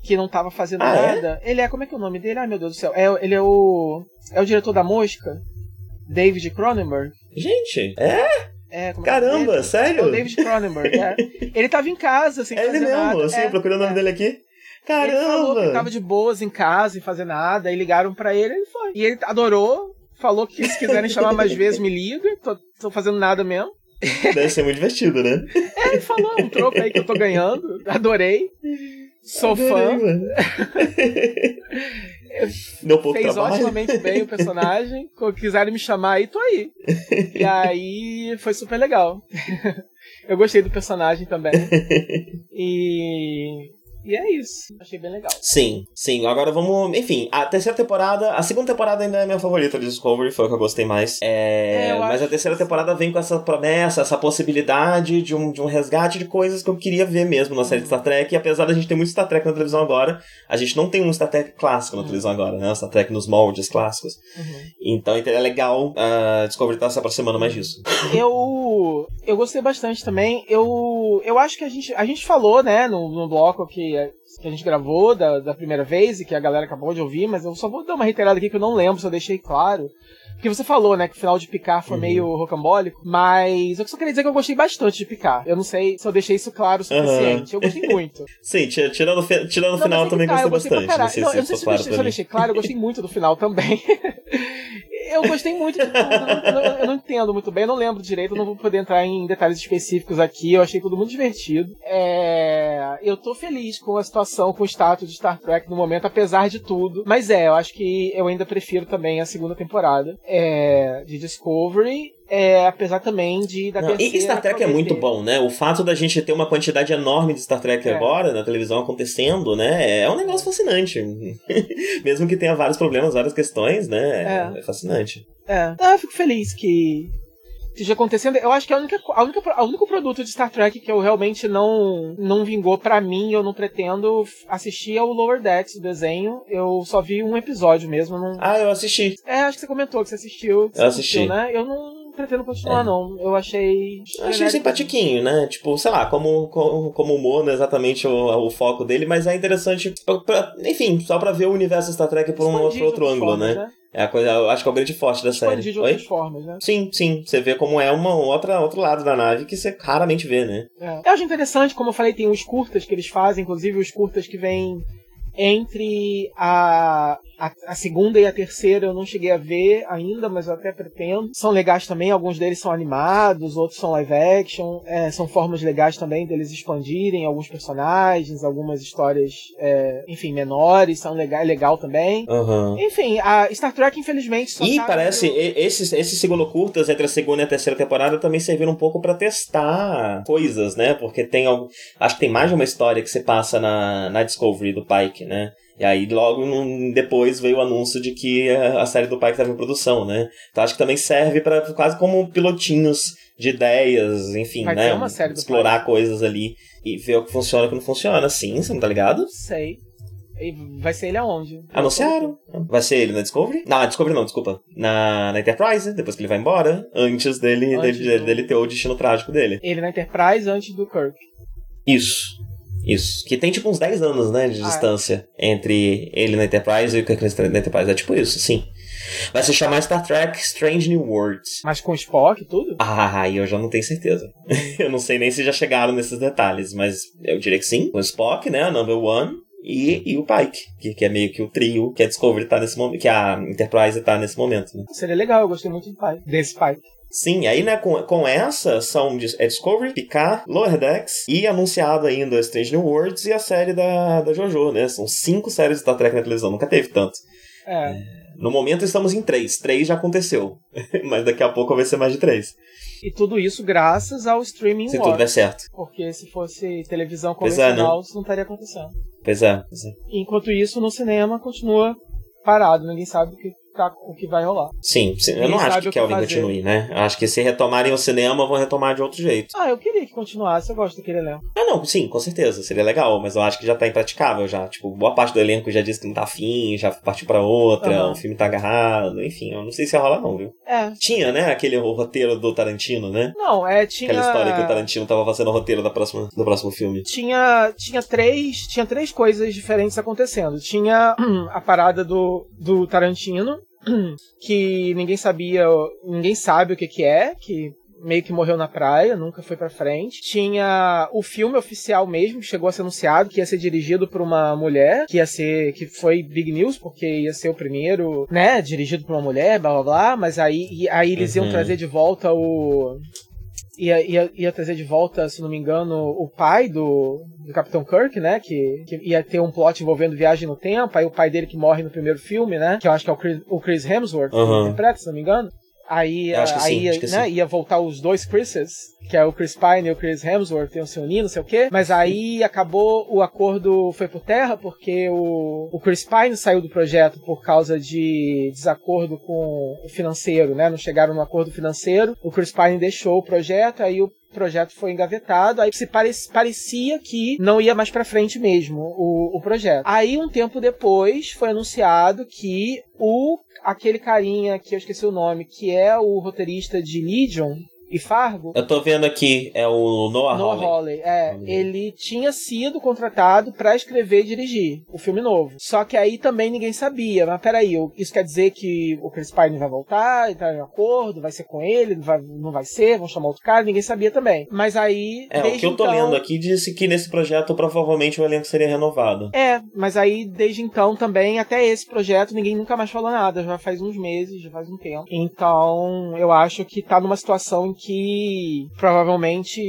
Que não tava fazendo ah, é? nada. É? Ele é. Como é que é o nome dele? Ai meu Deus do céu. É, ele é o. É o diretor da Mosca? David Cronenberg. Gente, é? É, é Caramba, é, sério? É o David Cronenberg, é. Ele tava em casa, assim, É ele mesmo, nada. assim, é, procurando o nome é. dele aqui. Caramba! Ele falou que tava de boas em casa, sem fazer nada, aí ligaram pra ele, ele foi. E ele adorou, falou que se quiserem chamar mais vezes, me liga, tô, tô fazendo nada mesmo. Deve ser muito divertido, né? É, ele falou um troco aí que eu tô ganhando, adorei. Sou Adorei, fã. Deu pouco Fez trabalho. otimamente bem o personagem. Quando quiserem me chamar aí, tô aí. E aí foi super legal. Eu gostei do personagem também. E e é isso. Achei bem legal. Sim, sim. Agora vamos. Enfim, a terceira temporada. A segunda temporada ainda é minha favorita de Discovery, foi o que eu gostei mais. É, é mas a terceira temporada vem com essa promessa, essa possibilidade de um, de um resgate de coisas que eu queria ver mesmo na uhum. série de Star Trek. E apesar da gente ter muito Star Trek na televisão agora, a gente não tem um Star Trek clássico na uhum. televisão agora, né? Star Trek nos moldes clássicos. Uhum. Então é legal a uh, Discovery estar tá se aproximando mais disso. Eu. Eu gostei bastante também. Eu. Eu acho que a gente. A gente falou, né, no, no bloco que the que a gente gravou da, da primeira vez e que a galera acabou de ouvir, mas eu só vou dar uma reiterada aqui que eu não lembro se eu deixei claro. Porque você falou, né, que o final de Picar foi uhum. meio rocambólico, mas eu só queria dizer que eu gostei bastante de Picar. Eu não sei se eu deixei isso claro o suficiente. Uhum. Eu gostei muito. Sim, tirando, tirando o final também tá, gostei, gostei bastante. Não sei, não, se, eu não sei se, claro se eu deixei claro, eu gostei muito do final também. eu gostei muito de tudo. Eu não, eu não, entendo muito bem, eu não lembro direito, eu não vou poder entrar em detalhes específicos aqui. Eu achei tudo muito divertido. É, eu tô feliz com a situação, com o status de Star Trek no momento, apesar de tudo. Mas é, eu acho que eu ainda prefiro também a segunda temporada é, de Discovery. É, apesar também de da Não, E Star Trek é muito bom, né? O fato da gente ter uma quantidade enorme de Star Trek é. agora na televisão acontecendo, né? É um negócio fascinante. Mesmo que tenha vários problemas, várias questões, né? É, é fascinante. É. Ah, eu fico feliz que esteja acontecendo. Eu acho que a única, a única, a único produto de Star Trek que eu realmente não, não vingou para mim, eu não pretendo assistir é o Lower Decks, o desenho. Eu só vi um episódio mesmo. Não... Ah, eu assisti. É, acho que você comentou que você assistiu. Que você eu assisti. Assistiu, né? Eu não pretendo continuar, é. não. Eu achei. Eu achei simpatiquinho, né? Tipo, sei lá, como, como, como humor, não é exatamente o, o foco dele, mas é interessante. Pra, enfim, só pra ver o universo Star Trek por um outro, outro ângulo, formas, né? né? É a coisa, eu acho que é o grande forte da série. de outras Oi? formas, né? Sim, sim. Você vê como é uma outra outro lado da nave que você raramente vê, né? É. Eu acho interessante, como eu falei, tem os curtas que eles fazem, inclusive os curtas que vêm entre a, a, a, segunda e a terceira eu não cheguei a ver ainda, mas eu até pretendo. São legais também, alguns deles são animados, outros são live action. É, são formas legais também deles expandirem alguns personagens, algumas histórias, é, enfim, menores, são legal, é legal também. Uhum. Enfim, a Star Trek, infelizmente, só E tá parece, no... esses, esses segundo curtas entre a segunda e a terceira temporada também serviram um pouco para testar coisas, né? Porque tem algum. Acho que tem mais de uma história que você passa na, na Discovery do Pike, né? E aí logo depois veio o anúncio de que a, série do Pike estava em produção, né? Então acho que também serve para quase como pilotinhos de ideias, enfim, Vai né? Explorar Pike. coisas ali e ver o que funciona e o que não funciona. Sim, você não tá ligado? Sei. Vai ser ele aonde? Anunciaram. Vai ser ele na Discovery? Não, na Discovery não, desculpa. Na, na Enterprise, depois que ele vai embora. Antes dele, antes dele, do... dele ter o destino trágico dele. Ele na Enterprise antes do Kirk. Isso. Isso. Que tem tipo uns 10 anos, né, de ah, distância é. entre ele na Enterprise e o Kirk na Enterprise. É tipo isso, sim. Vai se chamar Star Trek Strange New Worlds. Mas com Spock e tudo? Ah, aí eu já não tenho certeza. eu não sei nem se já chegaram nesses detalhes, mas eu diria que sim. Com Spock, né, a Number One. E, e o Pike, que, que é meio que o trio que a Discovery tá nesse momento, que a Enterprise tá nesse momento, né? Seria legal, eu gostei muito do Pike, desse Pike. Sim, aí né, com, com essa são é Discovery, Picard, Lower Decks e anunciado ainda Strange New Worlds e a série da, da JoJo, né? São cinco séries de Star Trek na televisão, nunca teve tanto. É. No momento estamos em três. Três já aconteceu. Mas daqui a pouco vai ser mais de três. E tudo isso graças ao streaming Se tudo der certo. Porque se fosse televisão convencional, é, né? isso não estaria acontecendo. Pois é, pois é. Enquanto isso, no cinema continua parado. Ninguém sabe o que o que vai rolar. Sim, eu não acho que Kelvin continue, né? Eu acho que se retomarem o cinema, vão retomar de outro jeito. Ah, eu queria que continuasse, eu gosto daquele elenco. Ah, não, sim, com certeza, seria legal, mas eu acho que já tá impraticável já. Tipo, boa parte do elenco já disse que não tá afim, já partiu pra outra, uhum. o filme tá agarrado, enfim, eu não sei se ia rolar não, viu? É. Tinha, né, aquele roteiro do Tarantino, né? Não, é, tinha... Aquela história que o Tarantino tava fazendo o roteiro da próxima, do próximo filme. Tinha, tinha três, tinha três coisas diferentes acontecendo. Tinha a parada do, do Tarantino, que ninguém sabia, ninguém sabe o que que é, que meio que morreu na praia, nunca foi para frente. Tinha o filme oficial mesmo, que chegou a ser anunciado, que ia ser dirigido por uma mulher, que ia ser, que foi big news, porque ia ser o primeiro, né, dirigido por uma mulher, blá blá blá, mas aí, aí eles uhum. iam trazer de volta o ia, ia, ia trazer de volta, se não me engano, o pai do, do Capitão Kirk, né? Que, que ia ter um plot envolvendo viagem no tempo. Aí o pai dele que morre no primeiro filme, né? Que eu acho que é o Chris, o Chris Hemsworth, uhum. que interpreta, se não me engano. Aí, aí sim, ia, né, ia voltar os dois Chris's, que é o Chris Pine e o Chris Hemsworth, iam se unir, não sei o quê. Mas aí acabou, o acordo foi por terra, porque o, o Chris Pine saiu do projeto por causa de desacordo com o financeiro, né? Não chegaram no acordo financeiro. O Chris Pine deixou o projeto, aí o projeto foi engavetado, aí se parecia que não ia mais para frente mesmo o, o projeto. Aí um tempo depois foi anunciado que o aquele carinha que eu esqueci o nome, que é o roteirista de Legion, e Fargo. Eu tô vendo aqui, é o Noah, Noah Hawley. Hawley. É, ele tinha sido contratado para escrever e dirigir o filme novo. Só que aí também ninguém sabia. Mas peraí, isso quer dizer que o Chris Pine vai voltar, entrar em acordo, vai ser com ele, não vai, não vai ser, vão chamar outro cara, ninguém sabia também. Mas aí. É, o que eu tô então... lendo aqui disse que nesse projeto provavelmente o elenco seria renovado. É, mas aí desde então também, até esse projeto, ninguém nunca mais falou nada. Já faz uns meses, já faz um tempo. Então, eu acho que tá numa situação em que provavelmente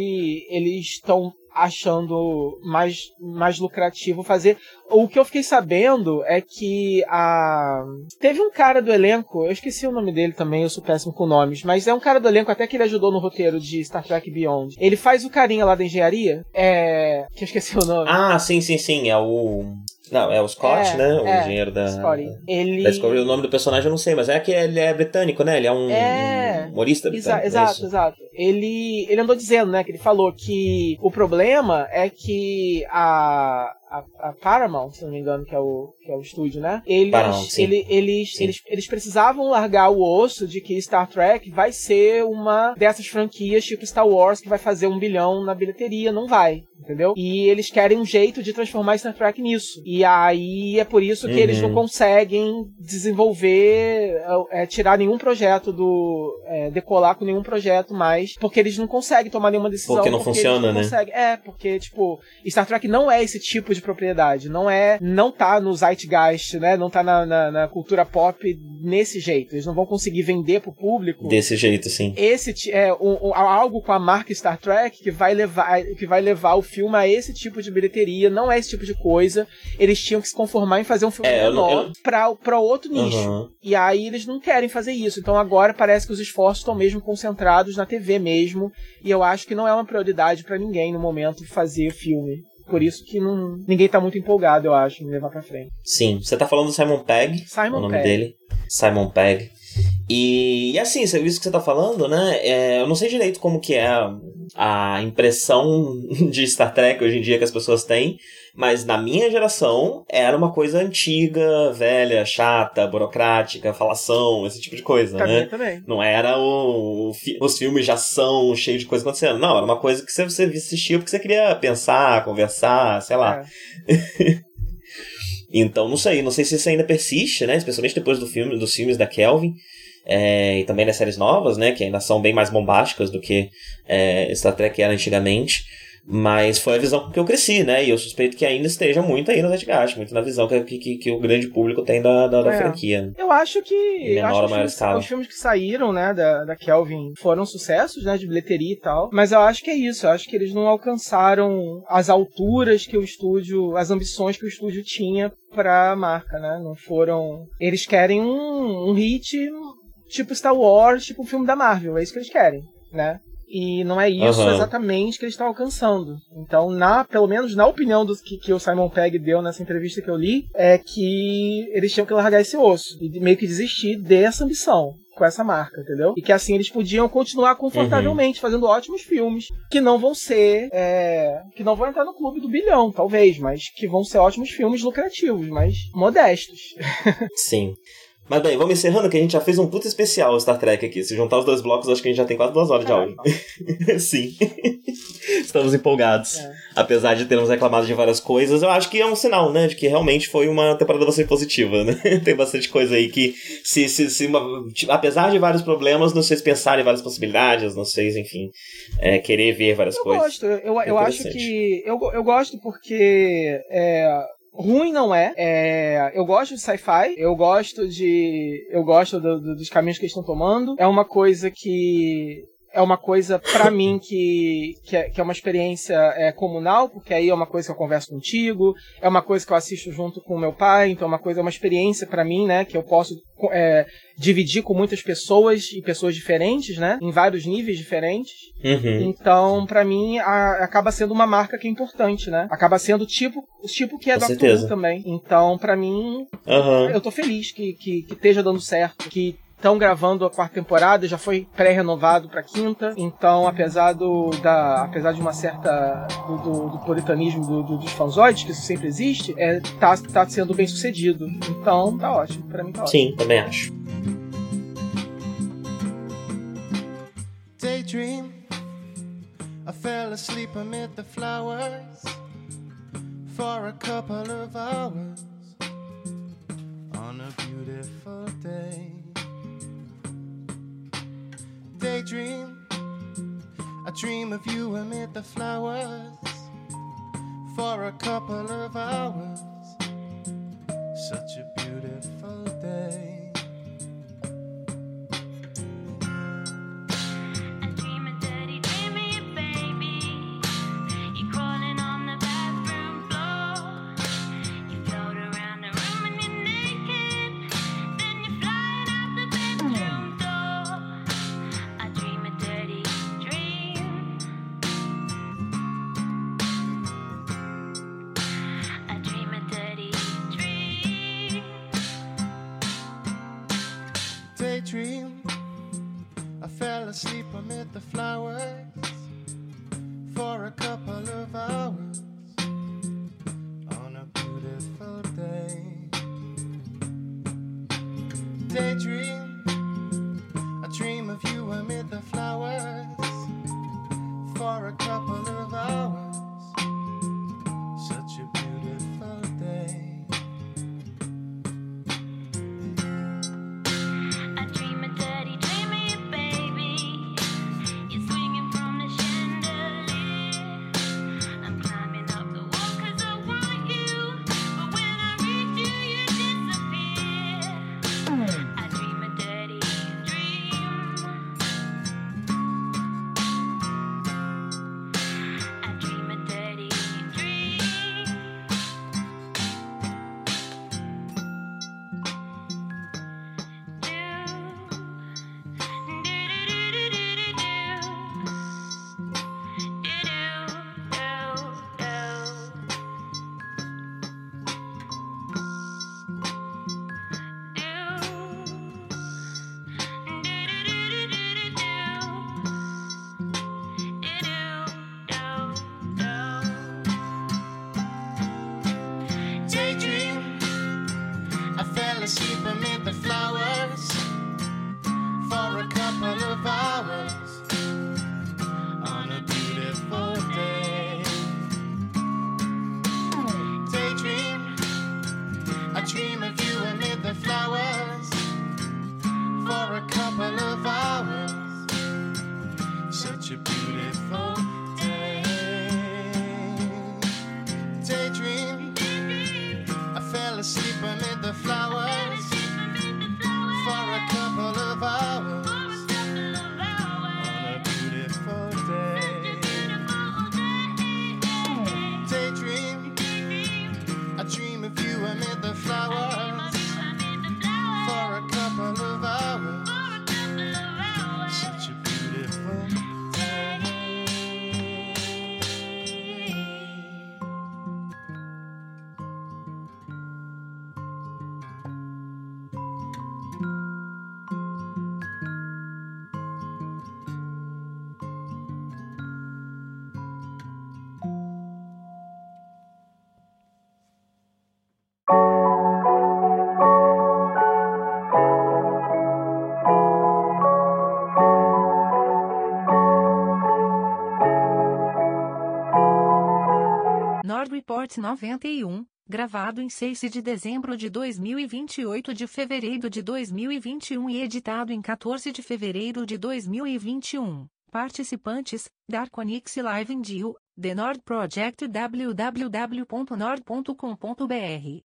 eles estão achando mais, mais lucrativo fazer. O que eu fiquei sabendo é que a. Teve um cara do elenco, eu esqueci o nome dele também, eu sou péssimo com nomes, mas é um cara do elenco até que ele ajudou no roteiro de Star Trek Beyond. Ele faz o carinha lá da engenharia. É. Que eu esqueci o nome. Ah, sim, sim, sim. É o. Não, é o Scott, é, né? O é, engenheiro da. Scotty. Ele. Da Discovery, o nome do personagem eu não sei, mas é que ele é britânico, né? Ele é um, é... um humorista. Exa é exato, exato. Ele, ele andou dizendo, né? Que ele falou que o problema é que a, a, a, Paramount, se não me engano, que é o, que é o estúdio, né? Eles, Paramount, ele, eles, eles, eles precisavam largar o osso de que Star Trek vai ser uma dessas franquias tipo Star Wars que vai fazer um bilhão na bilheteria. Não vai, entendeu? E eles querem um jeito de transformar Star Trek nisso. E aí é por isso que uhum. eles não uhum. conseguem desenvolver, é, tirar nenhum projeto do. É, decolar com nenhum projeto mais, porque eles não conseguem tomar nenhuma decisão. Porque não porque funciona, não né? Conseguem. É, porque, tipo, Star Trek não é esse tipo de propriedade. Não é. Não tá no Zeitgeist, né? Não tá na, na, na cultura pop nesse jeito. Eles não vão conseguir vender pro público. Desse jeito, sim. Esse é um, um, algo com a marca Star Trek que vai levar que vai levar o filme a esse tipo de bilheteria. Não é esse tipo de coisa. Eles tinham que se conformar em fazer um filme é, menor eu, eu... Pra, pra outro nicho. Uhum. E aí eles não querem fazer isso. Então agora parece que os esforços estão mesmo concentrados na TV mesmo. E eu acho que não é uma prioridade para ninguém no momento fazer filme. Por isso que não, ninguém tá muito empolgado, eu acho, em levar pra frente. Sim, você tá falando do Simon Pegg. Simon o nome Pegg. dele. Simon Pegg. E, e assim, isso que você tá falando, né? É, eu não sei direito como que é a, impressão de Star Trek hoje em dia que as pessoas têm, mas na minha geração era uma coisa antiga, velha, chata, burocrática, falação, esse tipo de coisa, pra né? também. Não era o, o, os filmes de ação cheios de coisa acontecendo. Não, era uma coisa que você, você assistia porque você queria pensar, conversar, sei lá. É. então, não sei, não sei se isso ainda persiste, né? Especialmente depois do filme, dos filmes da Kelvin é, e também nas séries novas, né, que ainda são bem mais bombásticas do que é, Star Trek era antigamente. Mas foi a visão que eu cresci, né? E eu suspeito que ainda esteja muito aí no Zeitgeist, muito na visão que, que, que o grande público tem da, da, da é. franquia. Eu acho que. Menor ou maior escala. Os filmes que saíram, né, da, da Kelvin foram sucessos, né, de bilheteria e tal. Mas eu acho que é isso. Eu acho que eles não alcançaram as alturas que o estúdio, as ambições que o estúdio tinha pra marca, né? Não foram. Eles querem um, um hit tipo Star Wars, tipo o filme da Marvel. É isso que eles querem, né? E não é isso uhum. exatamente que eles estão alcançando. Então, na, pelo menos na opinião do, que, que o Simon Pegg deu nessa entrevista que eu li, é que eles tinham que largar esse osso e meio que desistir dessa ambição com essa marca, entendeu? E que assim eles podiam continuar confortavelmente uhum. fazendo ótimos filmes que não vão ser. É, que não vão entrar no clube do bilhão, talvez, mas que vão ser ótimos filmes lucrativos, mas modestos. Sim. Mas bem, vamos encerrando que a gente já fez um puta especial Star Trek aqui. Se juntar os dois blocos, acho que a gente já tem quase duas horas de áudio. Sim. Estamos empolgados. É. Apesar de termos reclamado de várias coisas, eu acho que é um sinal, né? De que realmente foi uma temporada bastante positiva, né? tem bastante coisa aí que, se, se, se apesar de vários problemas, nos fez pensar em várias possibilidades, nos fez, enfim, é, querer ver várias eu coisas. Gosto. Eu, eu acho que. Eu, eu gosto porque. É, ruim não é. é eu gosto de sci-fi, eu gosto de. Eu gosto do, do, dos caminhos que eles estão tomando. É uma coisa que é uma coisa para mim que, que é, que, é, uma experiência é, comunal, porque aí é uma coisa que eu converso contigo, é uma coisa que eu assisto junto com o meu pai, então é uma coisa, é uma experiência para mim, né, que eu posso é, dividir com muitas pessoas e pessoas diferentes, né, em vários níveis diferentes. Uhum. Então, para mim, a, acaba sendo uma marca que é importante, né? Acaba sendo tipo o tipo que é com Doctor Who também. Então, para mim, uhum. eu tô feliz que, que, que esteja dando certo, que estão gravando a quarta temporada, já foi pré-renovado para quinta. Então, apesar do da, apesar de uma certa do, do, do puritanismo do, do, dos fanzoides, que isso sempre existe, é tá, tá sendo bem sucedido. Então, tá ótimo. Para mim tá ótimo. Sim, também acho. Daydream I fell asleep amid the flowers for a couple of hours on a beautiful day. Daydream. I dream of you amid the flowers for a couple of hours. Such a 291, gravado em 6 de dezembro de 2028 de fevereiro de 2021 e editado em 14 de fevereiro de 2021. Participantes: Darkonix Live Indio, The Nord Project www.nord.com.br